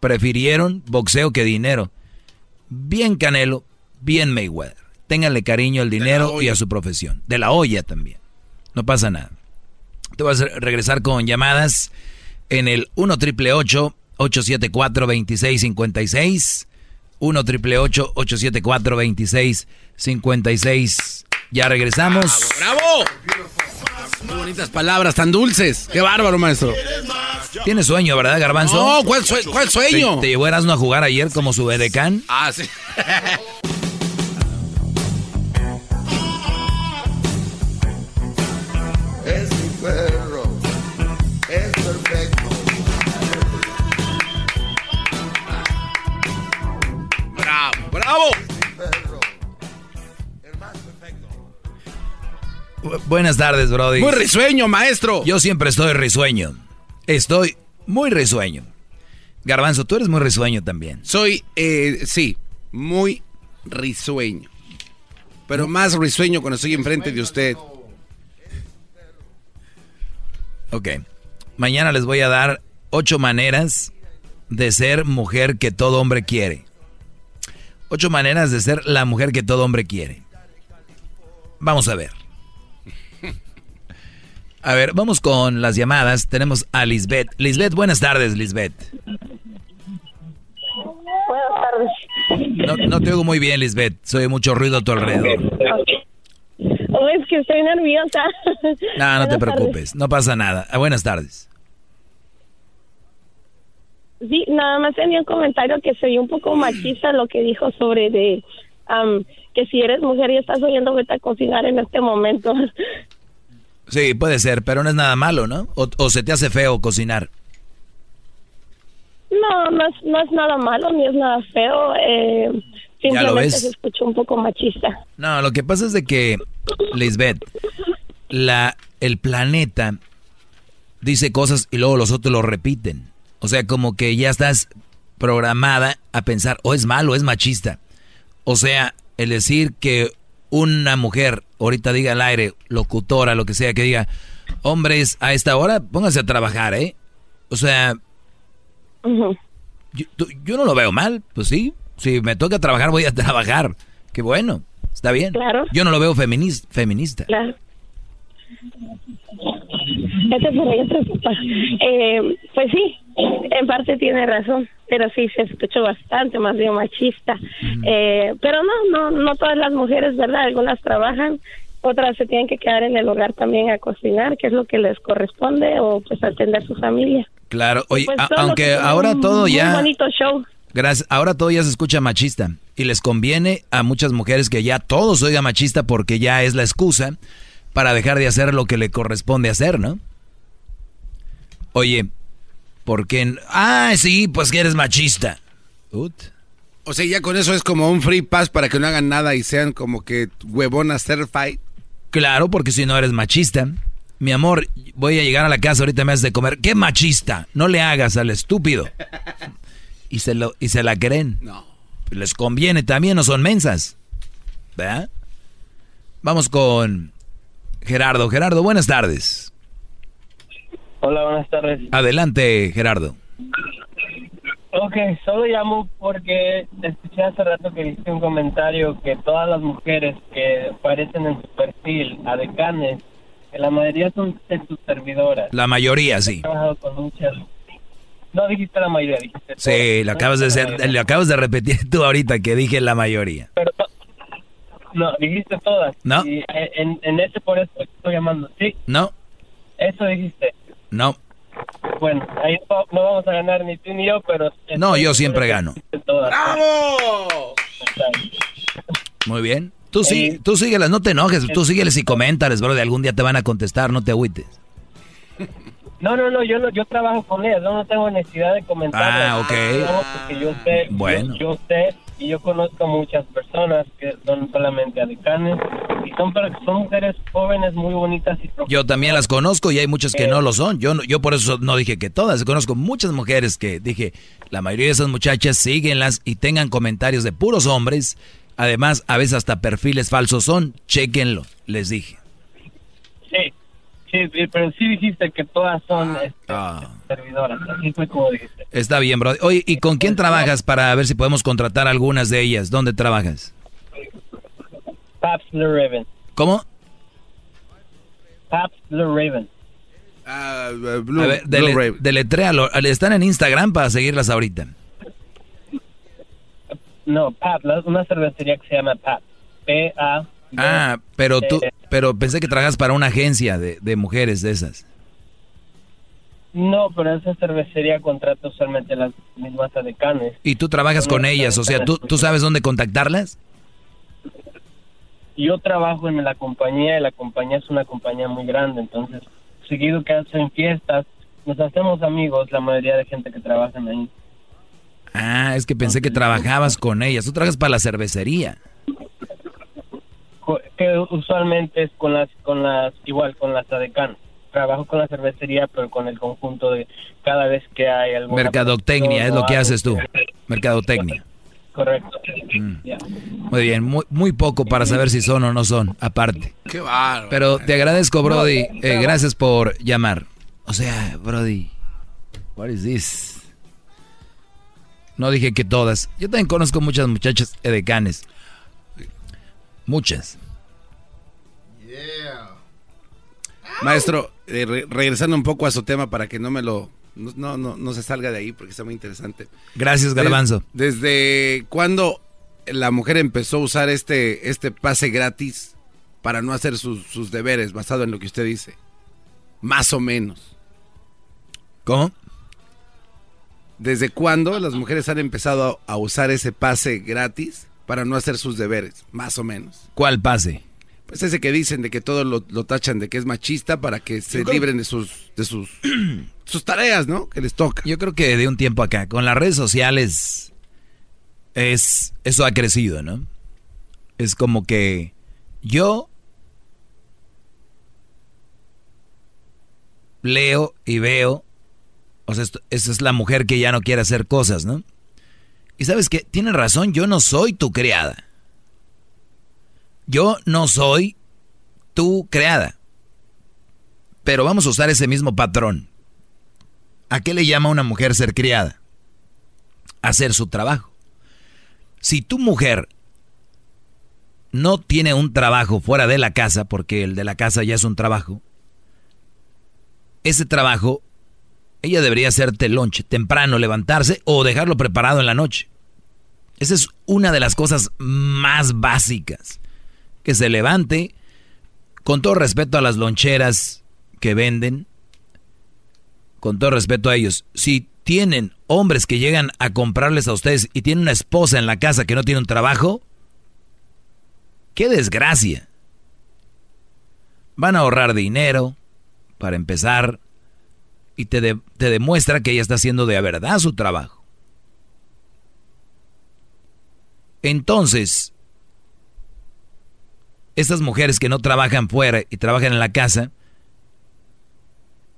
Prefirieron boxeo que dinero. Bien Canelo, bien Mayweather. Ténganle cariño al dinero y a su profesión. De la olla también. No pasa nada. Te vas a regresar con llamadas en el 1 triple 874 2656. 1 triple 874 2656. Ya regresamos. ¡Bravo! Qué bonitas palabras, tan dulces. Qué bárbaro, maestro. Tienes sueño, ¿verdad, Garbanzo? No, ¿cuál, sueño? ¿Te, ¿Te, llevó Erasmo a jugar ayer como su edecán? Ah, sí. es mi perro. Es perfecto. Bravo, bravo. Buenas tardes, Brody. Muy risueño, maestro. Yo siempre estoy risueño. Estoy muy risueño. Garbanzo, tú eres muy risueño también. Soy, eh, sí, muy risueño. Pero más risueño cuando estoy enfrente de usted. Ok. Mañana les voy a dar ocho maneras de ser mujer que todo hombre quiere. Ocho maneras de ser la mujer que todo hombre quiere. Vamos a ver. A ver, vamos con las llamadas. Tenemos a Lisbeth. Lisbeth, buenas tardes, Lisbeth. Buenas tardes. No, te oigo muy bien, Lisbeth. Soy mucho ruido a tu alrededor. Oh, es que estoy nerviosa. No, no te preocupes. No pasa nada. Ah, buenas tardes. Sí, nada más tenía un comentario que se vio un poco machista lo que dijo sobre de que si eres mujer y estás oyendo vete a cocinar en este momento. Sí, puede ser, pero no es nada malo, ¿no? O, se te hace feo cocinar. No, no es, no es nada malo ni es nada feo. Eh, simplemente se escucha un poco machista. No, lo que pasa es de que, Lisbeth, la, el planeta dice cosas y luego los otros lo repiten. O sea, como que ya estás programada a pensar, o es malo, o es machista. O sea, el decir que una mujer ahorita diga al aire, locutora, lo que sea, que diga, hombres, a esta hora pónganse a trabajar, ¿eh? O sea, yo, no lo veo mal, pues sí, si me toca trabajar voy a trabajar, qué bueno, está bien. Claro. Yo no lo veo feminista. Claro. Este eh, pues sí, en parte tiene razón, pero sí se escuchó bastante más bien machista. Eh, pero no, no, no todas las mujeres, ¿verdad? Algunas trabajan, otras se tienen que quedar en el hogar también a cocinar, que es lo que les corresponde, o pues atender su familia. Claro, oye, pues, aunque ahora todo ya... bonito show. Gracias, ahora todo ya se escucha machista y les conviene a muchas mujeres que ya todo se oiga machista porque ya es la excusa para dejar de hacer lo que le corresponde hacer, ¿no? Oye, ¿por qué? Ah, sí, pues que eres machista. O sea, ya con eso es como un free pass para que no hagan nada y sean como que huevonas fight. Claro, porque si no eres machista. Mi amor, voy a llegar a la casa, ahorita me haces de comer. ¿Qué machista? No le hagas al estúpido. Y se, lo, y se la creen. No. Les conviene también, no son mensas. ¿Verdad? Vamos con Gerardo. Gerardo, buenas tardes. Hola, buenas tardes. Adelante, Gerardo. Ok, solo llamo porque escuché hace rato que hiciste un comentario que todas las mujeres que aparecen en su perfil a decanes, que la mayoría son sus servidoras. La mayoría, sí. He trabajado con muchas. No dijiste la mayoría, dijiste. Sí, lo acabas de hacer, le acabas de repetir tú ahorita que dije la mayoría. Pero no, dijiste todas. No. Y en, en ese por eso estoy llamando. Sí, No, eso dijiste. no. Bueno, ahí no, no vamos a ganar ni tú ni yo, pero... No, yo siempre gano. ¡Bravo! Muy bien. Tú sí, tú síguelas, no te enojes, tú sígueles y coméntales, bro, de algún día te van a contestar, no te agüites. No, no, no, yo no, yo trabajo con ellas, yo no tengo necesidad de comentar. Ah, ok. Porque yo sé, Bueno. yo, yo sé y yo conozco muchas personas que son solamente adecanes y son, son mujeres jóvenes muy bonitas y Yo también las conozco y hay muchas que no lo son. Yo, yo por eso no dije que todas. Conozco muchas mujeres que dije, la mayoría de esas muchachas síguenlas y tengan comentarios de puros hombres. Además, a veces hasta perfiles falsos son. Chequenlo, les dije. sí, sí, pero sí dijiste que todas son este, Ah, servidoras, así fue como dijiste. está bien, bro. Oye, ¿y con quién trabajas para ver si podemos contratar algunas de ellas? ¿Dónde trabajas? Paps Blue Raven, ¿Cómo? Paps Blue Raven. Ah, a ver, dele- deletréalo. Están en Instagram para seguirlas ahorita. No, Pap, una cervecería que se llama Pap. P-A. Ah, pero tú, Eh, pero pensé que trabajas para una agencia de, de mujeres de esas. No, pero esa cervecería contrata usualmente las mismas adecanes. Y tú trabajas con ellas, o sea, ¿tú, ¿tú sabes dónde contactarlas? Yo trabajo en la compañía y la compañía es una compañía muy grande, entonces seguido que hacen fiestas, nos hacemos amigos, la mayoría de gente que trabaja ahí. Ah, es que pensé que trabajabas con ellas. Tú trabajas para la cervecería. Que usualmente es con las, con las, igual con las adecanes. Trabajo con la cervecería, pero con el conjunto de cada vez que hay algo. Mercadotecnia es lo que haces tú. Mercadotecnia. Correcto. Mm. Muy bien, muy, muy poco para saber si son o no son, aparte. Qué bárbaro. Pero te agradezco, Brody. Eh, gracias por llamar. O sea, Brody, what is this? No dije que todas. Yo también conozco muchas muchachas edecanes. Muchas. Maestro, eh, re- regresando un poco a su tema para que no me lo... No, no, no, no se salga de ahí porque está muy interesante. Gracias, Garbanzo. ¿Desde cuándo la mujer empezó a usar este, este pase gratis para no hacer sus, sus deberes, basado en lo que usted dice? Más o menos. ¿Cómo? ¿Desde cuándo las mujeres han empezado a usar ese pase gratis para no hacer sus deberes? Más o menos. ¿Cuál pase? Pues ese que dicen de que todo lo, lo tachan de que es machista para que se creo- libren de sus, de sus, sus tareas, ¿no? Que les toca. Yo creo que de un tiempo acá, con las redes sociales, es eso ha crecido, ¿no? Es como que yo leo y veo, o sea, esto- esa es la mujer que ya no quiere hacer cosas, ¿no? Y sabes que tienes razón, yo no soy tu criada. Yo no soy tu creada. Pero vamos a usar ese mismo patrón. ¿A qué le llama una mujer ser criada? Hacer su trabajo. Si tu mujer no tiene un trabajo fuera de la casa, porque el de la casa ya es un trabajo, ese trabajo, ella debería hacerte lunch temprano, levantarse o dejarlo preparado en la noche. Esa es una de las cosas más básicas. Que se levante, con todo respeto a las loncheras que venden, con todo respeto a ellos, si tienen hombres que llegan a comprarles a ustedes y tienen una esposa en la casa que no tiene un trabajo, qué desgracia. Van a ahorrar dinero, para empezar, y te, de- te demuestra que ella está haciendo de verdad su trabajo. Entonces, estas mujeres que no trabajan fuera y trabajan en la casa,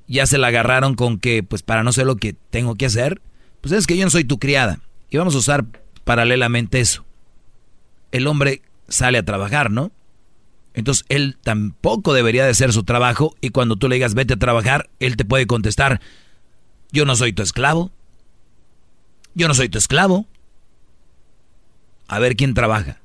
ya se la agarraron con que, pues para no ser lo que tengo que hacer, pues es que yo no soy tu criada. Y vamos a usar paralelamente eso. El hombre sale a trabajar, ¿no? Entonces él tampoco debería de hacer su trabajo y cuando tú le digas vete a trabajar, él te puede contestar, yo no soy tu esclavo, yo no soy tu esclavo. A ver quién trabaja.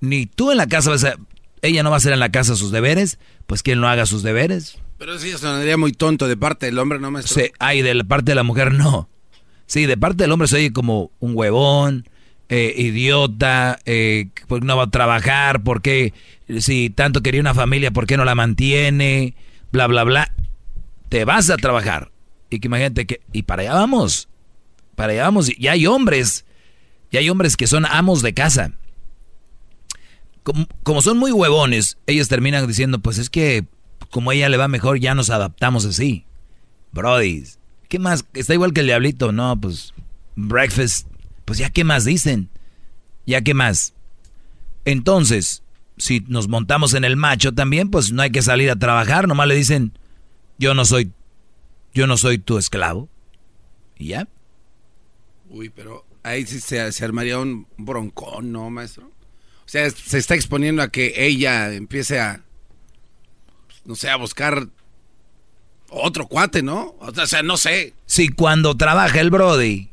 Ni tú en la casa vas a... Ella no va a hacer en la casa sus deberes, pues quien no haga sus deberes. Pero sí, sonaría muy tonto de parte del hombre, no me Sí, ay, de la parte de la mujer no. Sí, de parte del hombre se oye como un huevón, eh, idiota, eh, pues no va a trabajar, porque si tanto quería una familia, ¿por qué no la mantiene? Bla, bla, bla. Te vas a trabajar. Y que imagínate que... Y para allá vamos. Para allá vamos. Y hay hombres. Y hay hombres que son amos de casa. Como, como son muy huevones, ellos terminan diciendo, pues es que como a ella le va mejor, ya nos adaptamos así. Brody, ¿qué más? Está igual que el diablito, no, pues breakfast, pues ya qué más dicen, ya qué más. Entonces, si nos montamos en el macho también, pues no hay que salir a trabajar, nomás le dicen, yo no soy, yo no soy tu esclavo. ¿Y ya? Uy, pero ahí sí se, se armaría un broncón, ¿no, maestro? O sea, se está exponiendo a que ella empiece a, no sé, a buscar otro cuate, ¿no? O sea, no sé. Si cuando trabaja el Brody,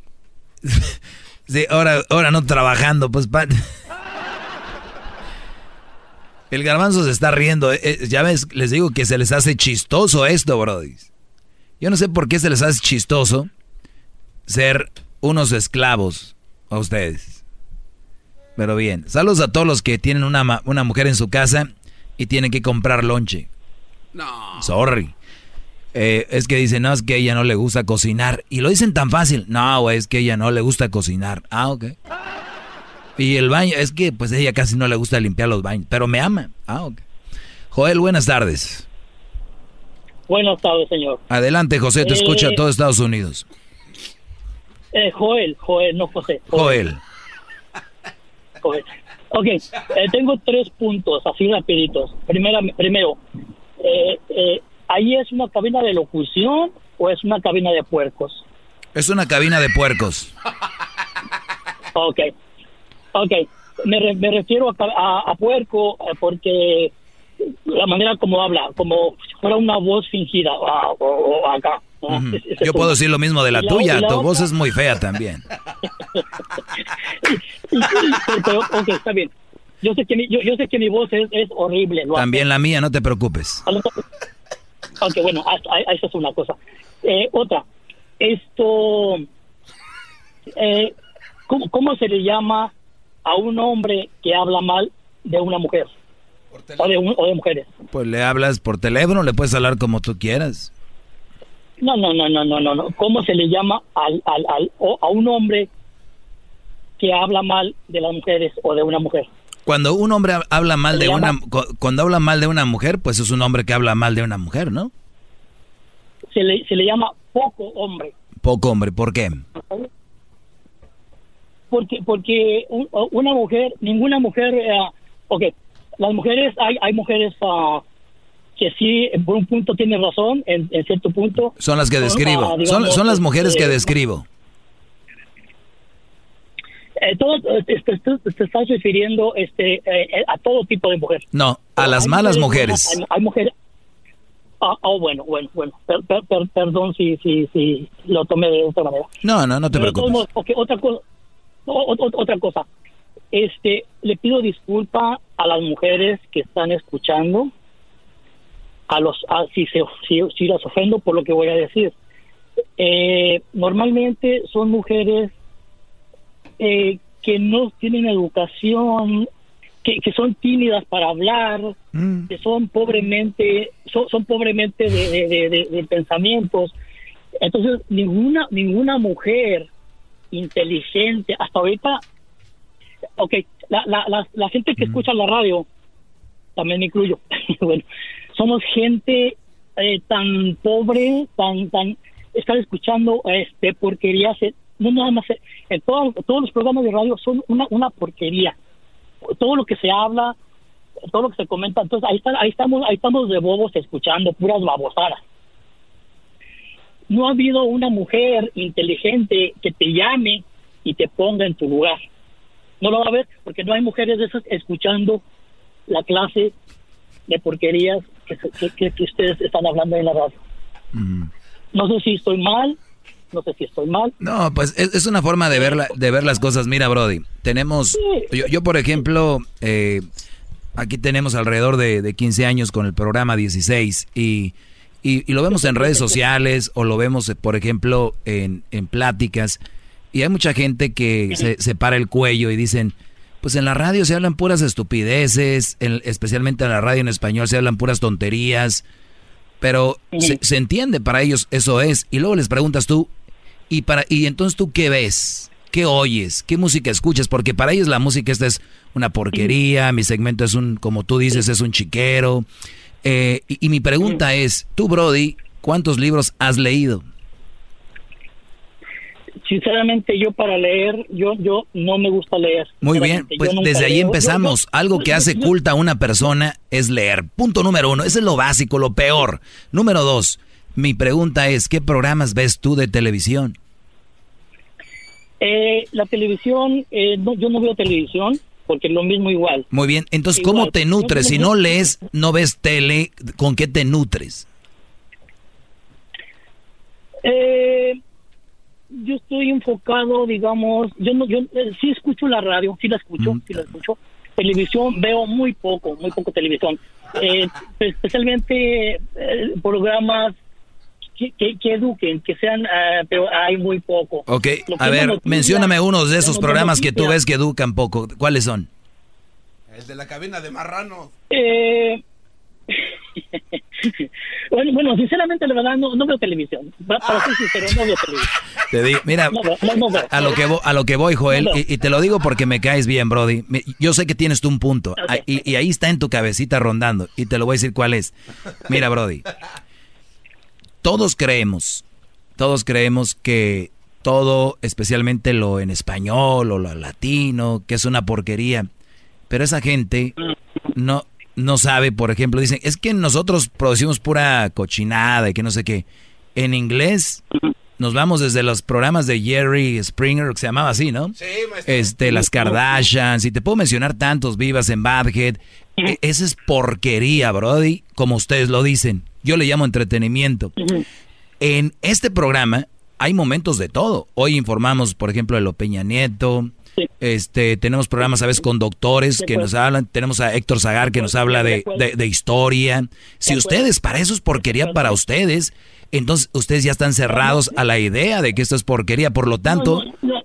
sí, ahora, ahora no trabajando, pues... El garbanzo se está riendo. eh, eh, ya ves, les digo que se les hace chistoso esto, Brody. Yo no sé por qué se les hace chistoso ser unos esclavos a ustedes. Pero bien, saludos a todos los que tienen una, una mujer en su casa y tienen que comprar lonche. No. Sorry. Eh, es que dicen, no, es que ella no le gusta cocinar. Y lo dicen tan fácil. No, güey, es que ella no le gusta cocinar. Ah, ok. Y el baño, es que pues ella casi no le gusta limpiar los baños. Pero me ama. Ah, ok. Joel, buenas tardes. Buenas tardes, señor. Adelante, José, te Eh, escucha todo Estados Unidos. Eh, Joel, Joel, no José. Joel. Joel. Ok, eh, tengo tres puntos así rapiditos. Primera, primero, eh, eh, ¿ahí es una cabina de locución o es una cabina de puercos? Es una cabina de puercos. Ok, ok. Me, re- me refiero a, a- a puerco eh, porque la manera como habla, como si fuera una voz fingida, ah, Yo puedo decir lo mismo de la tuya. la Tu voz es muy fea también. pero, ok, está bien. Yo sé que mi, yo, yo sé que mi voz es, es horrible. También la mía, no te preocupes. Ok, bueno, esa es una cosa. Eh, otra, esto, eh, ¿cómo, cómo se le llama a un hombre que habla mal de una mujer? O de, un- o de mujeres. Pues le hablas por teléfono, le puedes hablar como tú quieras. No, no, no, no, no, no, no. ¿Cómo se le llama al, al, al- o a un hombre que habla mal de las mujeres o de una mujer? Cuando un hombre ha- habla mal de una llama- cuando habla mal de una mujer, pues es un hombre que habla mal de una mujer, ¿no? Se le, se le llama poco hombre. Poco hombre, ¿por qué? porque porque un- una mujer ninguna mujer eh, ok las mujeres hay hay mujeres ah, que sí por un punto tienen razón en, en cierto punto Son las que ah, describo. Son, digamos, son las mujeres que describo. Eh, todo, eh, te, te- te- te estás refiriendo este eh, eh, a todo tipo de mujer No, a las Hay malas mujeres. hay, hay mujeres ah, oh, bueno bueno bueno Per- per- per- perdón si si si lo tomé de otra manera No, no, no te Pero de todos preocupes. modos, ok, otra cosa, o- o- otra cosa. Este, le pido disculpa a las mujeres que están escuchando, a los, a- si se, si, si las ofendo por lo que voy a decir. Eh, normalmente son mujeres eh, que no tienen educación, que, que son tímidas para hablar, que son pobremente, son, son pobremente de, de- de- pensamientos. Entonces, ninguna, ninguna mujer inteligente, hasta ahorita, ok, la, la, la, la gente que escucha la radio, también me incluyo, bueno, somos gente eh, tan pobre, tan, tan, estar escuchando este porquerías, eh, no nada más, eh, en todos, todos los programas de radio son una, una porquería. Todo lo que se habla, todo lo que se comenta, entonces ahí, está, ahí estamos, ahí estamos de bobos escuchando puras babosadas no ha habido una mujer inteligente que te llame y te ponga en tu lugar. No lo va a ver porque no hay mujeres de esas escuchando la clase de porquerías que, que, que ustedes están hablando en la radio. No sé si estoy mal, no sé si estoy mal. No, pues es, es una forma de ver, la- de ver las cosas. Mira, Brody, tenemos, yo, yo, por ejemplo, eh, aquí tenemos alrededor de, de 15 años con el programa 16 y, y, y lo vemos en redes sociales o lo vemos, por ejemplo, en, en pláticas. Y hay mucha gente que se, se para el cuello y dicen, pues en la radio se hablan puras estupideces, en- especialmente en la radio en español se hablan puras tonterías, pero se, se entiende, para ellos eso es. Y luego les preguntas tú, ¿y, para, y entonces tú qué ves? ¿Qué oyes? ¿Qué música escuchas? Porque para ellos la música esta es una porquería, mi segmento es un, como tú dices, es un chiquero. Eh, y, y mi pregunta es, tú Brody, ¿cuántos libros has leído? Sinceramente, yo para leer, yo yo no me gusta leer. Muy bien, pues desde ahí leo. empezamos. Yo- yo- Algo que hace culta a una persona es leer. Punto número uno, ese es lo básico, lo peor. Número dos, mi pregunta es, ¿qué programas ves tú de televisión? Eh, la televisión, eh, no, yo no veo televisión porque es lo mismo igual. Muy bien, entonces, Igual. ¿cómo te nutres? Si no lees, no ves tele, ¿con qué te nutres? Eh, yo estoy enfocado, digamos, yo no, yo eh, sí escucho la radio, sí la escucho, sí la escucho. Televisión veo muy poco, muy poco televisión. Eh, especialmente eh, programas que, que, que eduquen, que sean, eh, pero hay muy poco. Ok, a ver, noticia, mencióname uno de esos programas que tú ves que educan poco. ¿Cuáles son? El de la cabina de marrano. Eh, bueno, bueno, sinceramente, la verdad, no, no veo televisión. Pa- Para ser sincero, no veo televisión. Te digo, mira, No a lo que vo- a lo que voy, Joel, No, no. y, y te lo digo porque me caes bien, Brody. Yo sé que tienes tú un punto ah, y, y ahí está en tu cabecita rondando y te lo voy a decir cuál es. Mira, Brody, todos creemos, todos creemos que todo, especialmente lo en español o lo latino, que es una porquería, pero esa gente no no sabe, por ejemplo, dicen, es que nosotros producimos pura cochinada y que no sé qué. En inglés nos vamos desde los programas de Jerry Springer, que se llamaba así, ¿no? Sí, Este, las Kardashians, y te puedo mencionar tantos vivas en Badhead. E- Esa es porquería, Brody, como ustedes lo dicen. Yo le llamo entretenimiento. En este programa hay momentos de todo. Hoy informamos, por ejemplo, de lo Peña Nieto. Este, tenemos programas a veces con doctores que nos hablan. Tenemos a Héctor Zagar que nos habla de, de- de historia. Si ustedes, para eso es porquería para ustedes, entonces ustedes ya están cerrados a la idea de que esto es porquería. Por lo tanto,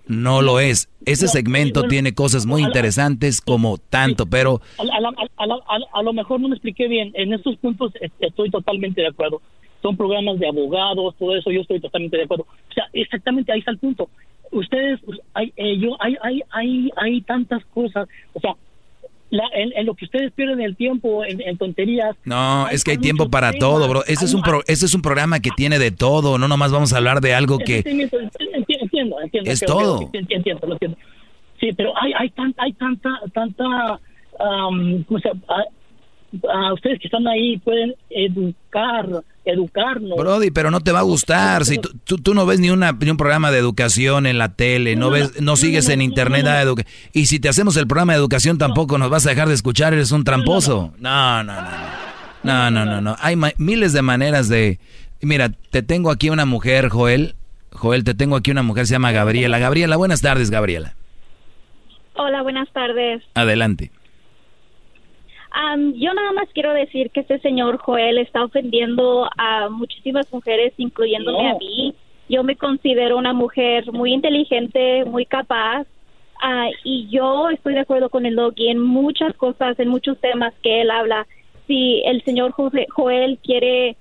no lo es. Ese segmento tiene cosas muy interesantes como tanto, pero A, lo mejor no me expliqué bien. En estos puntos eh, estoy totalmente de acuerdo. Son programas de abogados, todo eso, yo estoy totalmente de acuerdo. O sea, exactamente ahí está el punto. Ustedes, pues, hay, eh, yo, hay, hay, hay, hay tantas cosas. O sea, la- en, en lo que ustedes pierden el tiempo en, en tonterías. No, es que hay tiempo para todo, bro. Este es un pro- este es un programa que tiene de todo, no nomás vamos a hablar de algo que Entiendo, entiendo, entiendo, Es ok, todo. ok, entiendo, lo entiendo. Sí, pero hay, hay, tan, hay tanta, tanta, am, ¿cómo se ah, ustedes que están ahí pueden educar, educarnos. Brody, pero no te va a gustar si tú, tú, tú no ves ni, una, ni un programa de educación en la tele, no ves, no sigues en internet nada de educa- y si te hacemos el programa de educación tampoco nos vas a dejar de escuchar, eres un tramposo. No, no, no, no, no, no, no, no. Hay miles de maneras de, mira, te tengo aquí una mujer, Joel, Joel, te tengo aquí una mujer se llama Gabriela. Gabriela, buenas tardes, Gabriela. Hola, buenas tardes. Adelante. Am, yo nada más quiero decir que este señor Joel está ofendiendo a muchísimas mujeres, incluyéndome No. a mí. Yo me considero una mujer muy inteligente, muy capaz, ah, y yo estoy de acuerdo con el Doggy en muchas cosas, en muchos temas que él habla. Si el señor Joel quiere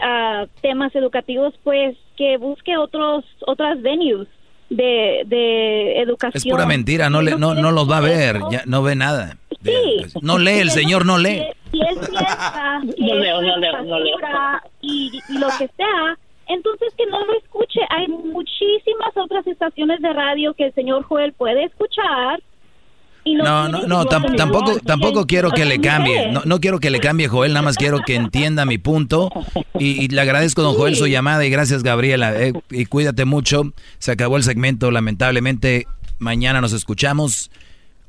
ah, temas educativos, pues que busque otros otras venues de, de educación. Es pura mentira, no, le, no, no los va a ver, ya no ve nada. Sí. No lee, el señor no lee. Si él piensa que No leo, es no leo, no leo. y, y lo que sea, entonces que no lo escuche. Hay muchísimas otras estaciones de radio que el señor Joel puede escuchar Y No, no, no, tam- tampoco, tampoco quiero que le cambie. No, no quiero que le cambie, Joel, nada más quiero que entienda mi punto. Y, y le agradezco, don Joel, su llamada y gracias, Gabriela. eh, y cuídate mucho. Se acabó el segmento, lamentablemente. Mañana nos escuchamos.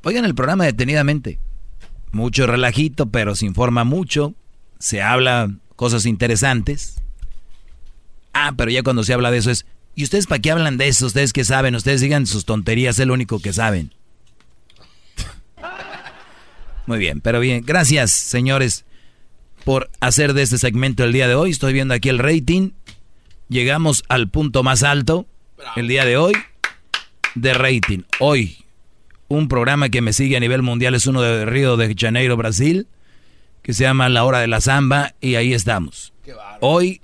Oigan el programa detenidamente. Mucho relajito, pero se informa mucho. Se habla cosas interesantes. Ah, pero ya cuando se habla de eso es... ¿Y ustedes para qué hablan de eso? ¿Ustedes qué saben? Ustedes digan sus tonterías, es lo único que saben. Muy bien, pero bien. Gracias, señores, por hacer de este segmento el día de hoy. Estoy viendo aquí el rating. Llegamos al punto más alto el día de hoy de rating. Hoy, un programa que me sigue a nivel mundial es uno de Río de Janeiro, Brasil, que se llama La Hora de la Zamba, y ahí estamos. Hoy,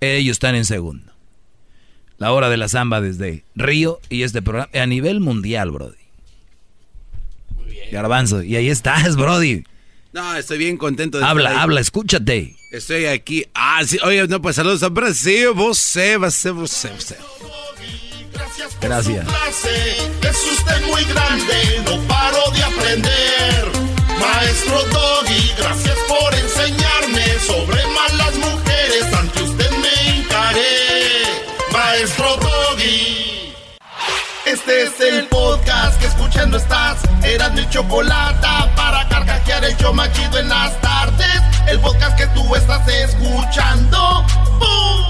ellos están en segundo. La Hora de la Zamba desde Río y este programa a nivel mundial, Brody. Garbanzo, y ahí estás, Brody. No, estoy bien contento de Habla, estar habla, escúchate. Estoy aquí. Ah, sí. Oye, no, pues saludos a Brasil. Você, você, você, você. Gracias. Es usted muy grande, no paro de aprender. Maestro Doggy, gracias por enseñarme sobre malas mujeres. Ante usted me encaré. Maestro Doggy. Este es el podcast que escuchando estás. Eran mi chocolate para carcajear el show machido en las tardes. El podcast que tú estás escuchando. ¡Bum!